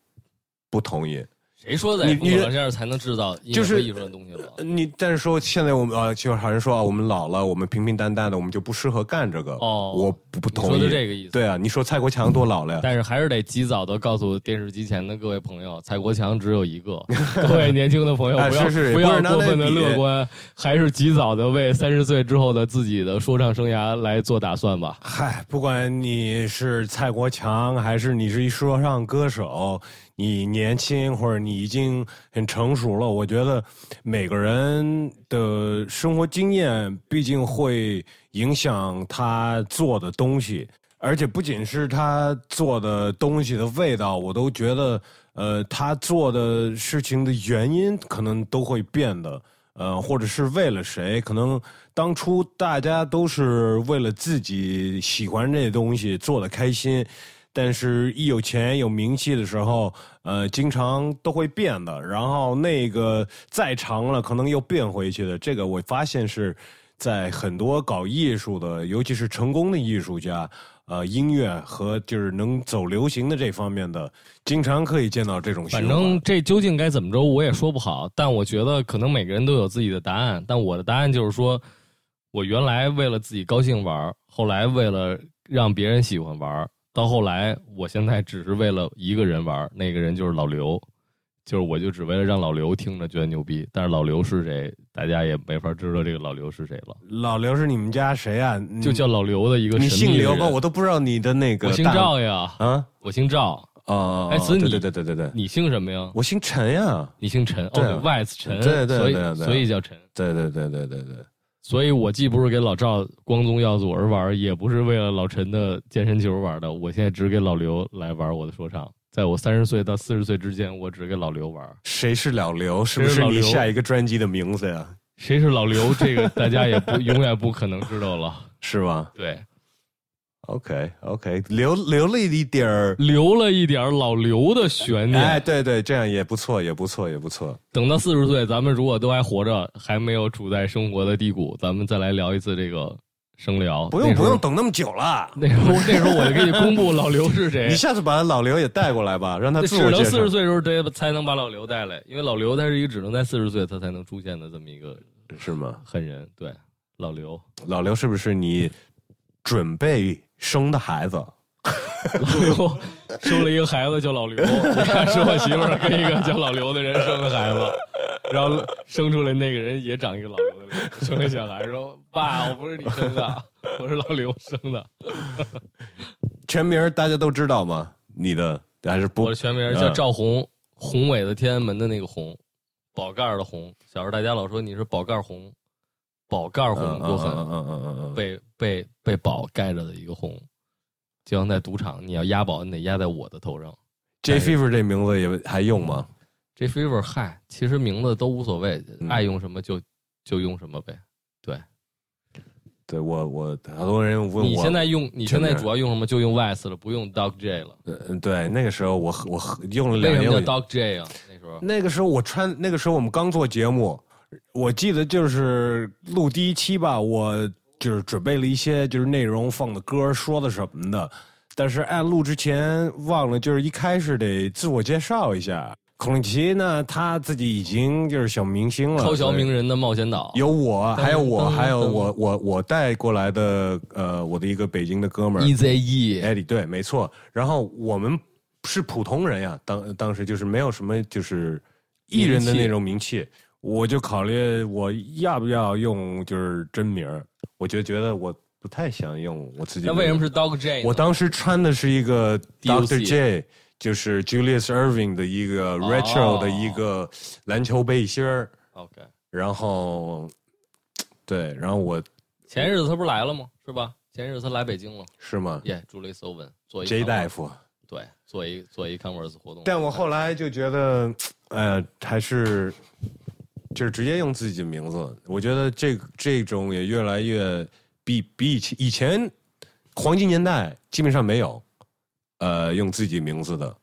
不同意。谁说的？你这样才能制造就是艺术的东西了。你但是说现在我们啊，就好像说啊，我们老了，我们平平淡淡的，我们就不适合干这个。哦，我不不同意。说的这个意思。对啊，你说蔡国强多老了呀？但是还是得及早的告诉电视机前的各位朋友，蔡国强只有一个。[LAUGHS] 各位年轻的朋友，不要不要过分的乐观，还是及早的为三十岁之后的自己的说唱生涯来做打算吧。嗨，不管你是蔡国强，还是你是一说唱歌手。你年轻，或者你已经很成熟了，我觉得每个人的生活经验毕竟会影响他做的东西，而且不仅是他做的东西的味道，我都觉得，呃，他做的事情的原因可能都会变的，呃，或者是为了谁？可能当初大家都是为了自己喜欢这东西做的开心。但是，一有钱有名气的时候，呃，经常都会变的。然后那个再长了，可能又变回去的。这个我发现是在很多搞艺术的，尤其是成功的艺术家，呃，音乐和就是能走流行的这方面的，经常可以见到这种。反正这究竟该怎么着，我也说不好。但我觉得可能每个人都有自己的答案。但我的答案就是说，我原来为了自己高兴玩，后来为了让别人喜欢玩。到后来，我现在只是为了一个人玩，那个人就是老刘，就是我就只为了让老刘听着觉得牛逼。但是老刘是谁，大家也没法知道这个老刘是谁了。老刘是你们家谁啊？就叫老刘的一个。你姓刘吗？我都不知道你的那个。我姓赵呀。啊，我姓赵。啊，哎，子你对对对对对，你姓什么呀？我姓陈呀。你姓陈？对，外子陈。对对对对，所以叫陈。对对对对对对。所以我既不是给老赵光宗耀祖而玩，也不是为了老陈的健身球玩的。我现在只给老刘来玩我的说唱。在我三十岁到四十岁之间，我只给老刘玩。谁是老刘？是不是你下一个专辑的名字呀？谁是老刘？这个大家也不永远不可能知道了，[LAUGHS] 是吗？对。OK，OK，留留了一点儿，留了一点儿老刘的悬念。哎，对对，这样也不错，也不错，也不错。等到四十岁，咱们如果都还活着，还没有处在生活的低谷，咱们再来聊一次这个生聊。不用不用等那么久了，[LAUGHS] 那时候那时候我就给你公布老刘是谁。[LAUGHS] 你下次把老刘也带过来吧，让他自我只能四十岁的时候得才能把老刘带来，因为老刘他是一个只能在四十岁他才能出现的这么一个是吗？狠人，对。老刘，老刘是不是你准备生的孩子？老 [LAUGHS] 刘生了一个孩子叫老刘，你看是我媳妇儿跟一个叫老刘的人生的孩子，然后生出来那个人也长一个老刘的脸，生了小孩说：“爸，我不是你生的，我是老刘生的。全名大家都知道吗？你的还是”不我的？全名叫赵宏，宏伟的天安门的那个红，宝盖的红。小时候大家老说你是宝盖儿宏，宝盖儿嗯宏多狠，嗯嗯嗯嗯嗯，被被被宝盖着的一个红，就像在赌场，你要押宝，你得押在我的头上。J Fever 这名字也还用吗？？J Fever 嗨，其实名字都无所谓，嗯爱用什么就就用什么呗。对，对我我好多人问我，你现在用你现在主要用什么？就用 Wise 了，不用 Dog J 了。呃对那个时候我我用了两年我为什么叫 Dog J 啊？那时候那个时候我穿，那个时候我们刚做节目，我记得就是录第一期吧，我就是准备了一些就是内容放的歌，说的什么的，但是按录之前忘了，就是一开始得自我介绍一下。孔令奇呢，他自己已经就是小明星了，超小名人的冒险岛。有我，还有我，还有我，我我带过来的，呃，我的一个北京的哥们 E，艾迪，对，没错。然后我们是普通人呀，当当时就是没有什么就是艺人的那种名气，我就考虑我要不要用就是真名儿，我就觉得我不太想用我自己。那为什么是 Dog J？呢我当时穿的是一个 DOC Dr. J，就是 Julius Irving 的一个 retro 的一个篮球背心儿，OK，然后对，然后我前日子他不是来了吗？是吧？前日子他来北京了。是吗耶，朱雷斯欧文做一 J 大夫。对，做一做一 Converse 活动。但我后来就觉得，呃，还是就是直接用自己的名字。我觉得这这种也越来越比比以前以前黄金年代基本上没有，呃，用自己名字的。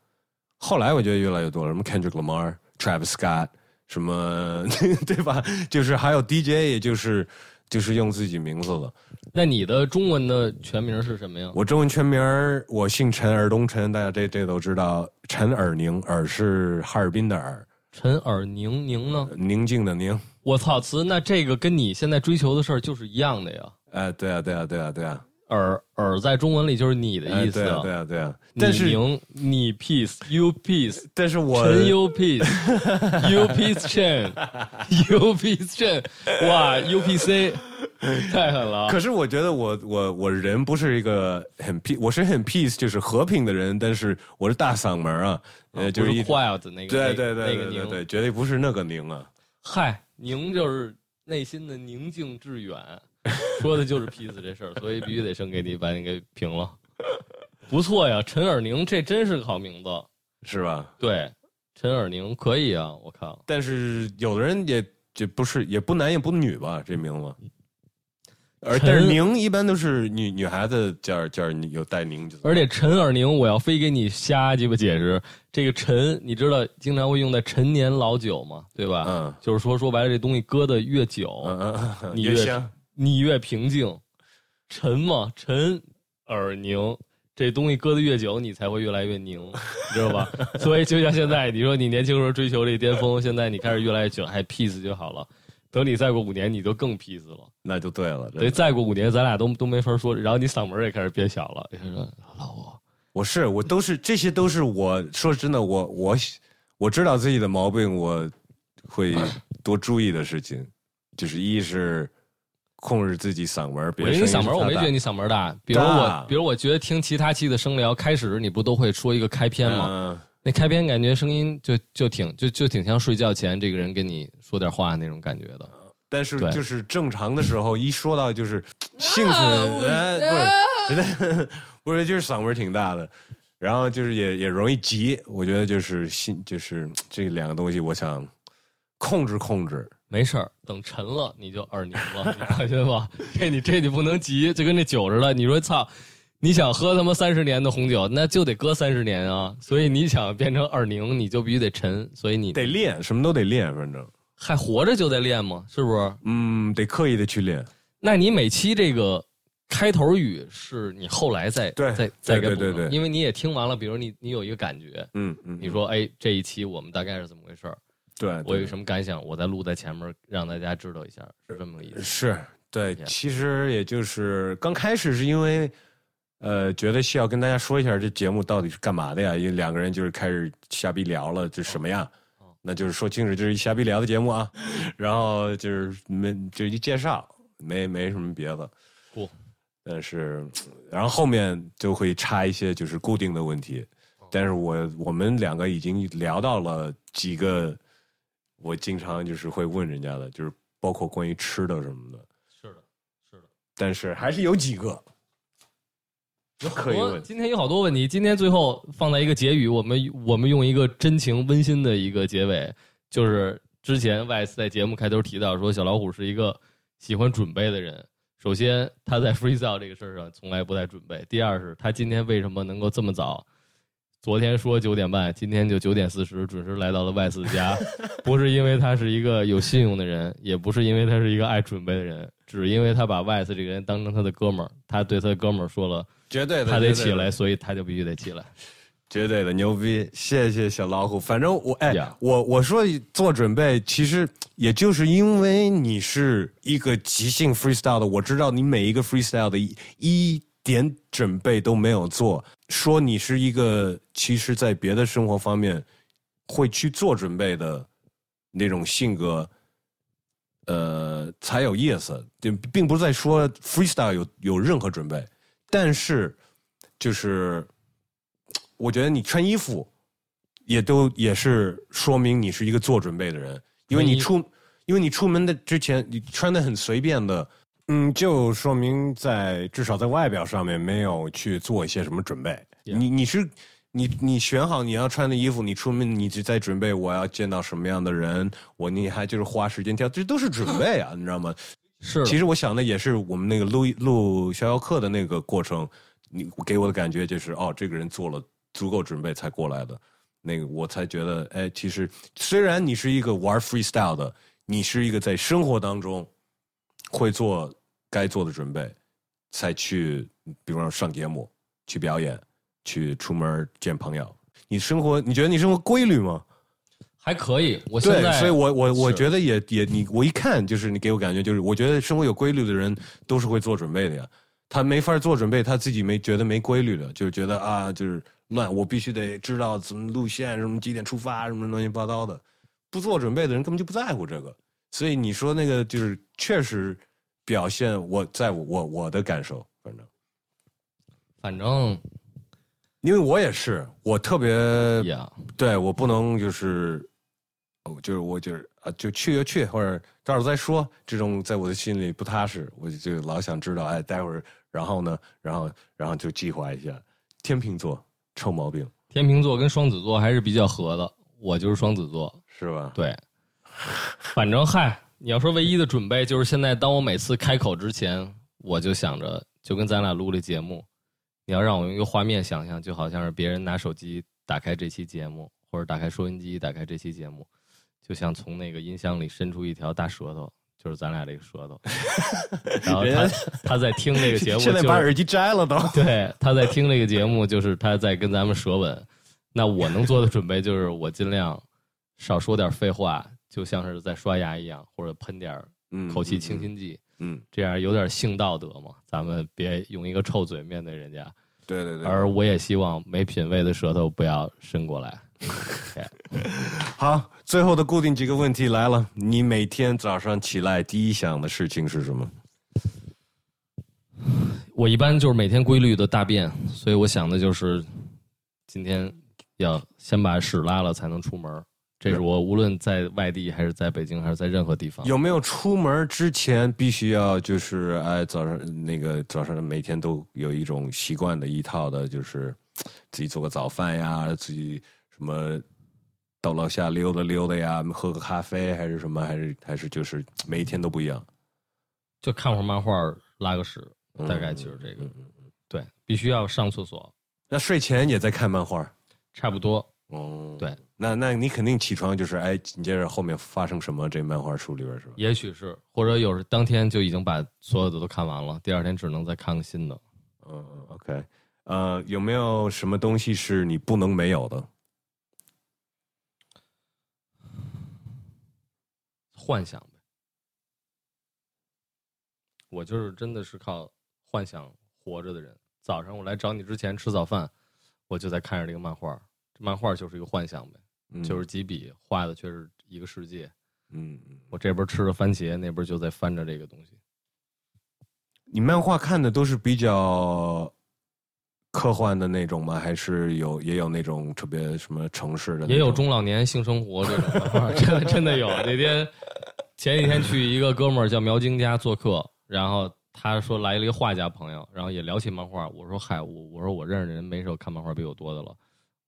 后来我觉得越来越多了，什么 Kendrick Lamar、Travis Scott，什么 [LAUGHS] 对吧？就是还有 DJ，也就是就是用自己名字的。那你的中文的全名是什么呀？我中文全名我姓陈，尔东陈，大家这这都知道。陈尔宁，尔是哈尔滨的尔，陈尔宁，宁呢？宁静的宁。我操，词，那这个跟你现在追求的事儿就是一样的呀。哎，对啊，对啊，对啊，对啊，尔尔在中文里就是你的哎，意思对啊，对啊，对啊。你但是，宁你 peace，you peace，但是我陈 you peace，you peace Chen，you peace Chen，[LAUGHS] 哇，UPC [LAUGHS] 太狠了。可是我觉得我我我人不是一个很 peace，我是很 peace，就是和平的人，但是我是大嗓门啊，呃，就是一 wild 那个，对对对那个宁。对对对，绝对不是那个宁啊。嗨，宁就是内心的宁静致远，[LAUGHS] 说的就是 peace 这事儿，所以必须得生给你，把你给平了。不错呀，陈尔宁，这真是个好名字。是吧？对，陈尔宁可以啊，我靠。但是有的人也这不是也不男也不女吧，这名字。而陈但是宁一般都是女女孩子叫叫有带宁就。而且陈尔宁，我要非给你瞎鸡巴解释，这个陈，你知道经常会用在陈年老酒嘛，对吧？嗯就是说说白了，这东西搁的越久，嗯嗯嗯，你越越香。你越平静。沉嘛，沉而宁，这东西搁的越久，你才会越来越宁，你知道吧？[LAUGHS] 所以就像现在，你说你年轻时候追求这巅峰，现在你开始越来越卷，还 peace 就好了。等你再过五年，你就更 peace 了。那就对了。对，再过五年，咱俩都都没法说，然后你嗓门也开始变小了。你说老我。我是我都是这些都是我说真的，我我我知道自己的毛病，我会多注意的事情，就是一是控制自己嗓门，我别觉得你嗓门，我没觉得得你嗓门大。比如我，比如我觉得听其他期的声聊，开始你不都会说一个开篇吗？嗯？那开篇感觉声音就就挺就就挺像睡觉前这个人跟你说点话那种感觉的。但是就是正常的时候，一说到就是兴奋，哎，不是，[LAUGHS] 不是，就是嗓门挺大的，然后就是也也容易急。我觉得就是心就是这两个东西，我想控制控制。没事儿，等沉了你就耳宁了，你放心吧。这你这你不能急，就跟那酒似的。你说操，你想喝他妈三十年的红酒，那就得搁三十年啊。所以你想变成耳宁，你就必须得沉。所以你得练，什么都得练，反正，还活着就得练嘛？是不是？嗯，得刻意的去练。那你每期这个开头语是你后来再对再再给对补的对对因为你也听完了，比如你你有一个感觉，嗯嗯，你说哎这一期我们大概是怎么回事儿，对，我有什么感想，我再录在前面让大家知道一下，是这么个意思。是对，其实也就是刚开始是因为，呃，觉得需要跟大家说一下这节目到底是干嘛的呀？因为两个人就是开始瞎逼聊了，这什么呀？哦那就是说清楚，就是一瞎逼聊的节目啊。[LAUGHS] 然后就是没就一介绍，没没什么别的。Cool 但是，然后后面就会插一些就是固定的问题。但是我我们两个已经聊到了几个，我经常就是会问人家的，就是包括关于吃的什么的。是的，是的。但是还是有几个可以我问。今天有好多问题，今天最后放在一个结语，我们我们用一个真情温馨的一个结尾，就是之前 Y 在节目开头提到说，小老虎是一个喜欢准备的人。首先，他在 freestyle 这个事儿上从来不带准备；第二是他今天为什么能够这么早？昨天说九点半，今天就九点四十准时来到了外四家，不是因为他是一个有信用的人，也不是因为他是一个爱准备的人，只是因为他把外四这个人当成他的哥们儿，他对他的哥们儿说了。绝对的，他得起来，，所以他就必须得起来。绝对的牛逼！谢谢小老虎。反正我哎我我说做准备，其实也就是因为你是一个即兴 freestyle 的，我知道你每一个 freestyle 的一一点准备都没有做。说你是一个其实在别的生活方面会去做准备的那种性格，呃，才有意思。并并不是在说 freestyle 有有任何准备，但是就是我觉得你穿衣服也都也是说明你是一个做准备的人，因为你出因为你出门的之前你穿的很随便的。嗯，就说明在至少在外表上面没有去做一些什么准备。Yeah 你你是你你选好你要穿的衣服，你出门你就在准备我要见到什么样的人，我你还就是花时间挑，这都是准备啊，你知道吗？是其实我想的也是我们那个录录逍遥课的那个过程，你给我的感觉就是哦，这个人做了足够准备才过来的，那个我才觉得，哎，其实虽然你是一个玩 freestyle 的，你是一个在生活当中会做该做的准备，才去，比方说上节目、去表演、去出门见朋友。你生活，你觉得你生活规律吗？还可以。我现对，在，所以我我我觉得也也你我一看就是你给我感觉就是，我觉得生活有规律的人都是会做准备的呀。他没法做准备，他自己没觉得没规律的，就是觉得啊，就是乱，我必须得知道怎么路线，什么几点出发，什么乱七八糟的。不做准备的人根本就不在乎这个。所以你说那个就是确实表现我在我我我的感受，反正反正因为我也是，我特别呀，对我不能就是，哦就是我就是啊，就去就去，或者到时候再说。这种在我的心里不踏实，我就老想知道，哎，待会儿然后呢，然后然后就计划一下。天秤座臭毛病天秤座跟双子座还是比较合的。我就是双子座，是吧？对。反正嗨，你要说唯一的准备，就是现在当我每次开口之前，我就想着，就跟咱俩录这节目，你要让我用一个画面想象，就好像是别人拿手机打开这期节目，或者打开收音机打开这期节目，就像从那个音箱里伸出一条大舌头，就是咱俩这个舌头，[LAUGHS] 然后他他在听这个节目，现在就把耳机摘了都。对，他在听这个节目，就是他在跟咱们舌吻。那我能做的准备就是，我尽量少说点废话，就像是在刷牙一样，或者喷点嗯口气清新剂，嗯，这样有点性道德嘛。咱们别用一个臭嘴面对人家。对对对。而我也希望没品位的舌头不要伸过来。[LAUGHS] 好，最后的固定几个问题来了，你每天早上起来第一想的事情是什么？我一般就是每天规律的大便，所以我想的就是今天要先把屎拉了才能出门。这是我无论在外地还是在北京还是在任何地方，有没有出门之前必须要就是哎早上那个早上每天都有一种习惯的一套的，就是自己做个早饭呀，自己什么到楼下溜达溜达呀，喝个咖啡还是什么，还是还是就是每一天都不一样。就看会儿漫画，拉个屎，嗯大概就是这个。嗯对，必须要上厕所，那睡前也在看漫画。差不多。哦，对，那那你肯定起床就是哎，紧接着后面发生什么，这漫画书里边是吧？也许是，或者有时当天就已经把所有的都看完了，第二天只能再看个新的。嗯嗯，OK，呃，有没有什么东西是你不能没有的？幻想呗，我就是真的是靠幻想活着的人。早上我来找你之前吃早饭，我就在看着这个漫画，这漫画就是一个幻想呗，嗯就是几笔画的却是一个世界。嗯，嗯我这边吃着番茄，那边就在翻着这个东西。你漫画看的都是比较科幻的那种吗？还是有也有那种特别什么城市的？也有中老年性生活这种漫画，[LAUGHS] 真的真的有。那天前几天去一个哥们儿叫苗晶家做客，然后他说来了一个画家朋友，然后也聊起漫画。我说嗨，我我说我认识的人没少看漫画比我多的了。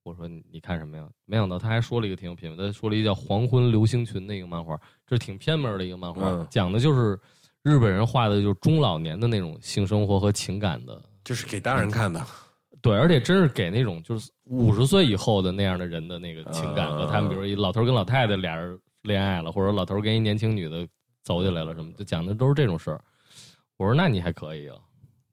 我说你你看什么呀？没想到他还说了一个挺有品位，他说了一个叫《黄昏流星群》的一个漫画，这是挺偏门的一个漫画，嗯讲的就是日本人画的就是中老年的那种性生活和情感的就是给大人看的。[LAUGHS] 对，而且真是给那种就是五十岁以后的那样的人的那个情感和他们，比如一老头跟老太太俩人恋爱了，或者老头跟一年轻女的走起来了什么，就讲的都是这种事儿。我说那你还可以啊，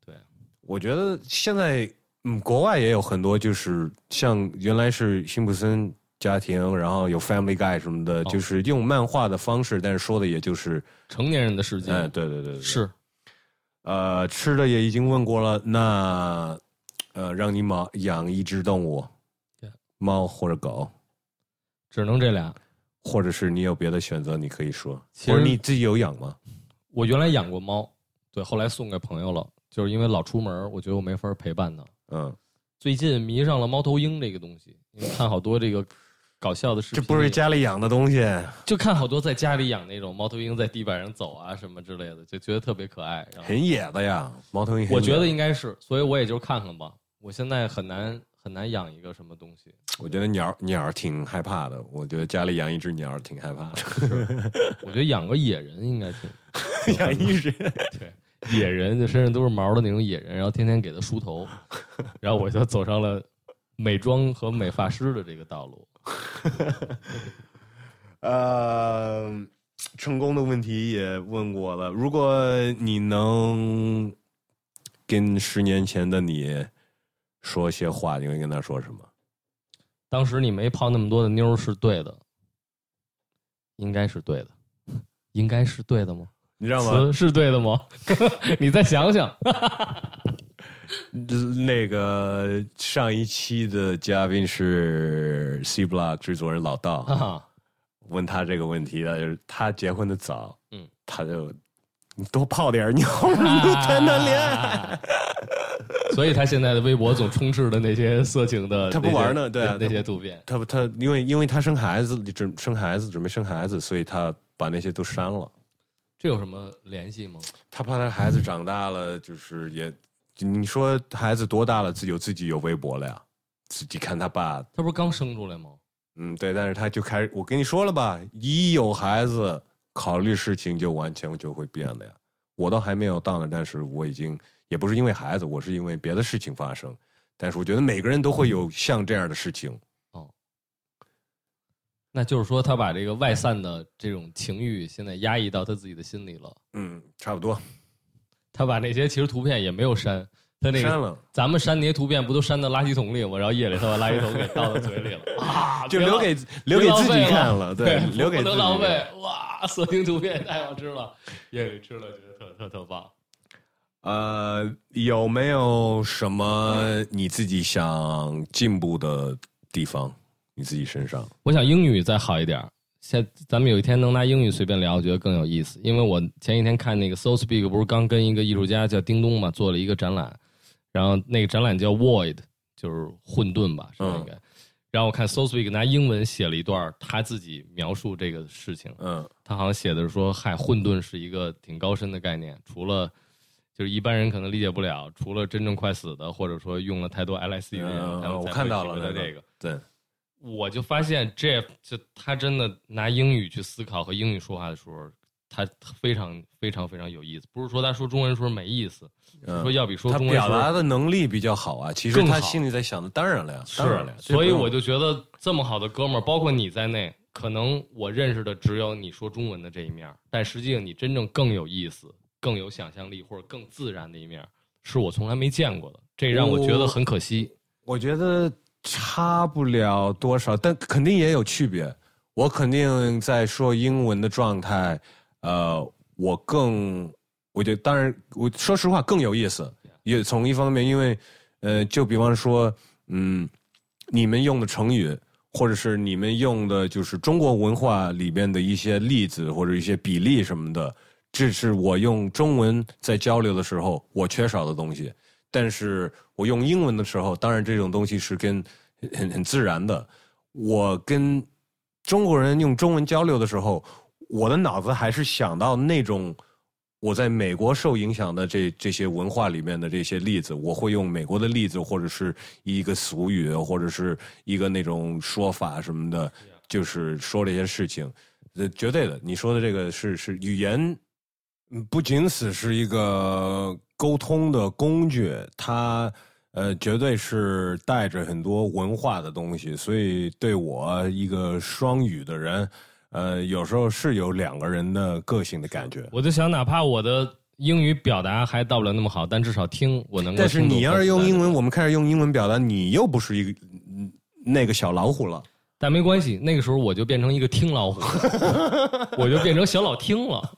对我觉得现在嗯，国外也有很多，就是像原来是辛普森家庭，然后有 Family Guy 什么的，哦。就是用漫画的方式，但是说的也就是，成年人的世界、哎，对对对对，是。呃，吃的也已经问过了，那呃，让你养养一只动物，猫或者狗，只能这俩。或者是你有别的选择，你可以说，其实或者你自己有养吗？我原来养过猫，对，后来送给朋友了，就是因为老出门，我觉得我没法陪伴它。嗯，最近迷上了猫头鹰这个东西，因为看好多这个搞笑的视频这，不是家里养的东西，就看好多在家里养那种猫头鹰在地板上走啊什么之类的，就觉得特别可爱。然后很野的呀，猫头鹰。我觉得应该是，所以我也就看看吧。我现在很难很难养一个什么东西。我觉得鸟鸟挺害怕的，我觉得家里养一只鸟挺害怕的。我觉得养个野人应该挺 [LAUGHS] 养一只，对，[LAUGHS] 野人就身上都是毛的那种野人，然后天天给他梳头，[LAUGHS] 然后我就走上了美妆和美发师的这个道路。[LAUGHS] 呃，成功的问题也问过了。如果你能跟十年前的你说些话，你会跟他说什么？当时你没泡那么多的妞儿是对的，应该是对的，应该是对的吗？你知道吗？词是对的吗？[LAUGHS] 你再想想。那个上一期的嘉宾是 C Block 制作人老道，啊，问他这个问题的，就是他结婚的早，嗯，他就你多泡点儿妞，谈谈恋爱。所以他现在的微博总充斥的那些色情的，[LAUGHS] 他不玩呢对啊那些图片。他他因为因为他生孩子准生孩子准备生孩子，所以他把那些都删了。这有什么联系吗？他怕他孩子长大了，就是也，你说孩子多大了，自己有自己有微博了呀，自己看他爸，他不是刚生出来吗？嗯，对，但是他就开始，我跟你说了吧，一有孩子，考虑事情就完全就会变了呀。我倒还没有到呢，但是我已经也不是因为孩子，我是因为别的事情发生。但是我觉得每个人都会有像这样的事情，那就是说，他把这个外散的这种情欲现在压抑到他自己的心里了。嗯，差不多他把那些其实图片也没有删，他那个删了，咱们删那些图片不都删到垃圾桶里吗？然后夜里他把垃圾桶给倒到嘴里了 [LAUGHS] 啊，[LAUGHS] 就留给留给自己看了，[LAUGHS] 对，留给不自己能浪费。哇，色情图片太好吃了，夜里吃了觉得特特特棒。呃，有没有什么你自己想进步的地方？你自己身上？我想英语再好一点儿。现咱们有一天能拿英语随便聊，我觉得更有意思。因为我前几天看那个 So Speak，不是刚跟一个艺术家叫叮咚嘛做了一个展览，然后那个展览叫 Void，就是混沌吧，是不是应该？然后我看 So Speak 拿英文写了一段他自己描述这个事情，嗯他好像写的是说，嗨，混沌是一个挺高深的概念，除了就是一般人可能理解不了，除了真正快死的，或者说用了太多 LSD 的人，嗯我他们才会看到了。对，我就发现 Jeff 就他真的拿英语去思考和英语说话的时候，他非常非常非常有意思。不是说他说中文时候没意思，嗯说要比说他中文表达的能力比较好啊。其实他心里在想的，当然了呀，当然了呀。所以我就觉得这么好的哥们儿，包括你在内，可能我认识的只有你说中文的这一面，但实际上你真正更有意思、更有想象力或者更自然的一面，是我从来没见过的，这让我觉得很可惜。我觉得差不了多少，但肯定也有区别。我肯定在说英文的状态，呃，我更，我觉得当然，我说实话更有意思。也从一方面，因为呃，就比方说，嗯，你们用的成语，或者是你们用的就是中国文化里边的一些例子或者一些比例什么的，这是我用中文在交流的时候我缺少的东西。但是我用英文的时候，当然这种东西是跟很很自然的。我跟中国人用中文交流的时候，我的脑子还是想到那种我在美国受影响的这这些文化里面的这些例子，我会用美国的例子，或者是一个俗语，或者是一个那种说法什么的，就是说这些事情。呃，绝对的，你说的这个是是语言，不仅此是一个沟通的工具，它。呃，绝对是带着很多文化的东西，所以对我一个双语的人，呃，有时候是有两个人的个性的感觉。我就想，哪怕我的英语表达还到不了那么好，但至少听我能够。但是你要是用英文，我们开始用英文表达，你又不是一个那个小老虎了。但没关系，那个时候我就变成一个听老虎，[LAUGHS] 我就变成小老听了。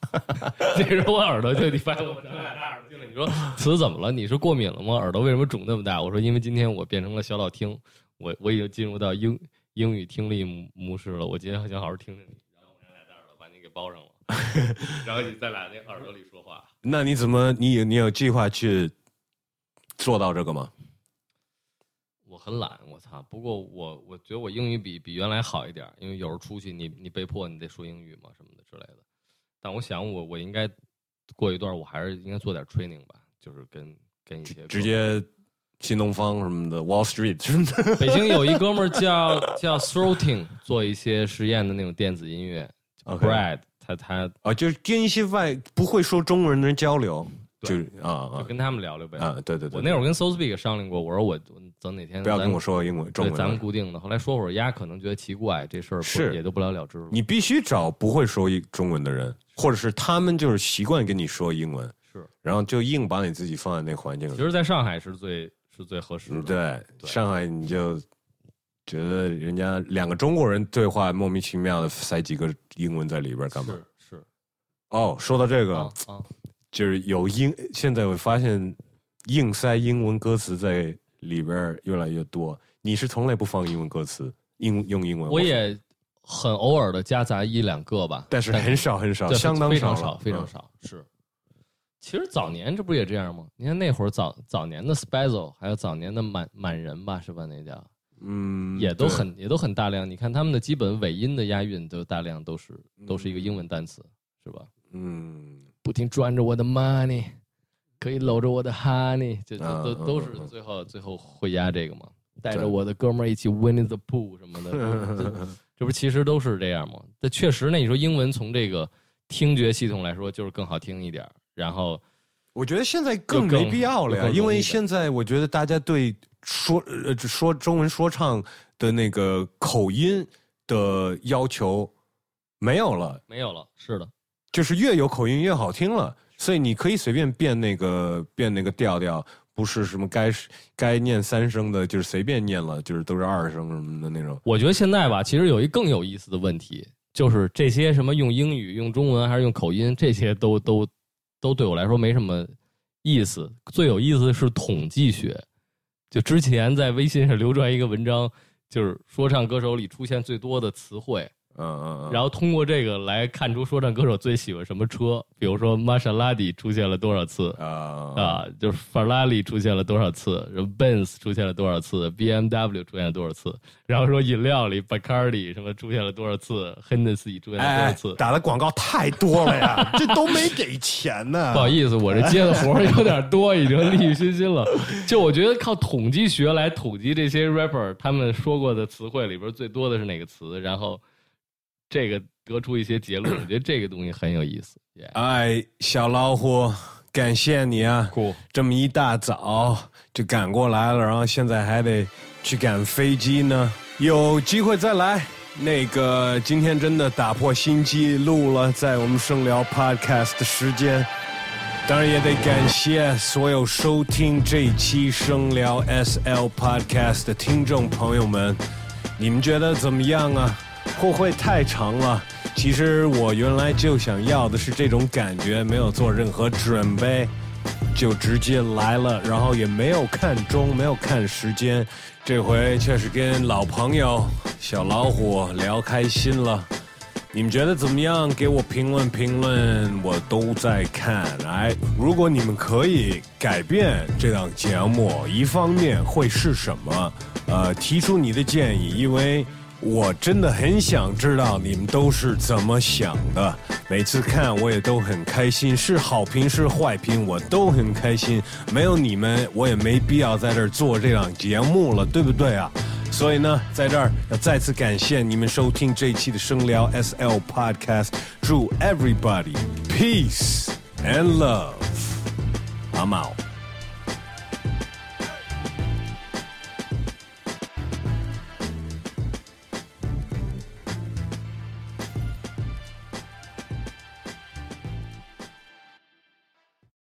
那时候我耳朵就你发现我长俩大耳朵听了。你说词怎么了？你是过敏了吗？耳朵为什么肿那么大？我说因为今天我变成了小老听，我我已经进入到英英语听力模式了。我今天想好好听着你，然后我俩大耳朵把你给包上了，[LAUGHS] 然后你在俩那耳朵里说话。那你怎么你你有计划去做到这个吗？我很懒，我操！不过我我觉得我英语比比原来好一点，因为有时候出去你你被迫你得说英语嘛什么的之类的。但我想我我应该过一段我还是应该做点 training 吧，就是跟跟一些直接新东方什么的 Wall Street 什么的。北京有一哥们儿叫 [LAUGHS] 叫 Throating，做一些实验的那种电子音乐。Brad，他他啊，就是跟一些外不会说中文的人交流。就是啊啊，就跟他们聊聊呗。啊，对对对。我那会儿跟 SoSpeak 商量过，我说我等哪天不要跟我说英文中文，咱们固定的。后来说会儿，丫可能觉得奇怪，这事儿是也就不了了之了。你必须找不会说英中文的人，或者是他们就是习惯跟你说英文，是，然后就硬把你自己放在那环境里。其实，在上海是最是最合适的。对，上海你就觉得人家两个中国人对话，莫名其妙的塞几个英文在里边干嘛？是是。哦，说到这个啊。就是有英，现在我发现硬塞英文歌词在里边越来越多。你是从来不放英文歌词，英用英文？我也很偶尔的夹杂一两个吧，但是很少很少，相当非常少，非常少。是，其实早年这不也这样吗？你看那会儿早早年的 Spazzle，还有早年的满满人吧，是吧？那叫嗯，也都很也都很大量。你看他们的基本尾音的押韵都大量都是都是一个英文单词，是吧？嗯。不停赚着我的 money，可以搂着我的 honey，就都都是最后最后回家这个嘛？带着我的哥们儿一起 win in the pool 什么的，[LAUGHS] 这不其实都是这样吗？但确实，那你说英文从这个听觉系统来说就是更好听一点。然后我觉得现在更没必要了呀，因为现在我觉得大家对说呃说中文说唱的那个口音的要求没有了，没有了，是的。就是越有口音越好听了，所以你可以随便变那个变那个调调，不是什么该该念三声的，就是随便念了，就是都是二声什么的那种。我觉得现在吧，其实有一更有意思的问题，就是这些什么用英语、用中文还是用口音，这些都都都对我来说没什么意思。最有意思的是统计学，就之前在微信上流传一个文章，就是说唱歌手里出现最多的词汇。嗯嗯嗯，然后通过这个来看出说唱歌手最喜欢什么车，比如说玛莎拉蒂出现了多少次啊啊，就是法拉利出现了多少次，然后 Benz 出现了多少次，BMW 出现了多少次，然后说饮料里 Bacardi 什么出现了多少次，Hennessy 出现了多少次，打的广告太多了呀，[LAUGHS] 这都没给钱呢。不好意思，我这接的活有点多，已经利欲熏心了。就我觉得靠统计学来统计这些 rapper 他们说过的词汇里边最多的是哪个词，然后。这个得出一些结论，[COUGHS] 我觉得这个东西很有意思。哎，小老虎，感谢你啊！这么一大早就赶过来了，然后现在还得去赶飞机呢。有机会再来。那个今天真的打破新纪录了，在我们声聊 Podcast 的时间，当然也得感谢所有收听这期声聊 SL Podcast 的听众朋友们，你们觉得怎么样啊？会不会太长了？其实我原来就想要的是这种感觉，没有做任何准备，就直接来了，然后也没有看钟，没有看时间。这回却是跟老朋友小老虎聊开心了。你们觉得怎么样？给我评论评论，我都在看。哎，如果你们可以改变这档节目，一方面会是什么？呃，提出你的建议，因为我真的很想知道你们都是怎么想的。每次看我也都很开心，是好评是坏评我都很开心。没有你们，我也没必要在这儿做这档节目了，对不对啊？所以呢，在这儿要再次感谢你们收听这一期的声聊 SL Podcast，祝 everybody peace and love。I'm out。